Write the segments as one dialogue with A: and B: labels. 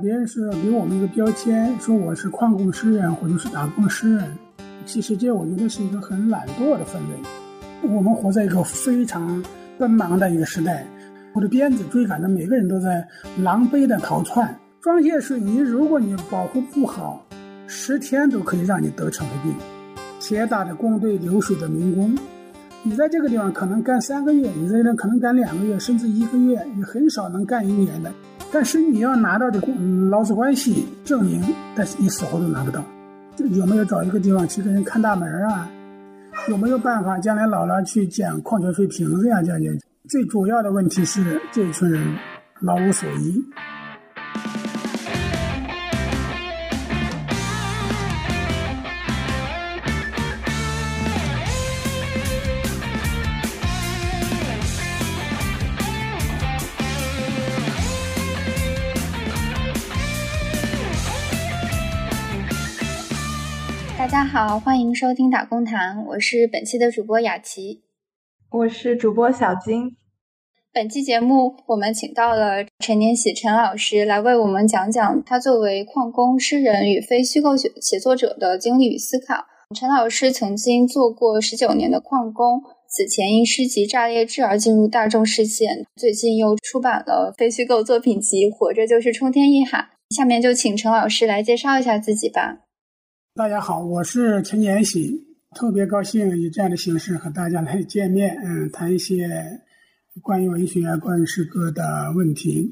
A: 别人是给我们一个标签，说我是矿工诗人或者是打工诗人。其实这我觉得是一个很懒惰的分类。我们活在一个非常奔忙的一个时代，我的鞭子追赶着每个人都在狼狈的逃窜。装卸水泥，如果你保护不好，十天都可以让你得肠胃病。铁打的工队流水的民工，你在这个地方可能干三个月，你在这可能干两个月，甚至一个月，你很少能干一年的。但是你要拿到这劳资关系证明，但是你死活都拿不到。有没有找一个地方去给人看大门啊？有没有办法将来老了去捡矿泉水瓶子呀？这样最主要的问题是这一群人老无所依。
B: 家好，欢迎收听打工谈，我是本期的主播雅琪，
C: 我是主播小金。
B: 本期节目我们请到了陈年喜陈老师来为我们讲讲他作为矿工、诗人与非虚构写写作者的经历与思考。陈老师曾经做过十九年的矿工，此前因诗集《炸裂志》而进入大众视线，最近又出版了非虚构作品集《活着就是冲天一喊》。下面就请陈老师来介绍一下自己吧。
A: 大家好，我是陈延喜，特别高兴以这样的形式和大家来见面，嗯，谈一些关于文学、关于诗歌的问题。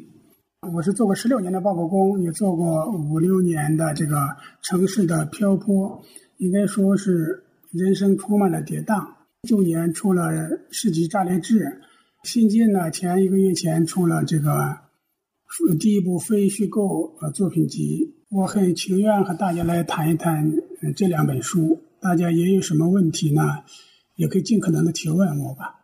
A: 我是做过十六年的报国工，也做过五六年的这个城市的漂泊，应该说是人生充满了跌宕。旧年出了诗集《炸裂志》，新近呢，前一个月前出了这个第一部非虚构呃作品集。我很情愿和大家来谈一谈这两本书。大家也有什么问题呢？也可以尽可能的提问我吧。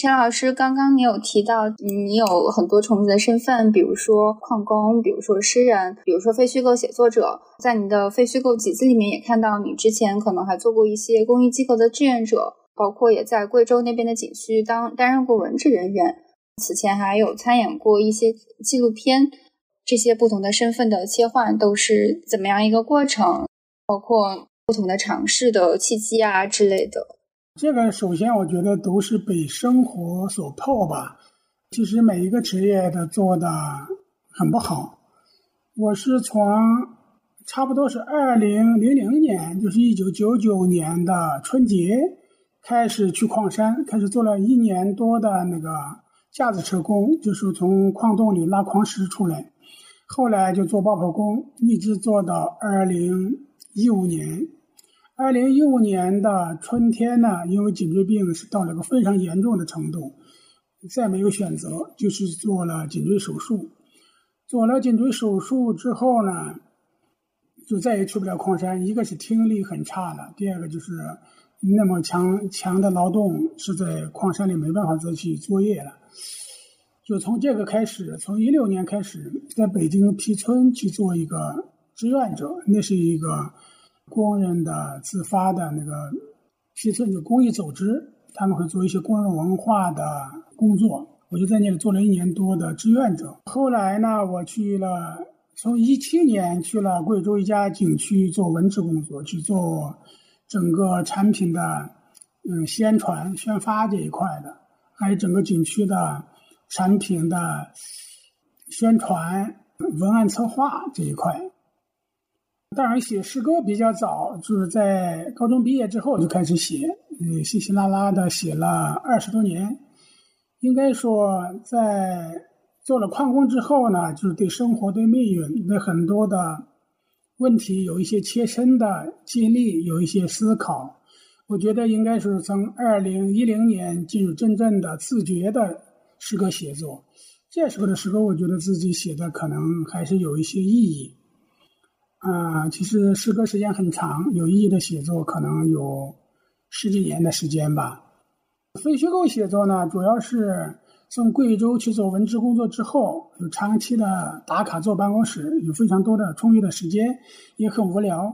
B: 陈老师，刚刚你有提到你有很多重的身份，比如说矿工，比如说诗人，比如说非虚构写作者。在你的非虚构集子里面，也看到你之前可能还做过一些公益机构的志愿者，包括也在贵州那边的景区当担任过文职人员。此前还有参演过一些纪录片。这些不同的身份的切换都是怎么样一个过程？包括不同的尝试的契机啊之类的。
A: 这个首先我觉得都是被生活所迫吧。其实每一个职业的做的很不好。我是从差不多是二零零零年，就是一九九九年的春节开始去矿山，开始做了一年多的那个架子车工，就是从矿洞里拉矿石出来。后来就做爆破工，一直做到二零一五年。二零一五年的春天呢，因为颈椎病是到了个非常严重的程度，再没有选择，就是做了颈椎手术。做了颈椎手术之后呢，就再也去不了矿山。一个是听力很差了，第二个就是那么强强的劳动是在矿山里没办法再去作业了。就从这个开始，从一六年开始，在北京皮村去做一个志愿者，那是一个工人的自发的那个皮村的公益组织，他们会做一些工人文化的工作。我就在那里做了一年多的志愿者。后来呢，我去了，从一七年去了贵州一家景区做文职工作，去做整个产品的嗯宣传宣发这一块的，还有整个景区的。产品的宣传、文案策划这一块，当然写诗歌比较早，就是在高中毕业之后就开始写，嗯，稀稀拉拉的写了二十多年。应该说，在做了矿工之后呢，就是对生活、对命运、对很多的问题有一些切身的经历，有一些思考。我觉得应该是从二零一零年进入真正的自觉的。诗歌写作，这时候的诗歌，我觉得自己写的可能还是有一些意义。啊，其实诗歌时间很长，有意义的写作可能有十几年的时间吧。非虚构写作呢，主要是从贵州去做文职工作之后，有长期的打卡坐办公室，有非常多的充裕的时间，也很无聊。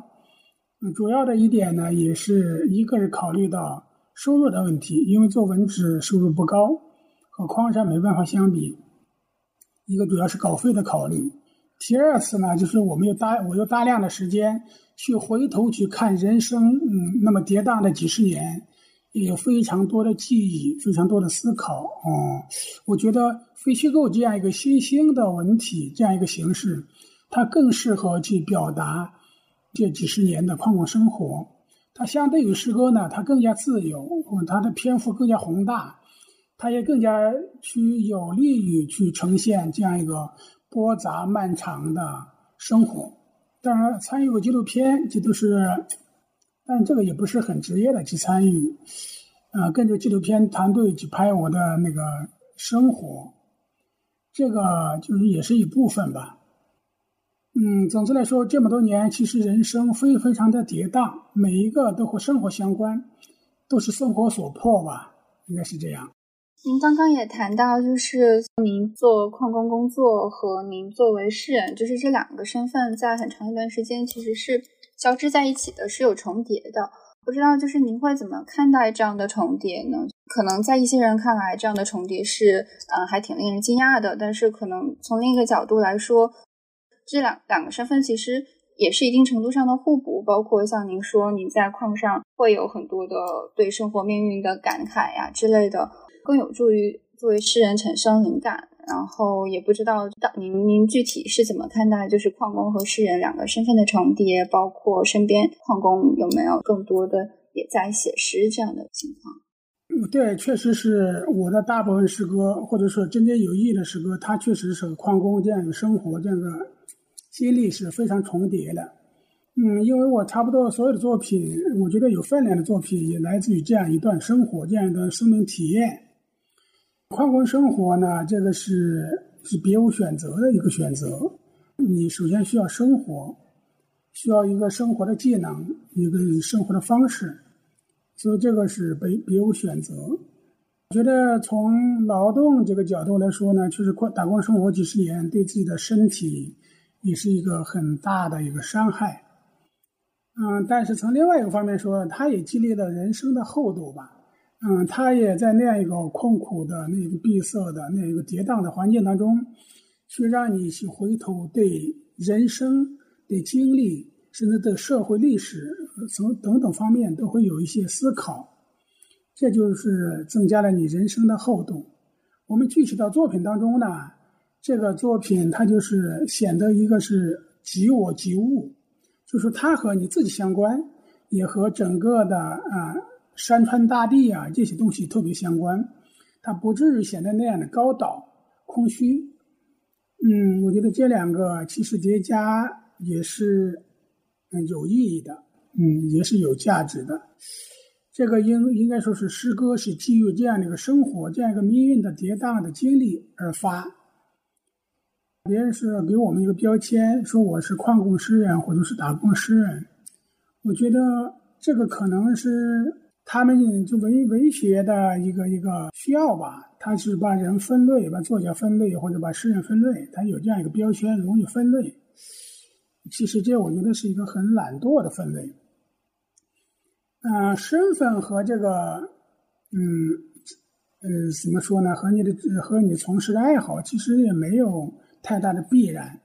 A: 主要的一点呢，也是一个是考虑到收入的问题，因为做文职收入不高。和矿山没办法相比，一个主要是稿费的考虑，第二次呢，就是我们有大我有大量的时间去回头去看人生，嗯，那么跌宕的几十年，也有非常多的记忆，非常多的思考。哦，我觉得非虚构这样一个新兴的文体，这样一个形式，它更适合去表达这几十年的矿工生活。它相对于诗歌呢，它更加自由，它的篇幅更加宏大，它也更加去有利于去呈现这样一个。波杂漫长的生活，当然参与过纪录片，这都是，但这个也不是很职业的去参与，呃，跟着纪录片团队去拍我的那个生活，这个就是也是一部分吧。嗯，总之来说，这么多年，其实人生非非常的跌宕，每一个都和生活相关，都是生活所迫吧，应该是这样。
B: 您刚刚也谈到，就是您做矿工工作和您作为诗人，就是这两个身份在很长一段时间其实是交织在一起的，是有重叠的。不知道就是您会怎么看待这样的重叠呢？可能在一些人看来，这样的重叠是嗯还挺令人惊讶的，但是可能从另一个角度来说，这两两个身份其实也是一定程度上的互补。包括像您说，您在矿上会有很多的对生活命运的感慨呀之类的。更有助于作为诗人产生灵感，然后也不知道您您具体是怎么看待就是矿工和诗人两个身份的重叠，包括身边矿工有没有更多的也在写诗这样的情况？
A: 对，确实是我的大部分诗歌，或者说真正有意义的诗歌，它确实是矿工这样的生活这样的经历是非常重叠的。嗯，因为我差不多所有的作品，我觉得有分量的作品也来自于这样一段生活，这样一段生命体验。矿工生活呢，这个是是别无选择的一个选择。你首先需要生活，需要一个生活的技能，一个生活的方式，所以这个是别别无选择。觉得从劳动这个角度来说呢，确实过打工生活几十年，对自己的身体也是一个很大的一个伤害。嗯，但是从另外一个方面说，它也激励了人生的厚度吧。嗯，他也在那样一个困苦的、那个闭塞的、那一个跌宕的环境当中，去让你去回头对人生、对经历，甚至对社会历史从等等方面都会有一些思考，这就是增加了你人生的厚度。我们具体到作品当中呢，这个作品它就是显得一个是即我即物，就是它和你自己相关，也和整个的啊。山川大地啊，这些东西特别相关，它不至于显得那样的高岛空虚。嗯，我觉得这两个其实叠加也是嗯有意义的，嗯也是有价值的。这个应应该说是诗歌是基于这样的一个生活、这样一个命运的跌宕的经历而发。别人是给我们一个标签，说我是矿工诗人或者是打工诗人，我觉得这个可能是。他们就文文学的一个一个需要吧，他是把人分类，把作家分类，或者把诗人分类，他有这样一个标签，容易分类。其实这我觉得是一个很懒惰的分类。嗯，身份和这个，嗯，呃，怎么说呢？和你的和你从事的爱好，其实也没有太大的必然。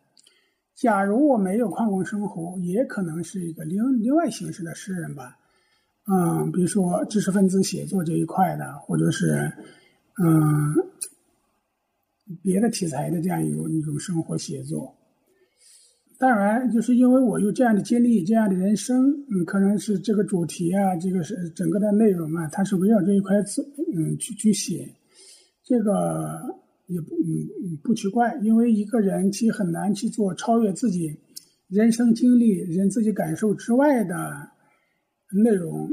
A: 假如我没有矿工生活，也可能是一个另另外形式的诗人吧。嗯，比如说知识分子写作这一块的，或者是嗯别的题材的这样一种一种生活写作。当然，就是因为我有这样的经历、这样的人生，嗯，可能是这个主题啊，这个是整个的内容啊，它是围绕这一块字，嗯，去去写。这个也不嗯不奇怪，因为一个人其实很难去做超越自己人生经历、人自己感受之外的。内容、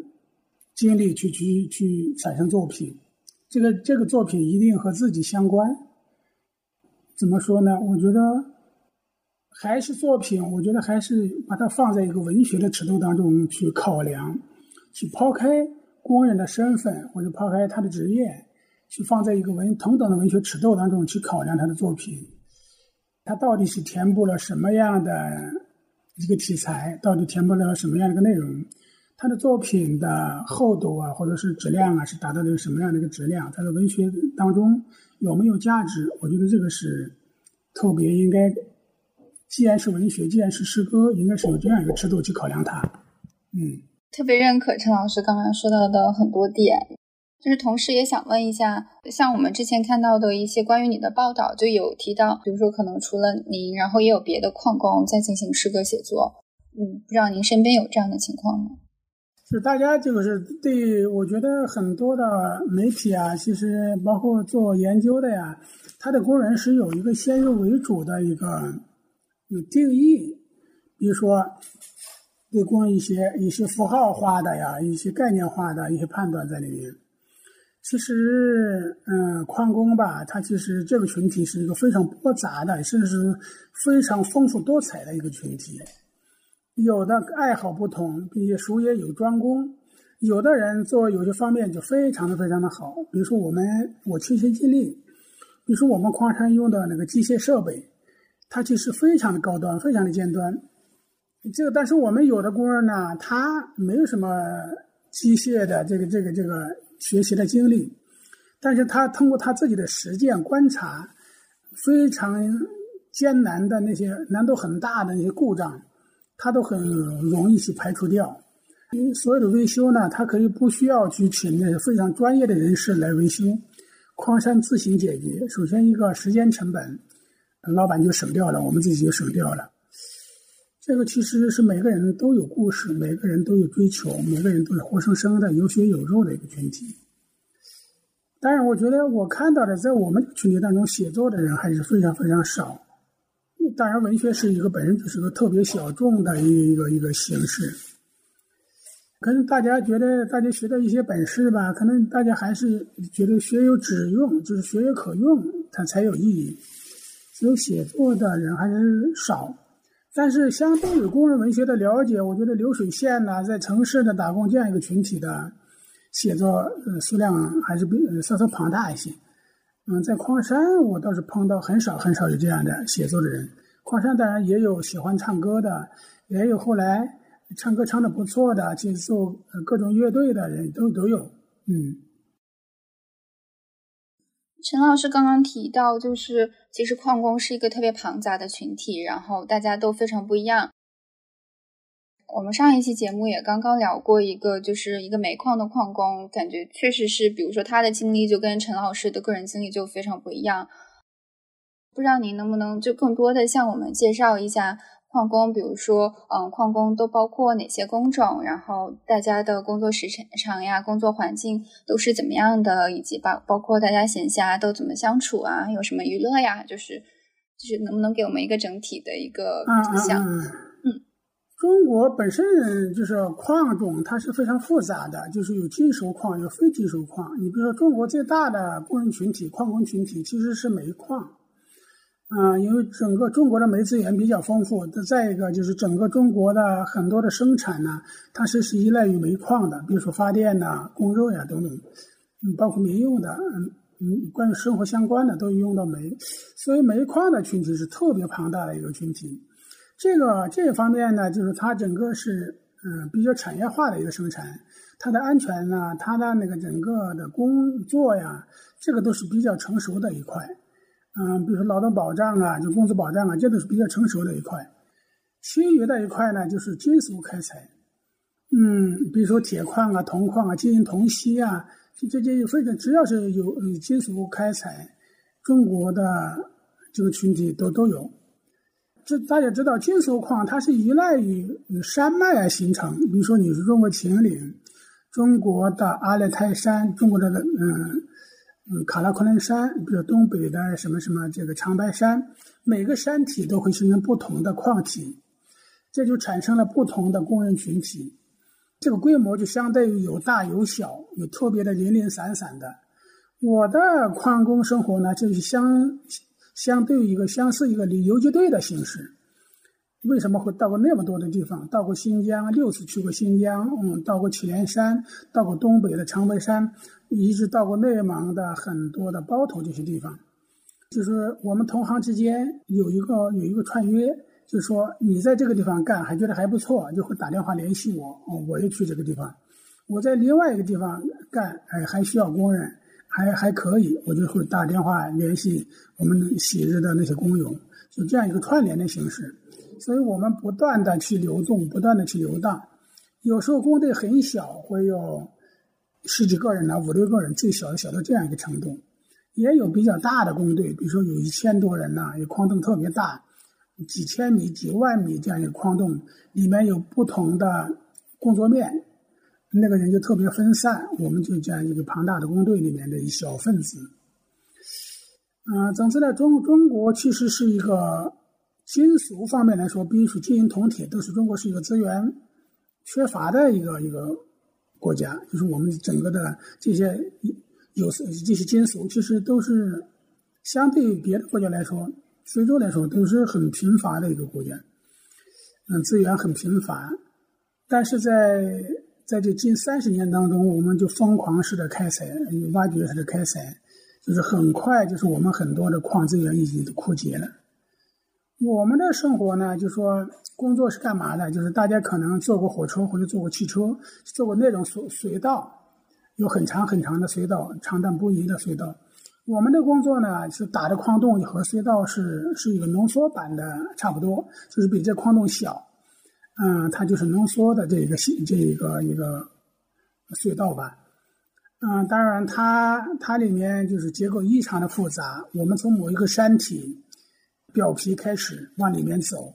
A: 经历去去去产生作品，这个这个作品一定和自己相关。怎么说呢？我觉得还是作品，我觉得还是把它放在一个文学的尺度当中去考量，去抛开工人的身份或者抛开他的职业，去放在一个文同等的文学尺度当中去考量他的作品，他到底是填补了什么样的一个题材，到底填补了什么样的一个内容。他的作品的厚度啊，或者是质量啊，是达到了一个什么样的一个质量？他的文学当中有没有价值？我觉得这个是特别应该既然是文学，既然是诗歌，应该是有这样一个尺度去考量它。嗯，
B: 特别认可陈老师刚刚说到的很多点，就是同时也想问一下，像我们之前看到的一些关于你的报道，就有提到，比如说可能除了您，然后也有别的矿工在进行诗歌写作。嗯，不知道您身边有这样的情况吗？
A: 是大家就是对，我觉得很多的媒体啊，其实包括做研究的呀，他的工人是有一个先入为主的一个有定义，比如说对工人一些一些符号化的呀，一些概念化的一些判断在里面。其实，嗯，矿工吧，他其实这个群体是一个非常复杂的，甚至是非常丰富多彩的一个群体。有的爱好不同，并且术业有专攻。有的人做有些方面就非常的非常的好，比如说我们我亲身经历，比如说我们矿山用的那个机械设备，它其实非常的高端，非常的尖端。这个但是我们有的工人呢，他没有什么机械的这个这个这个学习的经历，但是他通过他自己的实践观察，非常艰难的那些难度很大的那些故障。它都很容易去排除掉，因为所有的维修呢，它可以不需要去请那非常专业的人士来维修，矿山自行解决。首先一个时间成本，老板就省掉了，我们自己就省掉了。这个其实是每个人都有故事，每个人都有追求，每个人都是活生生的有血有肉的一个群体。当然，我觉得我看到的，在我们群体当中写作的人还是非常非常少。当然，文学是一个本身就是个特别小众的一个一个形式。可能大家觉得，大家学的一些本事吧，可能大家还是觉得学有止用，就是学有可用，它才有意义。有写作的人还是少。但是，相对于工人文学的了解，我觉得流水线呢，在城市的打工这样一个群体的写作呃数量还是比稍稍庞大一些。嗯，在矿山，我倒是碰到很少很少有这样的写作的人。矿山当然也有喜欢唱歌的，也有后来唱歌唱的不错的，去做各种乐队的人都都有。嗯，
B: 陈老师刚刚提到，就是其实矿工是一个特别庞杂的群体，然后大家都非常不一样。我们上一期节目也刚刚聊过一个，就是一个煤矿的矿工，感觉确实是，比如说他的经历就跟陈老师的个人经历就非常不一样。不知道您能不能就更多的向我们介绍一下矿工，比如说，嗯，矿工都包括哪些工种，然后大家的工作时长呀、工作环境都是怎么样的，以及包包括大家闲暇都怎么相处啊，有什么娱乐呀？就是就是能不能给我们一个整体的一个图像？
A: 中国本身就是矿种，它是非常复杂的，就是有金属矿，有非金属矿。你比如说，中国最大的工人群体、矿工群体其实是煤矿，啊，因为整个中国的煤资源比较丰富。再一个就是整个中国的很多的生产呢，它是是依赖于煤矿的，比如说发电呐、供热呀等等，嗯，包括民用的，嗯嗯，关于生活相关的都用到煤，所以煤矿的群体是特别庞大的一个群体。这个这个方面呢，就是它整个是嗯比较产业化的一个生产，它的安全呢，它的那个整个的工作呀，这个都是比较成熟的一块，嗯，比如说劳动保障啊，就工资保障啊，这都是比较成熟的一块。其余的一块呢，就是金属开采，嗯，比如说铁矿啊、铜矿啊、金银铜锡啊，这这这非常只要是有金属开采，中国的这个群体都都有。这大家知道，金属矿它是依赖于山脉而形成。比如说，你是中国秦岭、中国的阿勒泰山、中国的嗯嗯卡拉昆仑山，比如东北的什么什么这个长白山，每个山体都会形成不同的矿体，这就产生了不同的工人群体。这个规模就相对于有大有小，有特别的零零散散的。我的矿工生活呢，就是相。相对于一个相似一个旅游击队的形式，为什么会到过那么多的地方？到过新疆六次去过新疆，嗯，到过祁连山，到过东北的长白山，一直到过内蒙的很多的包头这些地方。就是我们同行之间有一个有一个串约，就是说你在这个地方干还觉得还不错，就会打电话联系我，哦，我也去这个地方。我在另外一个地方干，哎，还需要工人。还还可以，我就会打电话联系我们昔日的那些工友，就这样一个串联的形式。所以我们不断的去流动，不断的去游荡。有时候工队很小，会有十几个人呢，五六个人，最小的小到这样一个程度。也有比较大的工队，比如说有一千多人呢，有矿洞特别大，几千米、几万米这样一个矿洞，里面有不同的工作面，那个人就特别分散。我们就这样一个庞大的工队里面的一小分子。嗯，总之呢，中中国其实是一个金属方面来说，比如说金银铜铁，都是中国是一个资源缺乏的一个一个国家，就是我们整个的这些。有这些金属，其实都是相对于别的国家来说，非洲来说都是很贫乏的一个国家，嗯，资源很贫乏。但是在在这近三十年当中，我们就疯狂式的开采，挖掘式的开采，就是很快，就是我们很多的矿资源已经枯竭了。我们的生活呢，就说工作是干嘛的？就是大家可能坐过火车或者坐过汽车，坐过那种隧隧道。有很长很长的隧道，长短不一的隧道。我们的工作呢，是打的矿洞和隧道是是一个浓缩版的，差不多，就是比这矿洞小。嗯，它就是浓缩的这一个这一个一个隧道吧。嗯，当然它它里面就是结构异常的复杂。我们从某一个山体表皮开始往里面走，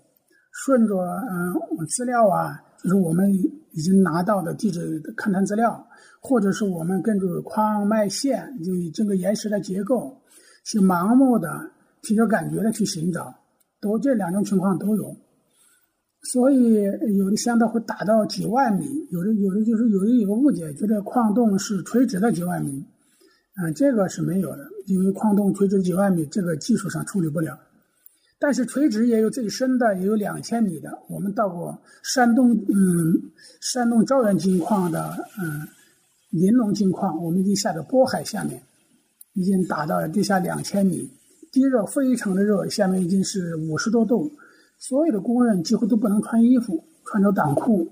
A: 顺着嗯资料啊，就是我们已经拿到的地质勘探资料。或者是我们根据矿脉线，就这个岩石的结构，去盲目的凭着感觉的去寻找，都这两种情况都有。所以有的相道会打到几万米，有的有的就是有的有个误解，觉得矿洞是垂直的几万米，嗯，这个是没有的，因为矿洞垂直几万米，这个技术上处理不了。但是垂直也有最深的，也有两千米的。我们到过山东，嗯，山东招远金矿的，嗯。银龙金矿，我们已经下到渤海下面，已经打到了地下两千米，地热非常的热，下面已经是五十多度，所有的工人几乎都不能穿衣服，穿着短裤，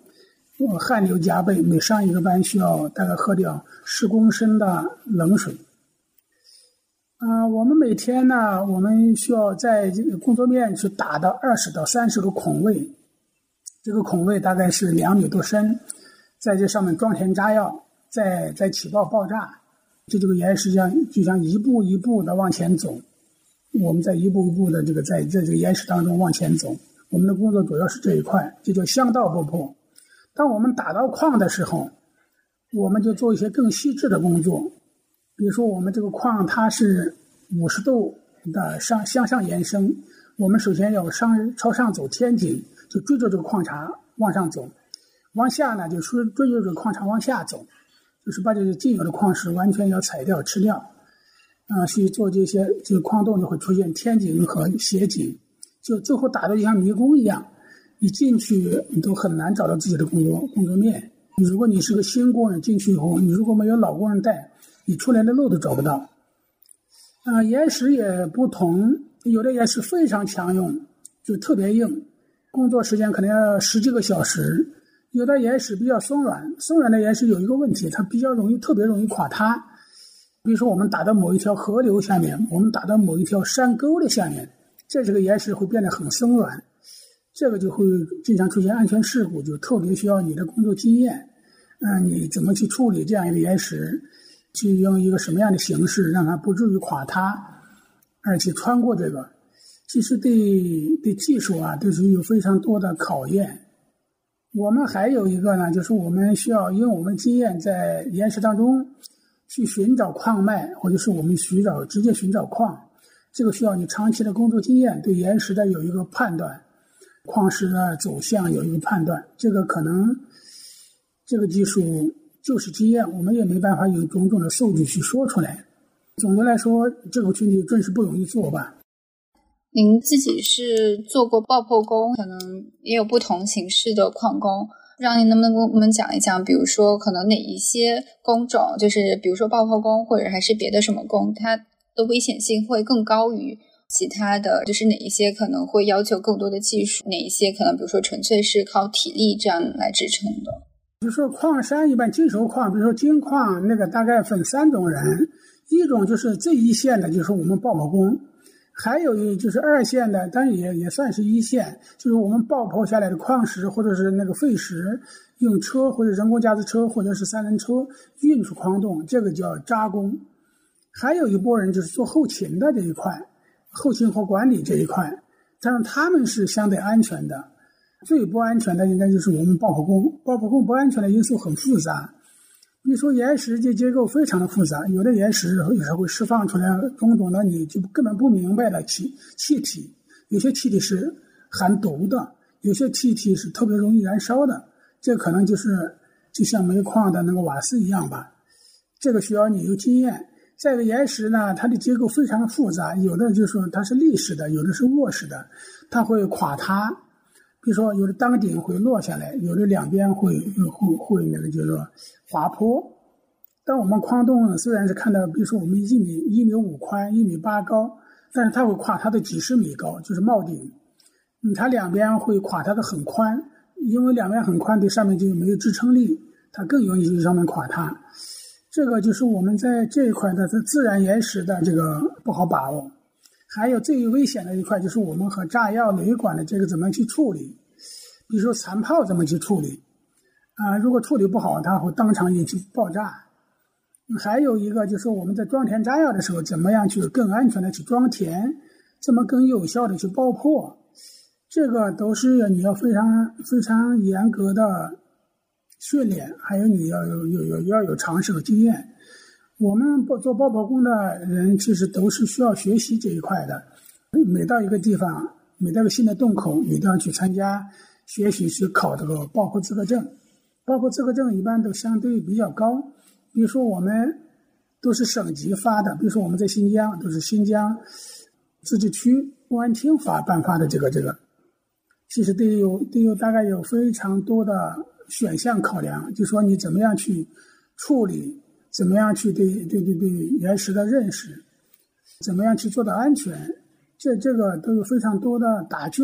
A: 汗流浃背，每上一个班需要大概喝掉十公升的冷水。啊，我们每天呢，我们需要在这个工作面去打到二十到三十个孔位，这个孔位大概是两米多深，在这上面装填炸药。再再起爆爆炸，就这个岩石像就像一步一步的往前走，我们在一步一步的这个在在这个岩石当中往前走。我们的工作主要是这一块，这叫巷道爆破。当我们打到矿的时候，我们就做一些更细致的工作，比如说我们这个矿它是五十度的上向上延伸，我们首先要上朝上走天井，就追着这个矿茬往上走，往下呢就是追着这个矿场往下走。就是把这些既有的矿石完全要采掉、吃掉，啊，去做这些，这个矿洞就会出现天井和斜井，就最后打的就像迷宫一样，你进去你都很难找到自己的工作工作面。如果你是个新工人进去以后，你如果没有老工人带，你出来的路都找不到。啊，岩石也不同，有的岩石非常强硬，就特别硬，工作时间可能要十几个小时。有的岩石比较松软，松软的岩石有一个问题，它比较容易，特别容易垮塌。比如说，我们打到某一条河流下面，我们打到某一条山沟的下面，这这个岩石会变得很松软，这个就会经常出现安全事故，就特别需要你的工作经验。嗯，你怎么去处理这样一个岩石？去用一个什么样的形式让它不至于垮塌，而且穿过这个，其实对对技术啊都是有非常多的考验。我们还有一个呢，就是我们需要用我们经验在岩石当中去寻找矿脉，或者是我们寻找直接寻找矿，这个需要你长期的工作经验，对岩石的有一个判断，矿石的走向有一个判断。这个可能这个技术就是经验，我们也没办法用种种的数据去说出来。总的来说，这个群体真是不容易做吧。
B: 您自己是做过爆破工，可能也有不同形式的矿工，不知道您能不能跟我们讲一讲，比如说可能哪一些工种，就是比如说爆破工或者还是别的什么工，它的危险性会更高于其他的，就是哪一些可能会要求更多的技术，哪一些可能比如说纯粹是靠体力这样来支撑的。
A: 比如说矿山一般金属矿，比如说金矿，那个大概分三种人，一种就是最一线的，就是我们爆破工。还有一就是二线的，但也也算是一线，就是我们爆破下来的矿石或者是那个废石，用车或者人工加速车或者是三轮车运出矿洞，这个叫渣工。还有一波人就是做后勤的这一块，后勤和管理这一块，但是他们是相对安全的。最不安全的应该就是我们爆破工，爆破工不安全的因素很复杂。你说岩石这结构非常的复杂，有的岩石有时候会释放出来种种的你就根本不明白的气气体，有些气体是含毒的，有些气体是特别容易燃烧的，这可能就是就像煤矿的那个瓦斯一样吧，这个需要你有经验。再一个岩石呢，它的结构非常的复杂，有的就说它是立式的，有的是卧式的，它会垮塌，比如说有的当顶会落下来，有的两边会会会那个就是说。滑坡，但我们矿洞虽然是看到，比如说我们一米一米五宽，一米八高，但是它会垮它的几十米高，就是帽顶，嗯，它两边会垮它的很宽，因为两边很宽，对上面就没有支撑力，它更容易在上面垮塌。这个就是我们在这一块的它自然岩石的这个不好把握。还有最危险的一块就是我们和炸药雷管的这个怎么去处理，比如说残炮怎么去处理。啊，如果处理不好，它会当场引起爆炸。还有一个就是我们在装填炸药的时候，怎么样去更安全的去装填，怎么更有效的去爆破，这个都是你要非常非常严格的训练，还有你要有有有要有常识和经验。我们做做爆破工的人，其实都是需要学习这一块的。每到一个地方，每到一个新的洞口，你都要去参加学习，去考这个爆破资格证。包括资格证一般都相对比较高，比如说我们都是省级发的，比如说我们在新疆都是新疆自治区公安厅发颁发的这个这个，其实都有都有大概有非常多的选项考量，就说你怎么样去处理，怎么样去对对对对岩石的认识，怎么样去做到安全，这这个都有非常多的答卷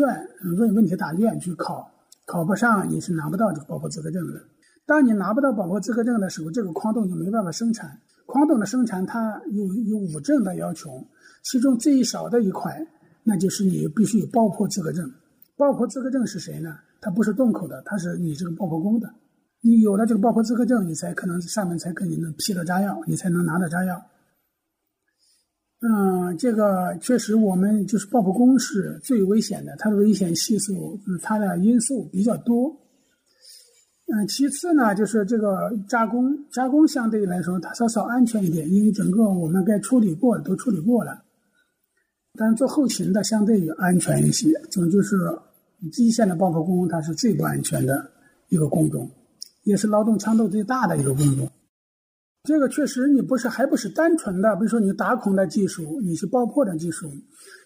A: 问问题答卷去考。考不上，你是拿不到这个爆破资格证的。当你拿不到爆破资格证的时候，这个矿洞就没办法生产。矿洞的生产它有有五证的要求，其中最少的一块，那就是你必须有爆破资格证。爆破资格证是谁呢？它不是洞口的，它是你这个爆破工的。你有了这个爆破资格证，你才可能上面才可以能批到炸药，你才能拿到炸药。嗯，这个确实，我们就是爆破工是最危险的，它的危险系数，它的因素比较多。嗯，其次呢，就是这个加工，加工相对来说它稍稍安全一点，因为整个我们该处理过的都处理过了。但做后勤的相对于安全一些，总就是基线的爆破工，它是最不安全的一个工种，也是劳动强度最大的一个工种。这个确实，你不是还不是单纯的，比如说你打孔的技术，你是爆破的技术，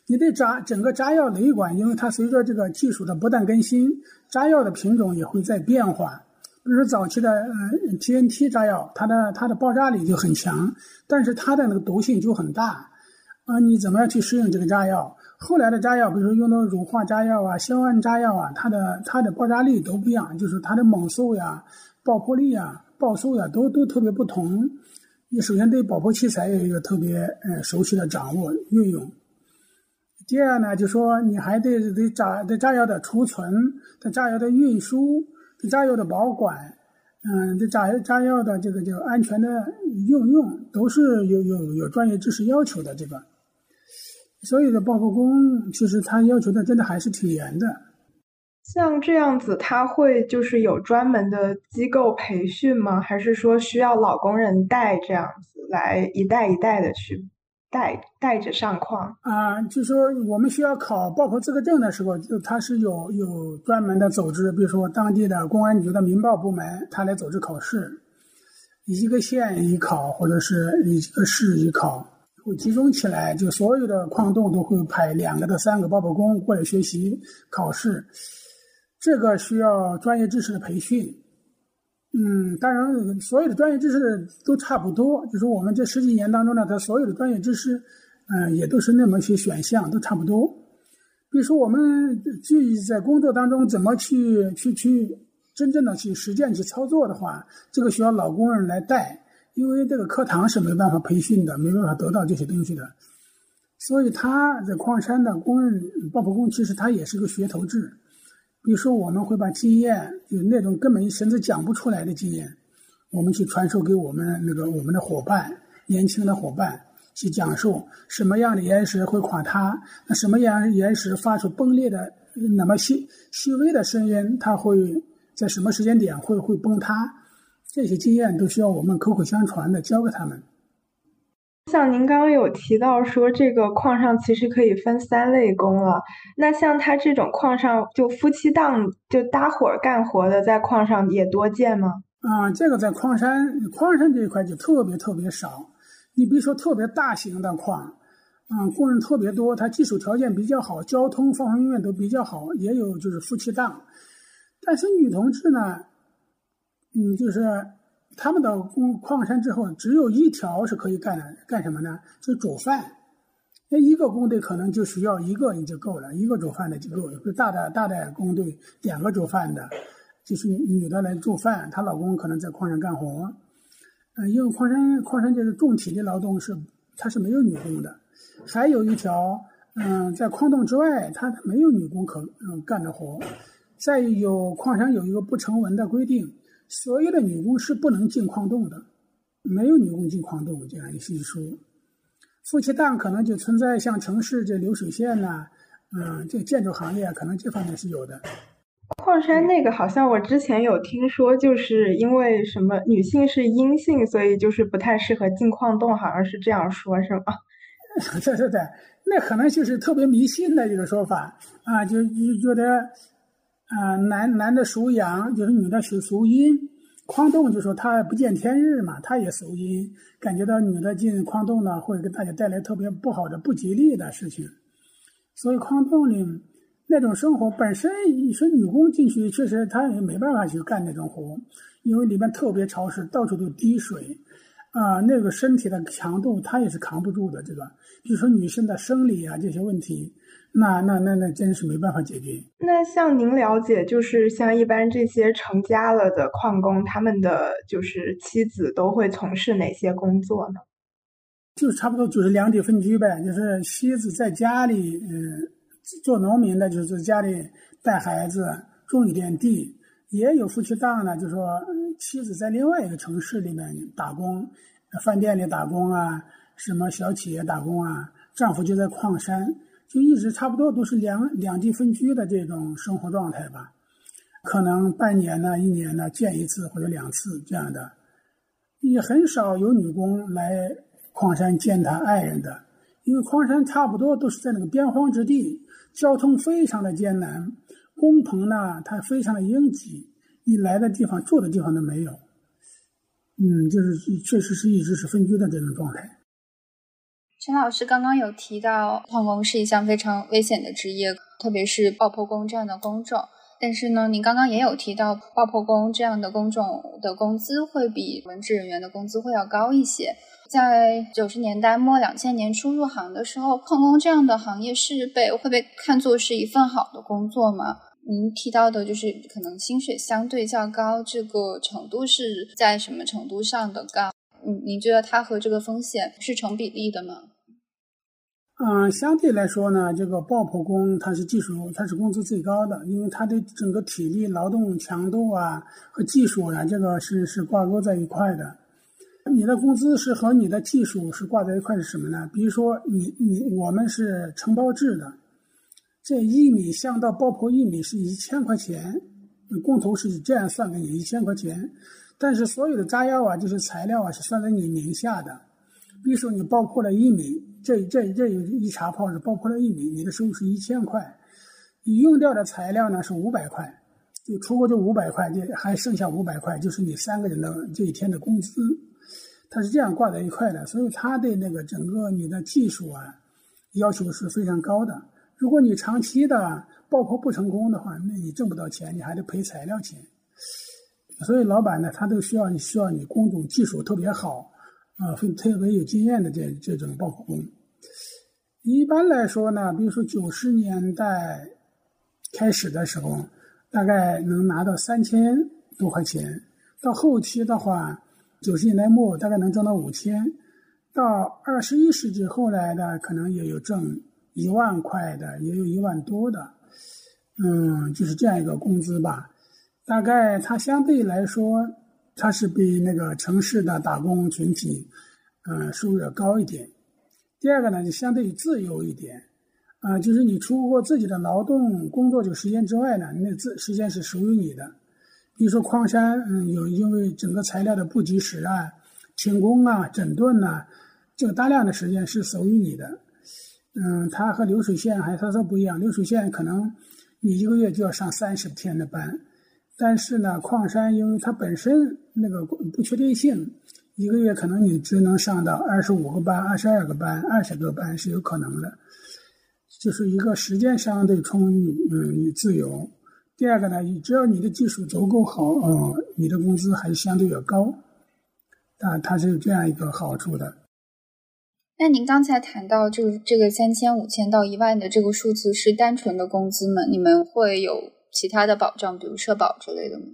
A: 你对炸整个炸药雷管，因为它随着这个技术的不断更新，炸药的品种也会在变化。比如说早期的呃 TNT 炸药，它的它的爆炸力就很强，但是它的那个毒性就很大啊。你怎么样去适应这个炸药？后来的炸药，比如说用到乳化炸药啊、硝胺炸药啊，它的它的爆炸力都不一样，就是它的猛速呀、爆破力呀。爆速呀，都都特别不同。你首先对爆破器材有一个特别呃熟悉的掌握运用。第二呢，就说你还得对炸对炸药的储存、对炸药的运输、对炸药的保管，嗯，对炸炸药的这个叫安全的应用，都是有有有专业知识要求的。这个，所有的爆破工其实他要求的真的还是挺严的。
C: 像这样子，他会就是有专门的机构培训吗？还是说需要老工人带这样子来一代一代的去带带着上矿？
A: 啊，就说我们需要考报考资格证的时候，就他是有有专门的组织，比如说当地的公安局的民报部门，他来组织考试，一个县一考，或者是一个市一考，会集中起来，就所有的矿洞都会派两个到三个爆破工过来学习考试。这个需要专业知识的培训，嗯，当然，所有的专业知识都差不多。就是我们这十几年当中呢，它所有的专业知识，嗯，也都是那么些选项，都差不多。比如说，我们具体在工作当中怎么去去去真正的去实践去操作的话，这个需要老工人来带，因为这个课堂是没办法培训的，没办法得到这些东西的。所以他在矿山的工人爆破工，其实他也是个学头制。比如说，我们会把经验，就那种根本甚至讲不出来的经验，我们去传授给我们那个我们的伙伴，年轻的伙伴去讲述什么样的岩石会垮塌，那什么样岩石发出崩裂的那么细细微的声音，它会在什么时间点会会崩塌，这些经验都需要我们口口相传的教给他们。
C: 像您刚刚有提到说，这个矿上其实可以分三类工了。那像他这种矿上就夫妻档就搭伙干活的，在矿上也多见吗？
A: 啊，这个在矿山矿山这一块就特别特别少。你比如说特别大型的矿，嗯，工人特别多，他技术条件比较好，交通方方面面都比较好，也有就是夫妻档。但是女同志呢，嗯，就是。他们到工矿山之后，只有一条是可以干的，干什么呢？就煮饭。那一个工队可能就需要一个人就够了，一个煮饭的就够了。就大的大的工队两个煮饭的，就是女的来做饭，她老公可能在矿上干活。嗯，因为矿山矿山就是重体力劳动，是它是没有女工的。还有一条，嗯，在矿洞之外，它没有女工可嗯干的活。再有矿山有一个不成文的规定。所有的女工是不能进矿洞的，没有女工进矿洞这样一些说。夫妻档可能就存在像城市这流水线呐，嗯，这建筑行业可能这方面是有的。
C: 矿山那个好像我之前有听说，就是因为什么女性是阴性，所以就是不太适合进矿洞，好像是这样说，是吗？
A: 对对对，那可能就是特别迷信的一个说法啊，就就觉得。啊，男男的属阳，就是女的属属阴。矿洞就说他不见天日嘛，他也属阴，感觉到女的进矿洞呢，会给大家带来特别不好的、不吉利的事情。所以矿洞里那种生活本身，你说女工进去，确实她也没办法去干那种活，因为里面特别潮湿，到处都滴水，啊，那个身体的强度她也是扛不住的。这个，比如说女生的生理啊这些问题。那那那那真是没办法解决。
C: 那像您了解，就是像一般这些成家了的矿工，他们的就是妻子都会从事哪些工作呢？
A: 就差不多就是两地分居呗，就是妻子在家里，嗯，做农民的，就是家里带孩子，种一点地；也有夫妻档呢，就说妻子在另外一个城市里面打工，饭店里打工啊，什么小企业打工啊，丈夫就在矿山。就一直差不多都是两两地分居的这种生活状态吧，可能半年呢、一年呢见一次或者两次这样的，也很少有女工来矿山见她爱人的，因为矿山差不多都是在那个边荒之地，交通非常的艰难，工棚呢它非常的拥挤，你来的地方住的地方都没有，嗯，就是确实是一直是分居的这种状态。
B: 陈老师刚刚有提到，矿工是一项非常危险的职业，特别是爆破工这样的工种。但是呢，您刚刚也有提到，爆破工这样的工种的工资会比文职人员的工资会要高一些。在九十年代末、两千年初入行的时候，矿工这样的行业是被会被看作是一份好的工作吗？您提到的就是可能薪水相对较高，这个程度是在什么程度上的高？嗯，您觉得它和这个风险是成比例的吗？
A: 嗯，相对来说呢，这个爆破工他是技术，他是工资最高的，因为他的整个体力劳动强度啊和技术啊，这个是是挂钩在一块的。你的工资是和你的技术是挂在一块是什么呢？比如说你你我们是承包制的，这一米箱到爆破一米是一千块钱，工头是这样算给你一千块钱，但是所有的炸药啊，就是材料啊，是算在你名下的。比如说你爆破了一米。这这这有一茶泡是爆破了一米，你的收入是一千块，你用掉的材料呢是五百块，就出过这五百块，就还剩下五百块，就是你三个人的这一天的工资，它是这样挂在一块的，所以它对那个整个你的技术啊要求是非常高的。如果你长期的爆破不成功的话，那你挣不到钱，你还得赔材料钱。所以老板呢，他都需要需要你工种技术特别好。啊，会特别有经验的这这种爆破工，一般来说呢，比如说九十年代开始的时候，大概能拿到三千多块钱，到后期的话，九十年代末大概能挣到五千，到二十一世纪后来的，可能也有挣一万块的，也有一万多的，嗯，就是这样一个工资吧。大概它相对来说，它是比那个城市的打工群体，嗯，收入要高一点。第二个呢，就相对自由一点，啊，就是你除过自己的劳动工作这个时间之外呢，那自时间是属于你的。比如说矿山，嗯，有因为整个材料的不及时啊、停工啊、整顿呐。这个大量的时间是属于你的，嗯，它和流水线还稍稍不一样。流水线可能你一个月就要上三十天的班，但是呢，矿山因为它本身那个不确定性，一个月可能你只能上到二十五个班、二十二个班、二十个班是有可能的，就是一个时间相对充裕，嗯，自由。第二个呢，你只要你的技术足够好，嗯，你的工资还相对要高，啊，它是这样一个好处的。
B: 那您刚才谈到这个这个三千五千到一万的这个数字是单纯的工资吗？你们会有其他的保障，比如社保之类的吗？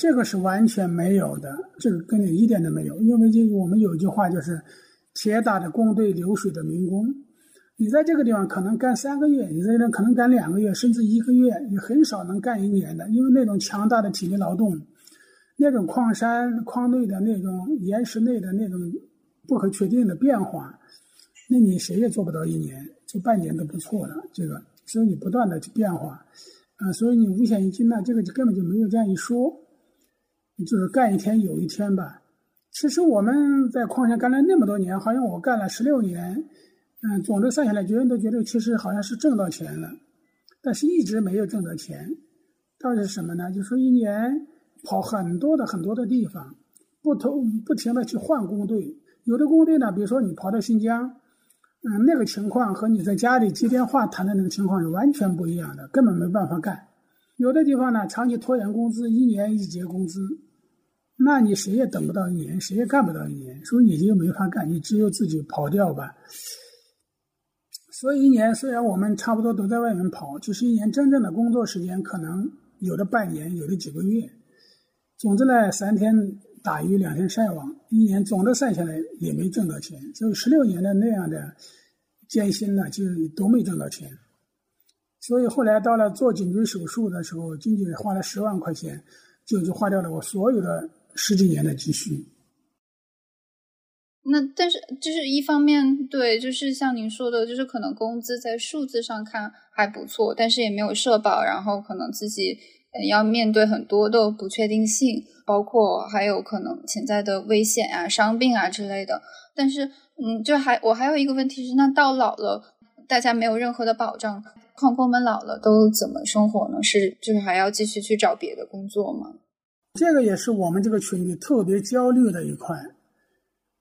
A: 这个是完全没有的，这个跟你一点都没有。因为这个我们有一句话就是“铁打的工队，流水的民工”。你在这个地方可能干三个月，你在这可能干两个月，甚至一个月，你很少能干一年的。因为那种强大的体力劳动，那种矿山矿内的那种岩石内的那种不可确定的变化。那你谁也做不到一年，就半年都不错了。这个，所以你不断的去变化，啊，所以你五险一金呢，这个就根本就没有这样一说，就是干一天有一天吧。其实我们在矿上干了那么多年，好像我干了十六年，嗯，总的算下来，觉得都觉得其实好像是挣到钱了，但是一直没有挣到钱。到底是什么呢？就说一年跑很多的很多的地方，不同不停的去换工队，有的工队呢，比如说你跑到新疆。嗯，那个情况和你在家里接电话谈的那个情况是完全不一样的，根本没办法干。有的地方呢，长期拖延工资，一年一结工资，那你谁也等不到一年，谁也干不到一年，所以你就没法干，你只有自己跑掉吧。所以一年虽然我们差不多都在外面跑，就是一年真正的工作时间可能有的半年，有的几个月。总之呢，三天。打鱼两天晒网，一年总的算下来也没挣到钱，就十六年的那样的艰辛呢，就都没挣到钱。所以后来到了做颈椎手术的时候，仅仅花了十万块钱，就就花掉了我所有的十几年的积蓄。
B: 那但是就是一方面，对，就是像您说的，就是可能工资在数字上看还不错，但是也没有社保，然后可能自己。要面对很多的不确定性，包括还有可能潜在的危险啊、伤病啊之类的。但是，嗯，就还我还有一个问题是，那到老了，大家没有任何的保障，矿工们老了都怎么生活呢？是就是还要继续去找别的工作吗？
A: 这个也是我们这个群里特别焦虑的一块。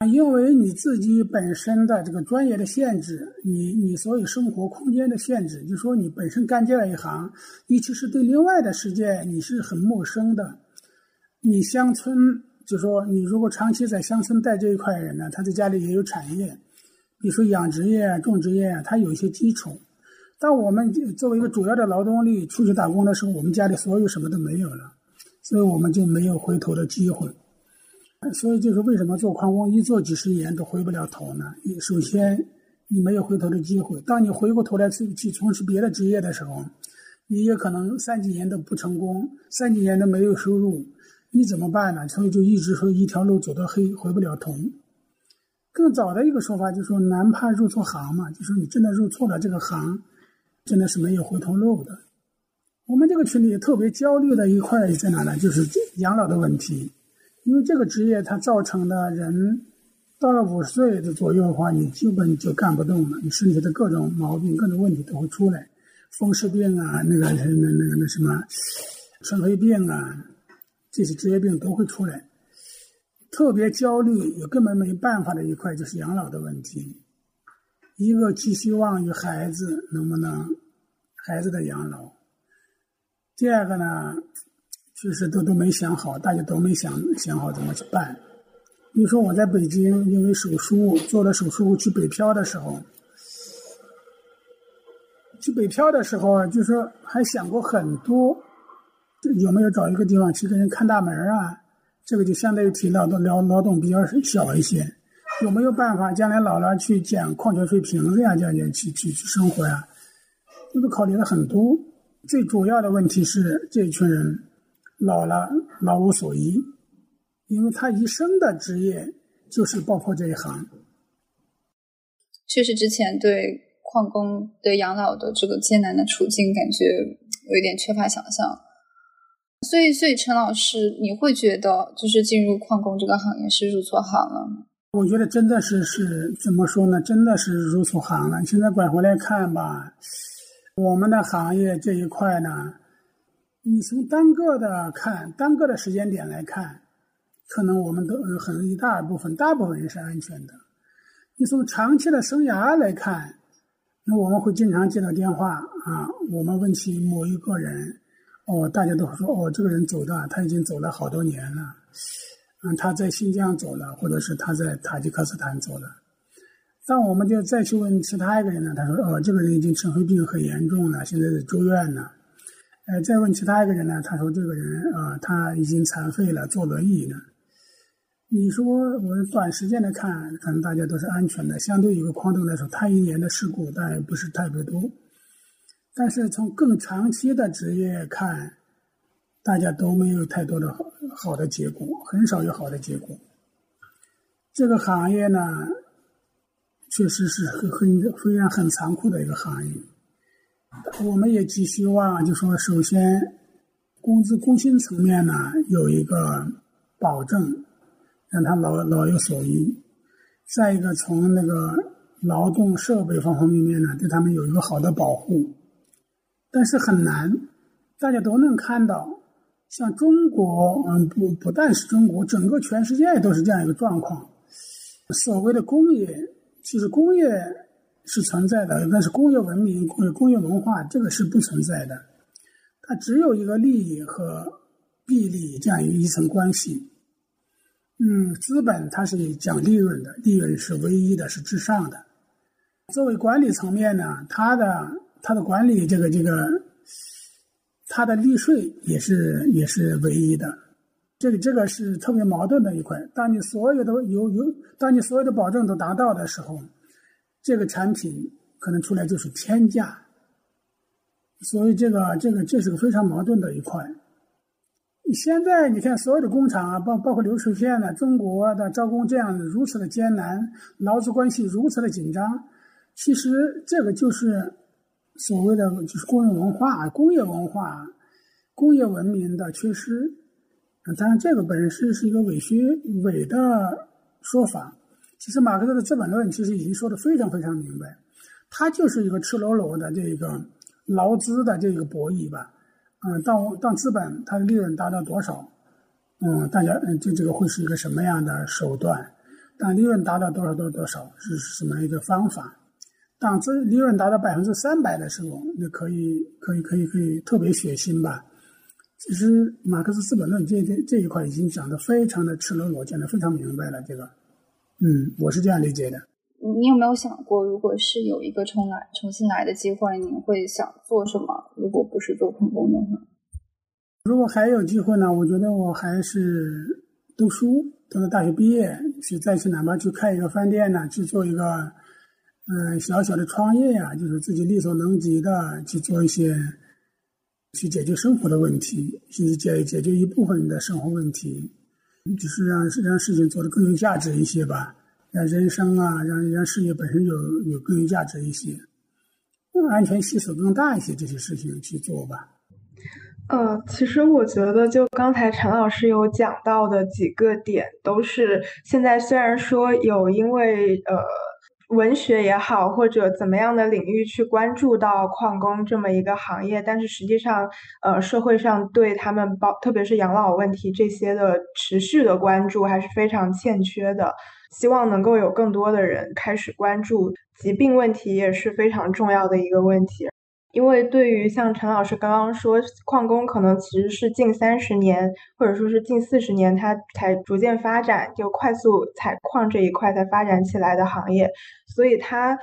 A: 因为你自己本身的这个专业的限制，你你所有生活空间的限制，就说你本身干这一行，你其实对另外的世界你是很陌生的。你乡村，就说你如果长期在乡村带这一块人呢，他在家里也有产业，比如说养殖业、种植业，他有一些基础。当我们作为一个主要的劳动力出去打工的时候，我们家里所有什么都没有了，所以我们就没有回头的机会。所以就是为什么做矿工一做几十年都回不了头呢？你首先你没有回头的机会。当你回过头来去去从事别的职业的时候，你也可能三几年都不成功，三几年都没有收入，你怎么办呢？所以就一直说一条路走到黑，回不了头。更早的一个说法就是说，难怕入错行嘛，就说你真的入错了这个行，真的是没有回头路的。我们这个群里特别焦虑的一块在哪呢？就是养老的问题。因为这个职业，它造成的人到了五十岁的左右的话，你基本就干不动了，你身体的各种毛病、各种问题都会出来，风湿病啊，那个、那、那个、那什么，纯黑病啊，这些职业病都会出来。特别焦虑，也根本没办法的一块就是养老的问题。一个寄希望于孩子能不能孩子的养老，第二个呢？其实都都没想好，大家都没想想好怎么去办。比如说我在北京，因为手术做了手术去北漂的时候，去北漂的时候啊就说还想过很多，有没有找一个地方去给人看大门啊？这个就相对于体劳动劳劳动比较小一些。有没有办法将来老了去捡矿泉水瓶子呀，这样去去去生活呀？这都考虑了很多。最主要的问题是，这一群人老了老无所依，因为他一生的职业就是包括这一行。
B: 确实，之前对矿工对养老的这个艰难的处境，感觉有一点缺乏想象。所以，所以陈老师，你会觉得就是进入矿工这个行业是入错行了吗？
A: 我觉得真的是是怎么说呢？真的是入错行了。现在拐回来看吧。我们的行业这一块呢，你从单个的看，单个的时间点来看，可能我们都很一大部分，大部分人是安全的。你从长期的生涯来看，那我们会经常接到电话啊，我们问起某一个人，哦，大家都说哦，这个人走的，他已经走了好多年了，嗯，他在新疆走了，或者是他在塔吉克斯坦走了。那我们就再去问其他一个人呢？他说：“哦，这个人已经尘肺病很严重了，现在在住院呢。”呃，再问其他一个人呢？他说：“这个人啊，他已经残废了，坐轮椅呢。”你说我们短时间来看，可能大家都是安全的。相对一个矿洞来说，他一年的事故当然不是特别多。但是从更长期的职业看，大家都没有太多的好的结果，很少有好的结果。这个行业呢？确实是很很非常很残酷的一个行业，我们也寄希望，就说首先，工资工薪层面呢有一个保证，让他老老有所依；再一个从那个劳动设备方方面面呢，对他们有一个好的保护。但是很难，大家都能看到，像中国，嗯，不不但是中国，整个全世界都是这样一个状况，所谓的工业。其实工业是存在的，但是工业文明、工工业文化这个是不存在的，它只有一个利益和弊利这样一层关系。嗯，资本它是讲利润的，利润是唯一的，是至上的。作为管理层面呢，它的它的管理这个这个，它的利税也是也是唯一的。这个这个是特别矛盾的一块。当你所有的有有，当你所有的保证都达到的时候，这个产品可能出来就是天价。所以这个这个这是个非常矛盾的一块。现在你看所有的工厂啊，包包括流水线的，中国的招工这样如此的艰难，劳资关系如此的紧张，其实这个就是所谓的就是工业文化、工业文化、工业文明的缺失。当然，这个本身是一个伪虚伪的说法。其实，马克思的《资本论》其实已经说的非常非常明白，它就是一个赤裸裸的这个劳资的这个博弈吧。嗯，当当资本它的利润达到多少，嗯，大家嗯，这这个会是一个什么样的手段？当利润达到多少多少多少是什么一个方法？当资利润达到百分之三百的时候，那可以可以可以可以特别血腥吧。其实，马克思《资本论》这这这一块已经讲的非常的赤裸裸，讲的非常明白了。这个，嗯，我是这样理解的。
B: 你有没有想过，如果是有一个重来、重新来的机会，你会想做什么？如果不是做矿工的话，
A: 如果还有机会呢？我觉得我还是读书，等到大学毕业，去再去哪怕去开一个饭店呢，去做一个嗯小小的创业呀，就是自己力所能及的去做一些。去解决生活的问题，去解解决一部分人的生活问题，就是让让事情做得更有价值一些吧，让人生啊，让让事业本身有有更有价值一些，安全系数更大一些，这些事情去做吧。
C: 呃，其实我觉得，就刚才陈老师有讲到的几个点，都是现在虽然说有因为呃。文学也好，或者怎么样的领域去关注到矿工这么一个行业，但是实际上，呃，社会上对他们包，特别是养老问题这些的持续的关注还是非常欠缺的。希望能够有更多的人开始关注疾病问题，也是非常重要的一个问题。因为对于像陈老师刚刚说，矿工可能其实是近三十年，或者说是近四十年，它才逐渐发展，就快速采矿这一块才发展起来的行业，所以它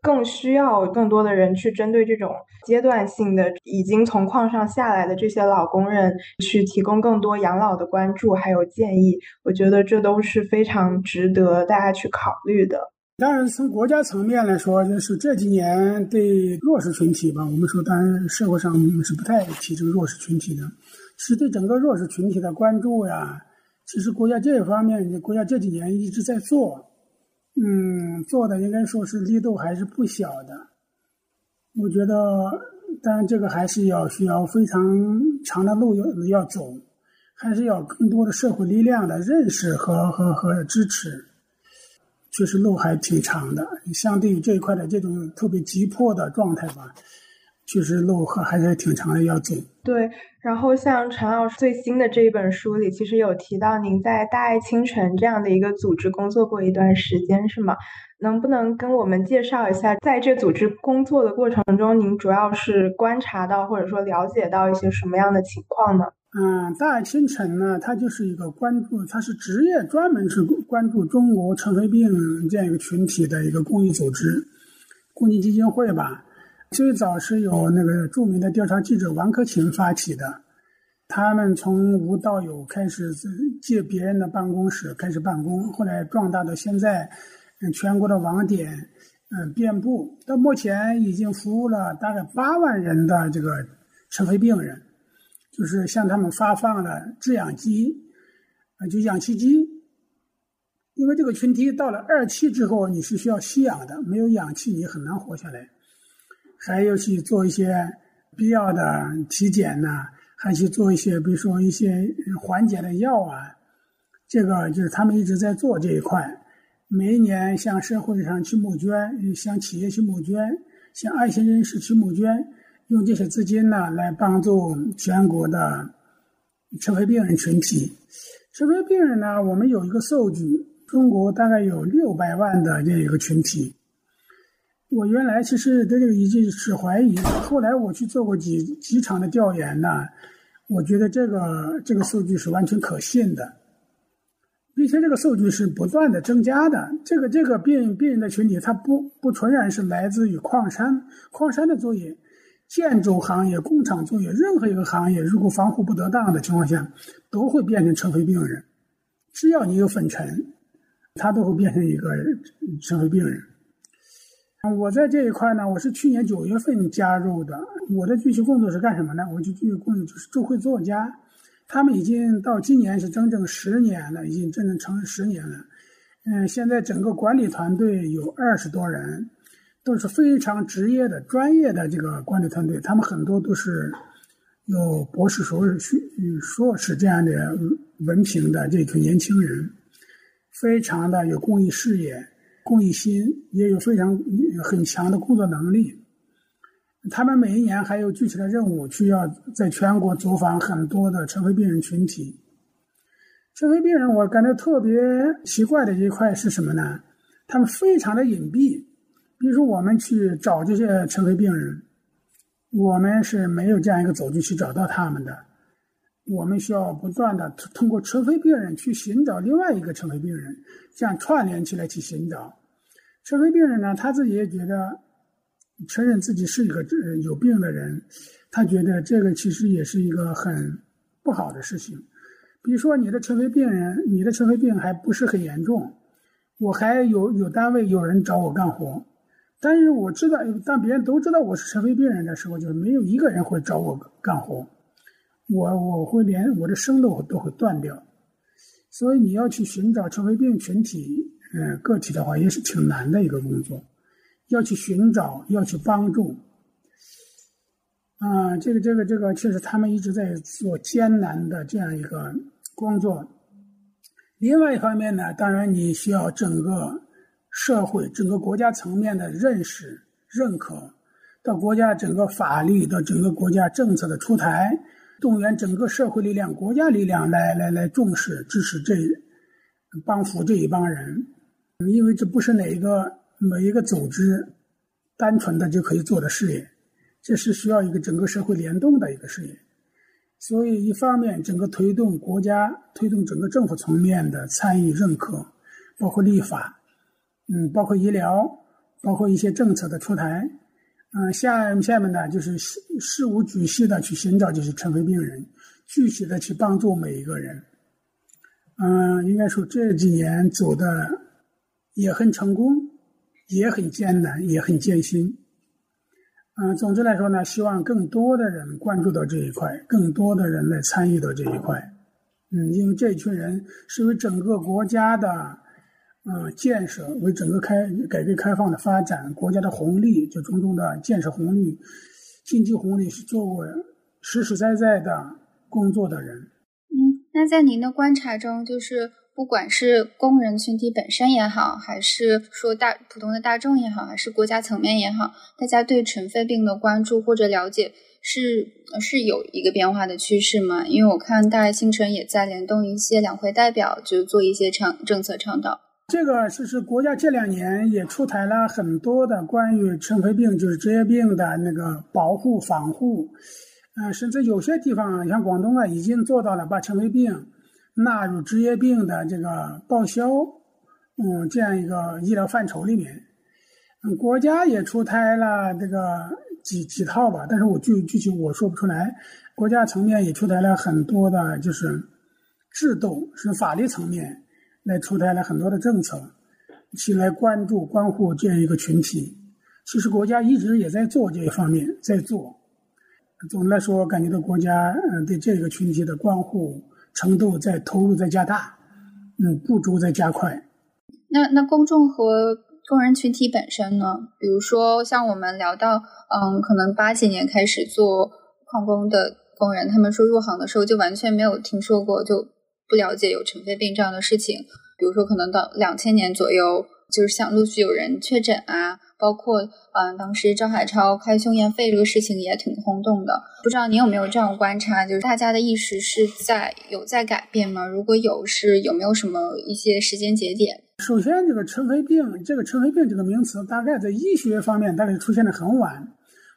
C: 更需要更多的人去针对这种阶段性的已经从矿上下来的这些老工人去提供更多养老的关注还有建议。我觉得这都是非常值得大家去考虑的。
A: 当然，从国家层面来说，就是这几年对弱势群体吧，我们说，当然社会上是不太提这个弱势群体的，是对整个弱势群体的关注呀。其实国家这一方面，国家这几年一直在做。嗯，做的应该说是力度还是不小的。我觉得，当然这个还是要需要非常长的路要要走，还是要更多的社会力量的认识和和和支持。确实路还挺长的，相对于这一块的这种特别急迫的状态吧。确实路还还是挺长的要走。
C: 对，然后像陈老师最新的这一本书里，其实有提到您在大爱清晨这样的一个组织工作过一段时间，是吗？能不能跟我们介绍一下，在这组织工作的过程中，您主要是观察到或者说了解到一些什么样的情况呢？
A: 嗯，大爱清晨呢，它就是一个关注，它是职业专门是关注中国尘肺病这样一个群体的一个公益组织，公益基金会吧。最早是由那个著名的调查记者王克勤发起的，他们从无到有开始借别人的办公室开始办公，后来壮大到现在，全国的网点，嗯，遍布，到目前已经服务了大概八万人的这个尘肺病人，就是向他们发放了制氧机，啊，就氧气机，因为这个群体到了二期之后，你是需要吸氧的，没有氧气你很难活下来。还要去做一些必要的体检呐，还去做一些，比如说一些缓解的药啊，这个就是他们一直在做这一块。每一年向社会上去募捐，向企业去募捐，向爱心人士去募捐，用这些资金呢来帮助全国的尘肺病人群体。尘肺病人呢，我们有一个数据，中国大概有六百万的这一个群体。我原来其实对这个已经是怀疑，后来我去做过几几场的调研呢，我觉得这个这个数据是完全可信的，并且这个数据是不断的增加的。这个这个病病人的群体，它不不纯然是来自于矿山矿山的作业，建筑行业、工厂作业，任何一个行业，如果防护不得当的情况下，都会变成尘肺病人。只要你有粉尘，他都会变成一个尘肺病人。我在这一块呢，我是去年九月份加入的。我的具体工作是干什么呢？我就具体工作就是助会作家。他们已经到今年是整整十年了，已经整整成十年了。嗯，现在整个管理团队有二十多人，都是非常职业的、专业的这个管理团队。他们很多都是有博士、硕士、硕士这样的文凭的这群年轻人，非常的有公益事业。公益心也有非常很强的工作能力，他们每一年还有具体的任务，需要在全国走访很多的尘肺病人群体。尘肺病人，我感觉特别奇怪的一块是什么呢？他们非常的隐蔽。比如说，我们去找这些尘肺病人，我们是没有这样一个走具去找到他们的。我们需要不断的通过尘肺病人去寻找另外一个尘肺病人，这样串联起来去寻找。尘肺病人呢，他自己也觉得承认自己是一个有病的人，他觉得这个其实也是一个很不好的事情。比如说，你的尘肺病人，你的尘肺病还不是很严重，我还有有单位有人找我干活，但是我知道，当别人都知道我是尘肺病人的时候，就是没有一个人会找我干活。我我会连我的生都都会断掉，所以你要去寻找尘肺病群体，嗯，个体的话也是挺难的一个工作，要去寻找，要去帮助，啊，这个这个这个确实他们一直在做艰难的这样一个工作。另外一方面呢，当然你需要整个社会、整个国家层面的认识、认可，到国家整个法律到整个国家政策的出台。动员整个社会力量、国家力量来来来重视、支持这帮扶这一帮人，因为这不是哪一个每一个组织单纯的就可以做的事业，这是需要一个整个社会联动的一个事业。所以，一方面整个推动国家、推动整个政府层面的参与认可，包括立法，嗯，包括医疗，包括一些政策的出台。嗯，下下面呢就是事事无巨细的去寻找这些尘肺病人，具体的去帮助每一个人。嗯，应该说这几年走的也很成功，也很艰难，也很艰辛。嗯，总之来说呢，希望更多的人关注到这一块，更多的人来参与到这一块。嗯，因为这群人是为整个国家的。嗯，建设为整个开改革开放的发展，国家的红利，就种种的建设红利、经济红利，是做过实实在在的工作的人。
B: 嗯，那在您的观察中，就是不管是工人群体本身也好，还是说大普通的大众也好，还是国家层面也好，大家对尘肺病的关注或者了解是是有一个变化的趋势吗？因为我看大爱星辰也在联动一些两会代表，就做一些倡政策倡导。
A: 这个是是国家这两年也出台了很多的关于尘肺病，就是职业病的那个保护防护，嗯，甚至有些地方像广东啊，已经做到了把尘肺病纳入职业病的这个报销，嗯，这样一个医疗范畴里面。嗯，国家也出台了这个几几套吧，但是我具具体我说不出来。国家层面也出台了很多的，就是制度是法律层面。来出台了很多的政策，去来关注关护这样一个群体。其实国家一直也在做这一方面，在做。总的来说，感觉到国家嗯对这个群体的关护程度在投入在加大，嗯，步骤在加快。
B: 那那公众和工人群体本身呢？比如说像我们聊到，嗯，可能八几年开始做矿工的工人，他们说入行的时候就完全没有听说过就。不了解有尘肺病这样的事情，比如说可能到两千年左右，就是像陆续有人确诊啊，包括嗯，当时张海超开胸验肺这个事情也挺轰动的。不知道你有没有这样观察，就是大家的意识是在有在改变吗？如果有，是有没有什么一些时间节点？
A: 首先，这个尘肺病，这个尘肺病这个名词，大概在医学方面大概出现的很晚，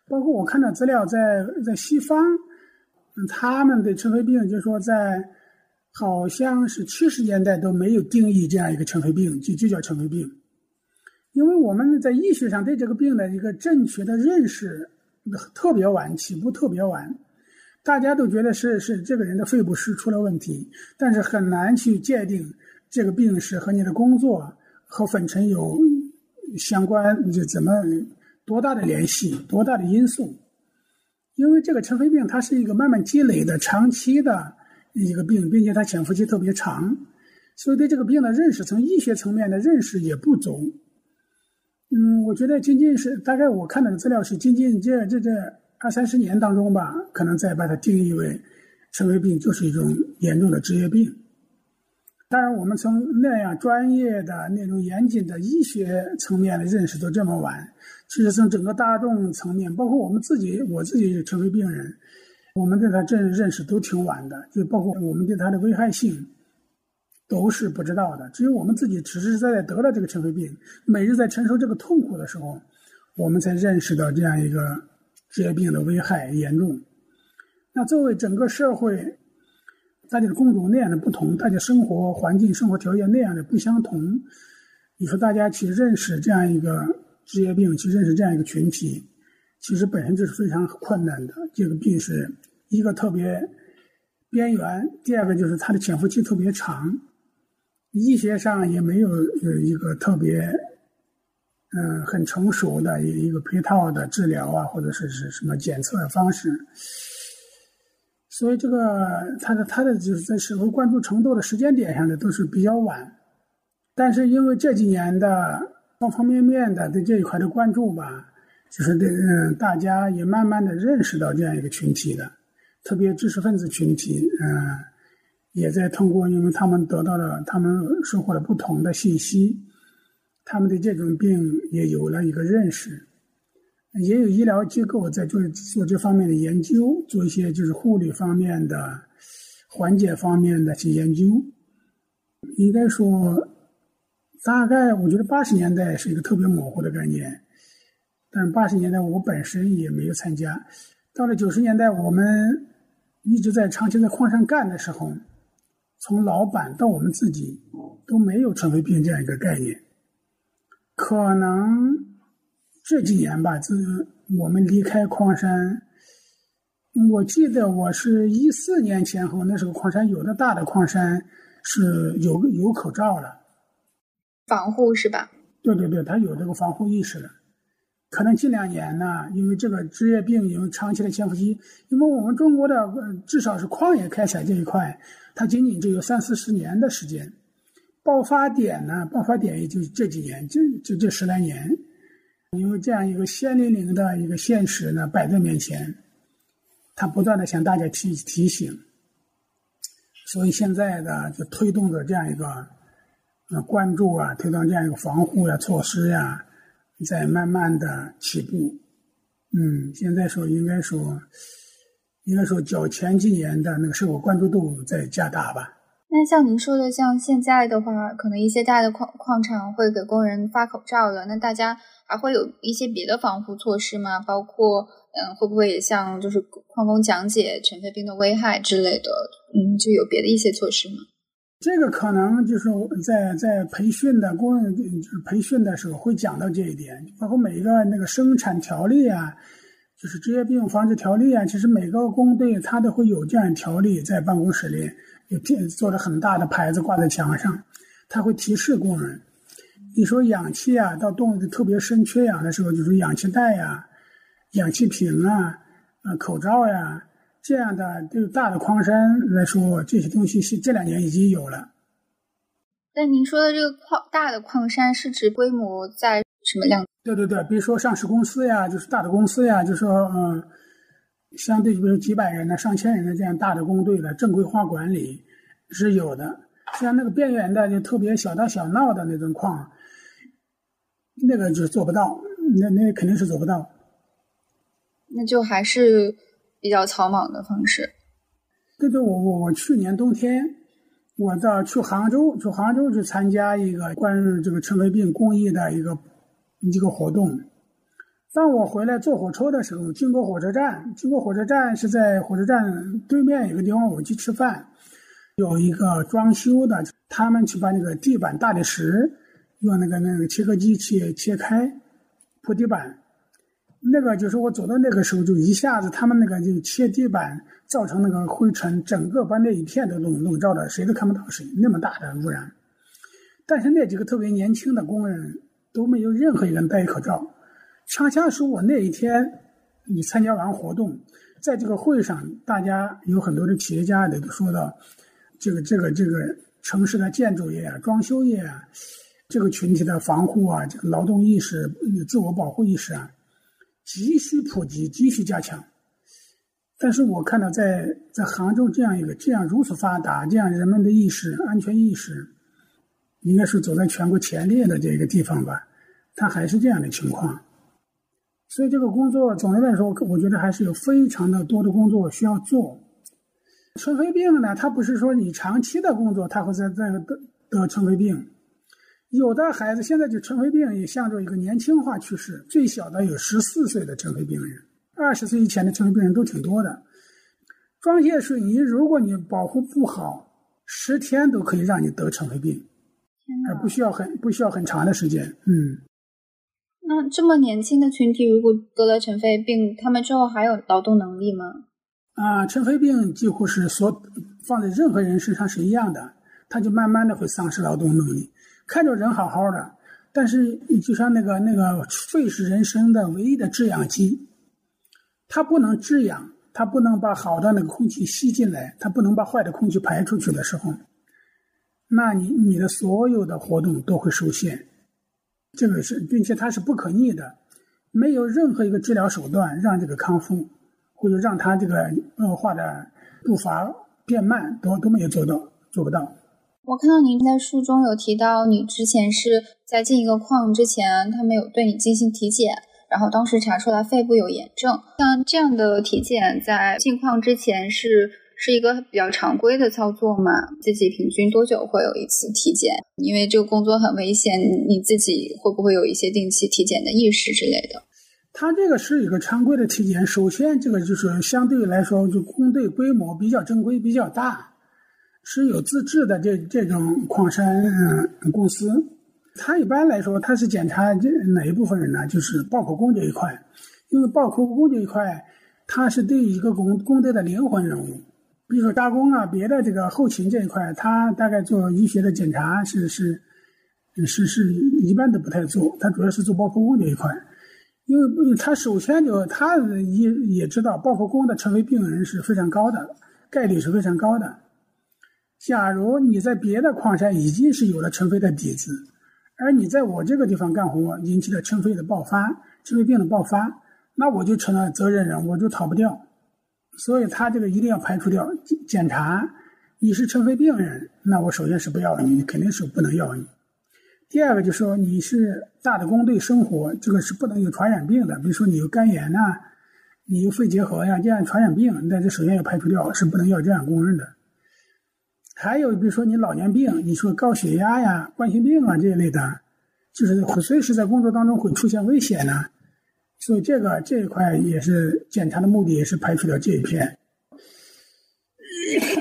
A: 包括我看到资料，在在西方，嗯，他们的尘肺病就是说在。好像是七十年代都没有定义这样一个尘肺病，就就叫尘肺病，因为我们在医学上对这个病的一个正确的认识特别晚，起步特别晚，大家都觉得是是这个人的肺部是出了问题，但是很难去界定这个病是和你的工作和粉尘有相关，就怎么多大的联系，多大的因素，因为这个尘肺病它是一个慢慢积累的长期的。一个病，并且它潜伏期特别长，所以对这个病的认识，从医学层面的认识也不足。嗯，我觉得仅仅是大概我看到的资料是，仅仅这这这二三十年当中吧，可能再把它定义为尘肺病就是一种严重的职业病。当然，我们从那样专业的那种严谨的医学层面的认识都这么晚，其实从整个大众层面，包括我们自己，我自己是尘肺病人。我们对它这认识都挺晚的，就包括我们对它的危害性都是不知道的。只有我们自己实实在在得了这个尘肺病，每日在承受这个痛苦的时候，我们才认识到这样一个职业病的危害严重。那作为整个社会，大家的工种那样的不同，大家生活环境、生活条件那样的不相同，你说大家去认识这样一个职业病，去认识这样一个群体。其实本身就是非常困难的。这个病是一个特别边缘，第二个就是它的潜伏期特别长，医学上也没有呃一个特别嗯很成熟的一一个配套的治疗啊，或者是是什么检测方式。所以这个它的它的就是在社会关注程度的时间点上的都是比较晚，但是因为这几年的方方面面的对这一块的关注吧。就是这嗯，大家也慢慢的认识到这样一个群体的，特别知识分子群体，嗯，也在通过，因为他们得到了，他们收获了不同的信息，他们对这种病也有了一个认识，也有医疗机构在做做这方面的研究，做一些就是护理方面的、缓解方面的去研究。应该说，大概我觉得八十年代是一个特别模糊的概念。但八十年代我本身也没有参加，到了九十年代，我们一直在长期在矿上干的时候，从老板到我们自己都没有尘肺病这样一个概念。可能这几年吧，自我们离开矿山，我记得我是一四年前后，那时候矿山有的大的矿山是有有口罩了，
B: 防护是吧？
A: 对对对，他有这个防护意识了。可能近两年呢，因为这个职业病，因为长期的潜伏期，因为我们中国的至少是矿业开采这一块，它仅仅只有三四十年的时间，爆发点呢，爆发点也就这几年，就就这十来年。因为这样一个血淋淋的一个现实呢摆在面前，他不断的向大家提提醒，所以现在呢就推动着这样一个呃关注啊，推动这样一个防护呀措施呀，在慢慢的起步。嗯，现在说应该说应该说较前几年的那个社会关注度在加大吧。
B: 那像您说的，像现在的话，可能一些大的矿矿场会给工人发口罩了，那大家。还会有一些别的防护措施吗？包括，嗯，会不会也像就是矿工讲解尘肺病的危害之类的？嗯，就有别的一些措施吗？
A: 这个可能就是在在培训的工就是培训的时候会讲到这一点，包括每一个那个生产条例啊，就是职业病防治条例啊，其实每个工队他都会有这样条例在办公室里有做了很大的牌子挂在墙上，他会提示工人。你说氧气啊，到动物特别深缺氧的时候，就是氧气袋呀、氧气瓶啊、啊口罩呀这样的，对大的矿山来说，这些东西是这两年已经有了。
B: 但您说的这个矿大的矿山是指规模在什么量？
A: 对对对，比如说上市公司呀，就是大的公司呀，就说嗯，相对比如几百人的、上千人的这样大的工队的正规化管理是有的。像那个边缘的，就特别小打小闹的那种矿。那个就做不到，那那肯定是做不到。
B: 那就还是比较草莽的方式。
A: 对对，我我我去年冬天，我到去杭州，去杭州去参加一个关于这个尘肺病公益的一个一个活动。当我回来坐火车的时候，经过火车站，经过火车站是在火车站对面有个地方，我去吃饭，有一个装修的，他们去把那个地板大理石。用那个那个切割机去切开铺地板，那个就是我走到那个时候，就一下子他们那个就切地板，造成那个灰尘，整个把那一片都笼笼罩着，谁都看不到谁，那么大的污染。但是那几个特别年轻的工人都没有任何一个人戴口罩。恰恰是我那一天你参加完活动，在这个会上，大家有很多的企业家也都说到，这个这个这个城市的建筑业啊，装修业啊。这个群体的防护啊，这个劳动意识、自我保护意识啊，急需普及，急需加强。但是我看到，在在杭州这样一个这样如此发达、这样人们的意识、安全意识，应该是走在全国前列的这个地方吧，它还是这样的情况。所以这个工作总的来说，我觉得还是有非常的多的工作需要做。尘肺病呢，它不是说你长期的工作，它会在在得得尘肺病。有的孩子现在就尘肺病也向着一个年轻化趋势，最小的有十四岁的尘肺病人，二十岁以前的尘肺病人都挺多的。装卸水泥，如果你保护不好，十天都可以让你得尘肺病，而不需要很不需要很长的时间。嗯，
B: 那这么年轻的群体，如果得了尘肺病，他们之后还有劳动能力吗？
A: 啊，尘肺病几乎是所放在任何人身上是一样的，他就慢慢的会丧失劳动能力。看着人好好的，但是就像那个那个肺是人生的唯一的制氧机，它不能制氧，它不能把好的那个空气吸进来，它不能把坏的空气排出去的时候，那你你的所有的活动都会受限。这个是，并且它是不可逆的，没有任何一个治疗手段让这个康复，或者让它这个恶化的步伐变慢，都都没有做到，做不到。
B: 我看到您在书中有提到，你之前是在进一个矿之前，他们有对你进行体检，然后当时查出来肺部有炎症。像这样的体检，在进矿之前是是一个比较常规的操作吗？自己平均多久会有一次体检？因为这个工作很危险，你自己会不会有一些定期体检的意识之类的？
A: 他这个是一个常规的体检，首先这个就是相对来说，就工队规模比较正规、比较大。是有自制的这这种矿山嗯公司，他一般来说，他是检查这哪一部分人呢？就是爆口工这一块，因为爆口工这一块，它是对一个工工队的灵魂人物。比如说加工啊，别的这个后勤这一块，他大概做医学的检查是是是是一般都不太做，他主要是做爆破工这一块。因为他首先就他也也知道爆破工的成为病人是非常高的，概率是非常高的。假如你在别的矿山已经是有了尘肺的底子，而你在我这个地方干活引起了尘肺的爆发，尘肺病的爆发，那我就成了责任人，我就逃不掉。所以他这个一定要排除掉检查，你是尘肺病人，那我首先是不要你，肯定是不能要你。第二个就说你是大的工队生活，这个是不能有传染病的，比如说你有肝炎呐，你有肺结核呀这样传染病，那这首先要排除掉，是不能要这样工人的。还有比如说你老年病，你说高血压呀、冠心病啊这一类的，就是随时在工作当中会出现危险呢，所以这个这一块也是检查的目的，也是排除掉这一片。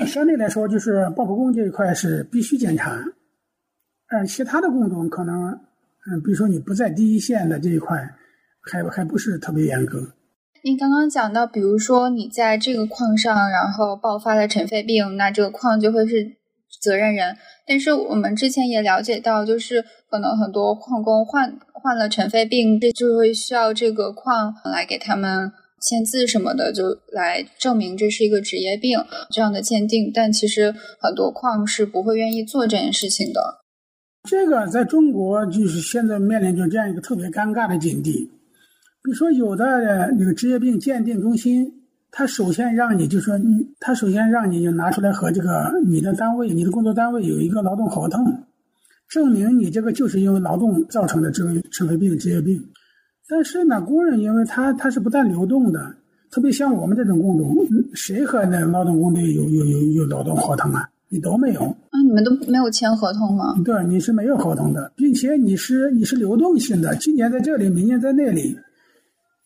A: 相对来说，就是爆破工这一块是必须检查。而其他的工种可能，嗯，比如说你不在第一线的这一块，还还不是特别严格。
B: 您刚刚讲到，比如说你在这个矿上，然后爆发了尘肺病，那这个矿就会是责任人。但是我们之前也了解到，就是可能很多矿工患患了尘肺病，这就会需要这个矿来给他们签字什么的，就来证明这是一个职业病这样的鉴定。但其实很多矿是不会愿意做这件事情的。
A: 这个在中国就是现在面临着这样一个特别尴尬的境地。比如说，有的那个职业病鉴定中心，他首先让你就说，你他首先让你就拿出来和这个你的单位、你的工作单位有一个劳动合同，证明你这个就是因为劳动造成的这个尘肺病、职业病。但是呢，工人因为他他是不断流动的，特别像我们这种工种，谁和那劳动工队有有有有劳动合同啊？你都没有
B: 啊？你们都没有签合同吗？
A: 对，你是没有合同的，并且你是你是流动性的，今年在这里，明年在那里，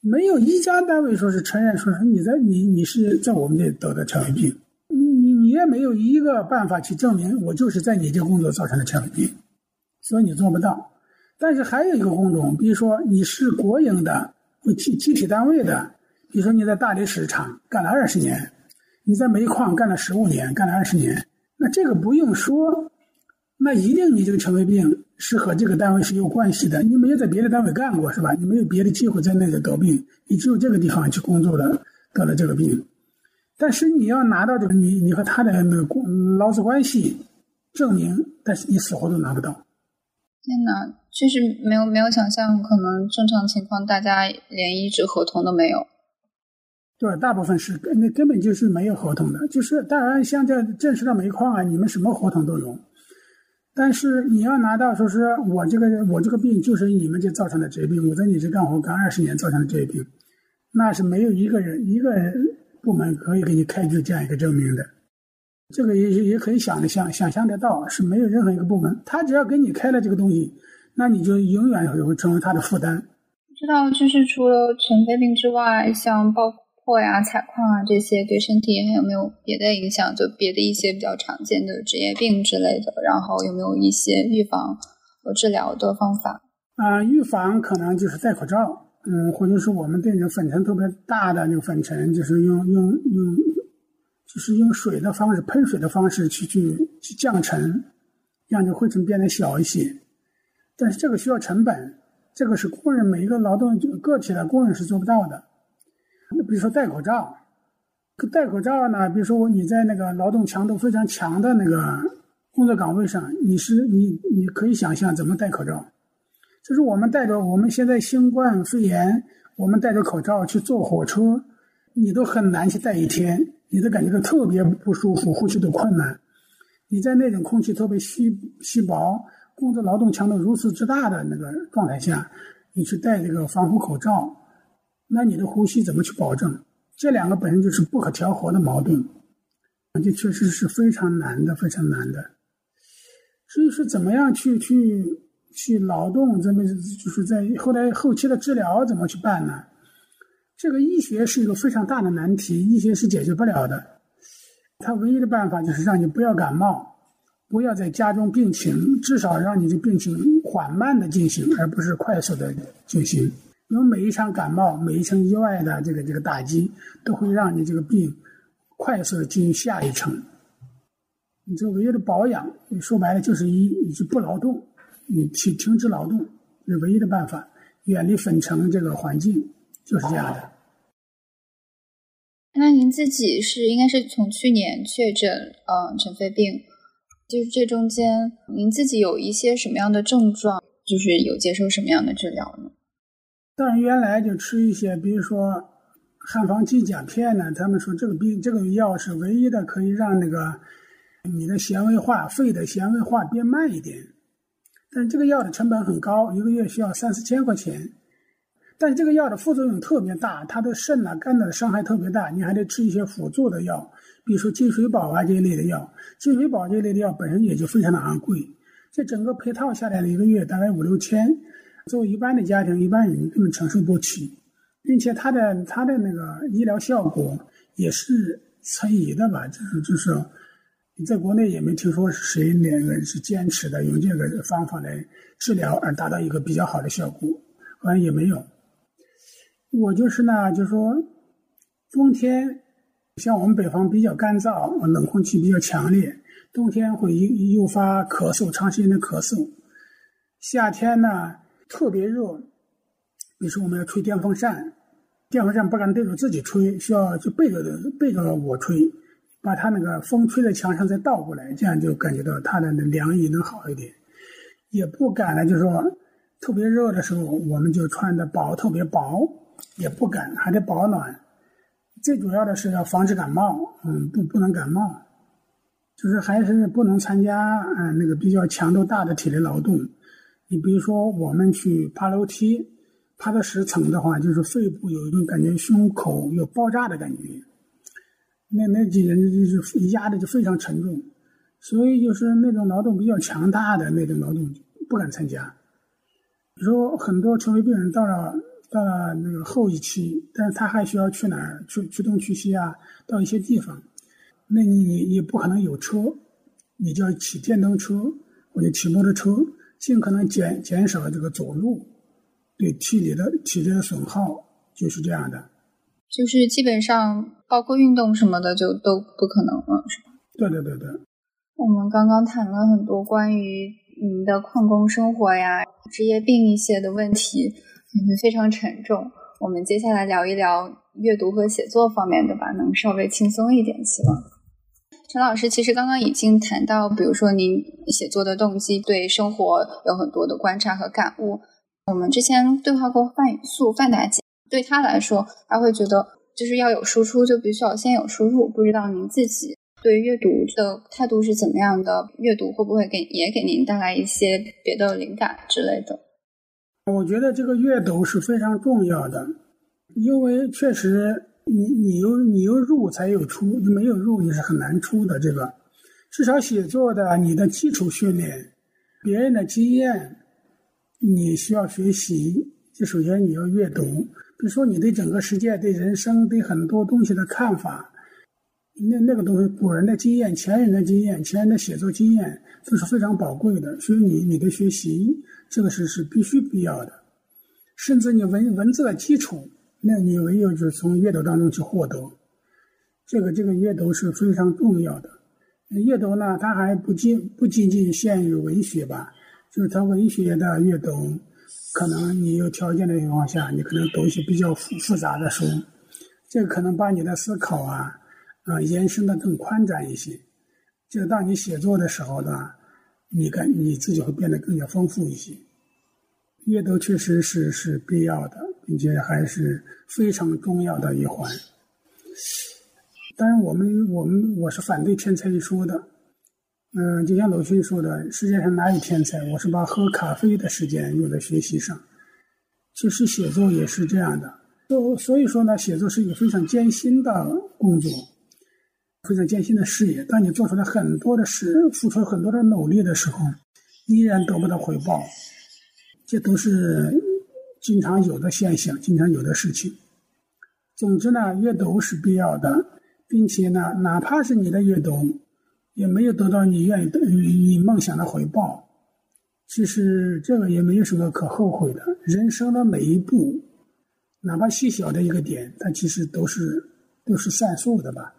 A: 没有一家单位说是承认说是你在你你是在我们这得的尘肺病，你你你也没有一个办法去证明我就是在你这工作造成的尘肺病，所以你做不到。但是还有一个工种，比如说你是国营的集集体单位的，比如说你在大理石厂干了二十年，你在煤矿干了十五年，干了二十年。那这个不用说，那一定你这个尘肺病是和这个单位是有关系的。你没有在别的单位干过是吧？你没有别的机会在那里得病，你只有这个地方去工作了得了这个病。但是你要拿到这个你你和他的那个劳资关系证明，但是你死活都拿不到。
B: 天哪，确实没有没有想象，可能正常情况大家连一纸合同都没有。
A: 对，大部分是那根本就是没有合同的，就是当然像这正式的煤矿啊，你们什么合同都有，但是你要拿到说是我这个我这个病就是你们这造成的职业病，我在你这干活干二十年造成的职业病，那是没有一个人一个部门可以给你开具这样一个证明的，这个也也可以想的想想象得到，是没有任何一个部门，他只要给你开了这个东西，那你就永远也会成为他的负担。
B: 知道，就是除了尘肺病之外，像包括。货呀、采矿啊这些对身体还有没有别的影响？就别的一些比较常见的职业病之类的，然后有没有一些预防和治疗的方法？
A: 啊，预防可能就是戴口罩，嗯，或者是我们对那个粉尘特别大的那个粉尘，就是用用用，就是用水的方式喷水的方式去去去降尘，让这灰尘变得小一些。但是这个需要成本，这个是工人每一个劳动个体的工人是做不到的。那比如说戴口罩，戴口罩呢？比如说你在那个劳动强度非常强的那个工作岗位上，你是你你可以想象怎么戴口罩。就是我们戴着我们现在新冠肺炎，我们戴着口罩去坐火车，你都很难去戴一天，你都感觉到特别不舒服，呼吸都困难。你在那种空气特别稀稀薄、工作劳动强度如此之大的那个状态下，你去戴这个防护口罩。那你的呼吸怎么去保证？这两个本身就是不可调和的矛盾，这确实是非常难的，非常难的。所以说，怎么样去去去劳动？怎么就是在后来后期的治疗怎么去办呢？这个医学是一个非常大的难题，医学是解决不了的。它唯一的办法就是让你不要感冒，不要再加重病情，至少让你的病情缓慢的进行，而不是快速的进行。因为每一场感冒、每一场意外的这个这个打击，都会让你这个病快速的进入下一层。你这个唯一的保养，说白了就是一，你是不劳动，你停停止劳动是唯一的办法，远离粉尘这个环境，就是这样的。
B: 那您自己是应该是从去年确诊呃尘肺病。就是这中间，您自己有一些什么样的症状？就是有接受什么样的治疗呢？
A: 但是，原来就吃一些，比如说汉方鸡甲片呢。他们说这个病，这个药是唯一的可以让那个你的纤维化、肺的纤维化变慢一点。但这个药的成本很高，一个月需要三四千块钱。但这个药的副作用特别大，它的肾啊、肝的伤害特别大，你还得吃一些辅助的药。比如说金水宝啊这一类的药，金水宝这一类的药本身也就非常的昂贵，这整个配套下来了一个月大概五六千，作为一般的家庭，一般人根本承受不起，并且它的它的那个医疗效果也是存疑的吧，就是就是你在国内也没听说谁哪个是坚持的用这个方法来治疗而达到一个比较好的效果，好像也没有。我就是呢，就是说冬天。像我们北方比较干燥，冷空气比较强烈，冬天会诱诱发咳嗽，长时间的咳嗽。夏天呢特别热，比如说我们要吹电风扇，电风扇不敢对着自己吹，需要就背着背着我吹，把它那个风吹在墙上再倒过来，这样就感觉到它的凉意能好一点。也不敢呢，就是说特别热的时候，我们就穿的薄特别薄，也不敢，还得保暖。最主要的是要防止感冒，嗯，不不能感冒，就是还是不能参加嗯那个比较强度大的体力劳动。你比如说我们去爬楼梯，爬到十层的话，就是肺部有一种感觉，胸口有爆炸的感觉，那那几人就是压的就非常沉重，所以就是那种劳动比较强大的那种劳动不敢参加。比如说很多尘肺病人到了。到了那个后一期，但是他还需要去哪儿？去去东去西啊，到一些地方，那你也不可能有车，你就要骑电动车或者骑摩托车，尽可能减减少这个走路对体力的体力的损耗，就是这样的。
B: 就是基本上包括运动什么的就都不可能了，是吧？
A: 对对对对。
B: 我们刚刚谈了很多关于您的矿工生活呀、职业病一些的问题。感觉非常沉重。我们接下来聊一聊阅读和写作方面的吧，能稍微轻松一点。希望陈老师其实刚刚已经谈到，比如说您写作的动机，对生活有很多的观察和感悟。我们之前对话过范素范大姐，对她来说，她会觉得就是要有输出，就必须要先有输入。不知道您自己对阅读的态度是怎么样的？阅读会不会给也给您带来一些别的灵感之类的？
A: 我觉得这个阅读是非常重要的，因为确实你你有你有入才有出，你没有入你是很难出的。这个至少写作的你的基础训练，别人的经验，你需要学习。就首先你要阅读，比如说你对整个世界、对人生、对很多东西的看法，那那个东西，古人的经验、前人的经验、前人的写作经验都是非常宝贵的，所以你你的学习。这个是是必须必要的，甚至你文文字的基础，那你唯有就是从阅读当中去获得。这个这个阅读是非常重要的。阅读呢，它还不仅不仅仅限于文学吧，就是它文学的阅读，可能你有条件的情况下，你可能读一些比较复复杂的书，这个可能把你的思考啊啊延伸的更宽展一些。就当你写作的时候呢。你感你自己会变得更加丰富一些，阅读确实是是必要的，并且还是非常重要的一环。当然，我们我们我是反对天才一说的。嗯，就像鲁迅说的：“世界上哪有天才？我是把喝咖啡的时间用在学习上。”其实写作也是这样的。所所以说呢，写作是一个非常艰辛的工作。非常艰辛的事业，当你做出了很多的事，付出了很多的努力的时候，依然得不到回报，这都是经常有的现象，经常有的事情。总之呢，阅读是必要的，并且呢，哪怕是你的阅读也没有得到你愿意的你梦想的回报。其实这个也没有什么可后悔的。人生的每一步，哪怕细小的一个点，它其实都是都是算数的吧。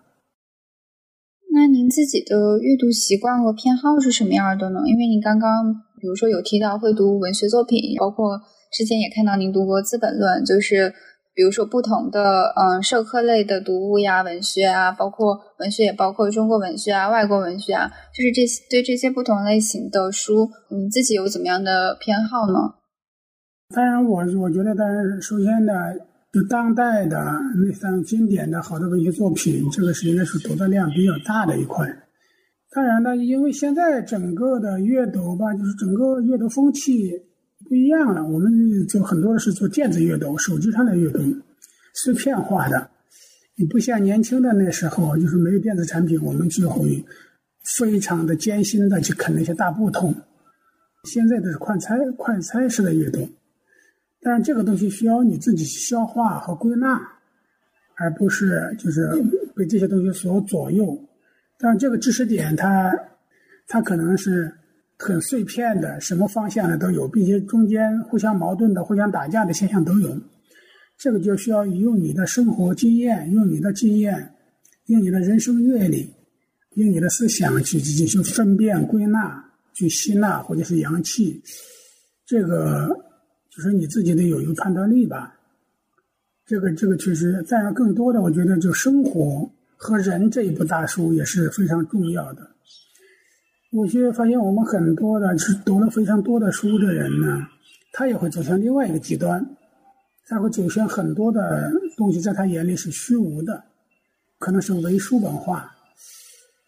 B: 那您自己的阅读习惯和偏好是什么样的呢？因为你刚刚比如说有提到会读文学作品，包括之前也看到您读过《资本论》，就是。比如说不同的嗯社科类的读物呀，文学啊，包括文学也包括中国文学啊，外国文学啊，就是这些对这些不同类型的书，你自己有怎么样的偏好呢？
A: 当然，我我觉得，当然，首先呢，就当代的那像经典的好的文学作品，这个是应该是读的量比较大的一块。当然呢，因为现在整个的阅读吧，就是整个阅读风气。不一样了，我们就很多的是做电子阅读，手机上的阅读，碎片化的。你不像年轻的那时候，就是没有电子产品，我们就会非常的艰辛的去啃那些大部头。现在的快餐快餐式的阅读，但是这个东西需要你自己消化和归纳，而不是就是被这些东西所左右。但这个知识点，它它可能是。很碎片的，什么方向的都有，并且中间互相矛盾的、互相打架的现象都有。这个就需要用你的生活经验、用你的经验、用你的人生阅历、用你的思想去进行分辨、归纳、去吸纳或者是扬气。这个就是你自己得有一个判断力吧。这个这个确实，再有更多的，我觉得就生活和人这一部大书也是非常重要的。我现在发现，我们很多的是读了非常多的书的人呢，他也会走向另外一个极端，他会走向很多的东西，在他眼里是虚无的，可能是唯书本化，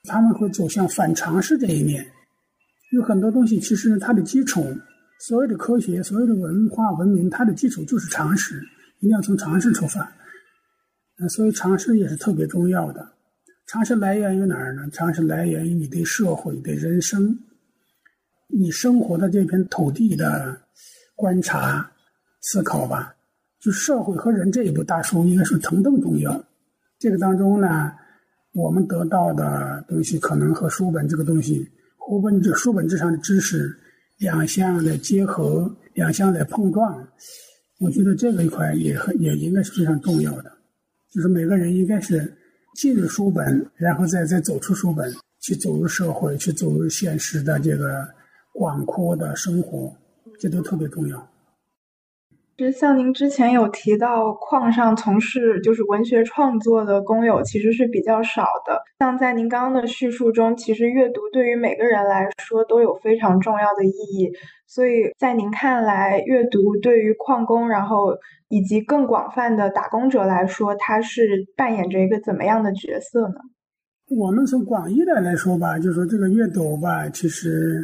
A: 他们会走向反常识这一面。有很多东西，其实它的基础，所有的科学、所有的文化文明，它的基础就是常识，一定要从常识出发。那，所以常识也是特别重要的。常识来源于哪儿呢？常识来源于你对社会、对人生、你生活的这片土地的观察、思考吧。就社会和人这一部大书，应该是同等重要。这个当中呢，我们得到的东西可能和书本这个东西，书本这书本之上的知识两相的结合、两相的碰撞，我觉得这个一块也很也应该是非常重要的。就是每个人应该是。进入书本，然后再再走出书本，去走入社会，去走入现实的这个广阔的生活，这都特别重要。
C: 其实，像您之前有提到，矿上从事就是文学创作的工友其实是比较少的。像在您刚刚的叙述中，其实阅读对于每个人来说都有非常重要的意义。所以在您看来，阅读对于矿工，然后以及更广泛的打工者来说，它是扮演着一个怎么样的角色呢？
A: 我们从广义的来说吧，就说这个阅读吧，其实。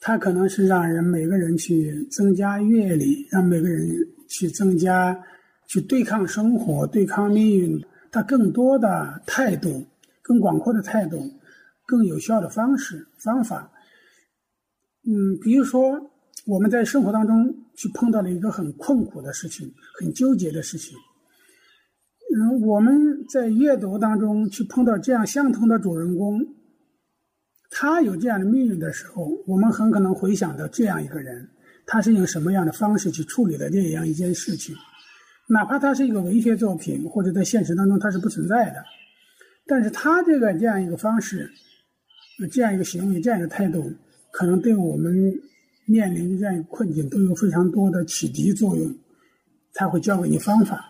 A: 它可能是让人每个人去增加阅历，让每个人去增加去对抗生活、对抗命运，它更多的态度、更广阔的态度、更有效的方式方法。嗯，比如说我们在生活当中去碰到了一个很困苦的事情、很纠结的事情，嗯，我们在阅读当中去碰到这样相同的主人公。他有这样的命运的时候，我们很可能回想到这样一个人，他是用什么样的方式去处理的这样一件事情，哪怕他是一个文学作品，或者在现实当中他是不存在的，但是他这个这样一个方式，这样一个行为，这样一个态度，可能对我们面临的这样一个困境都有非常多的启迪作用，他会教给你方法，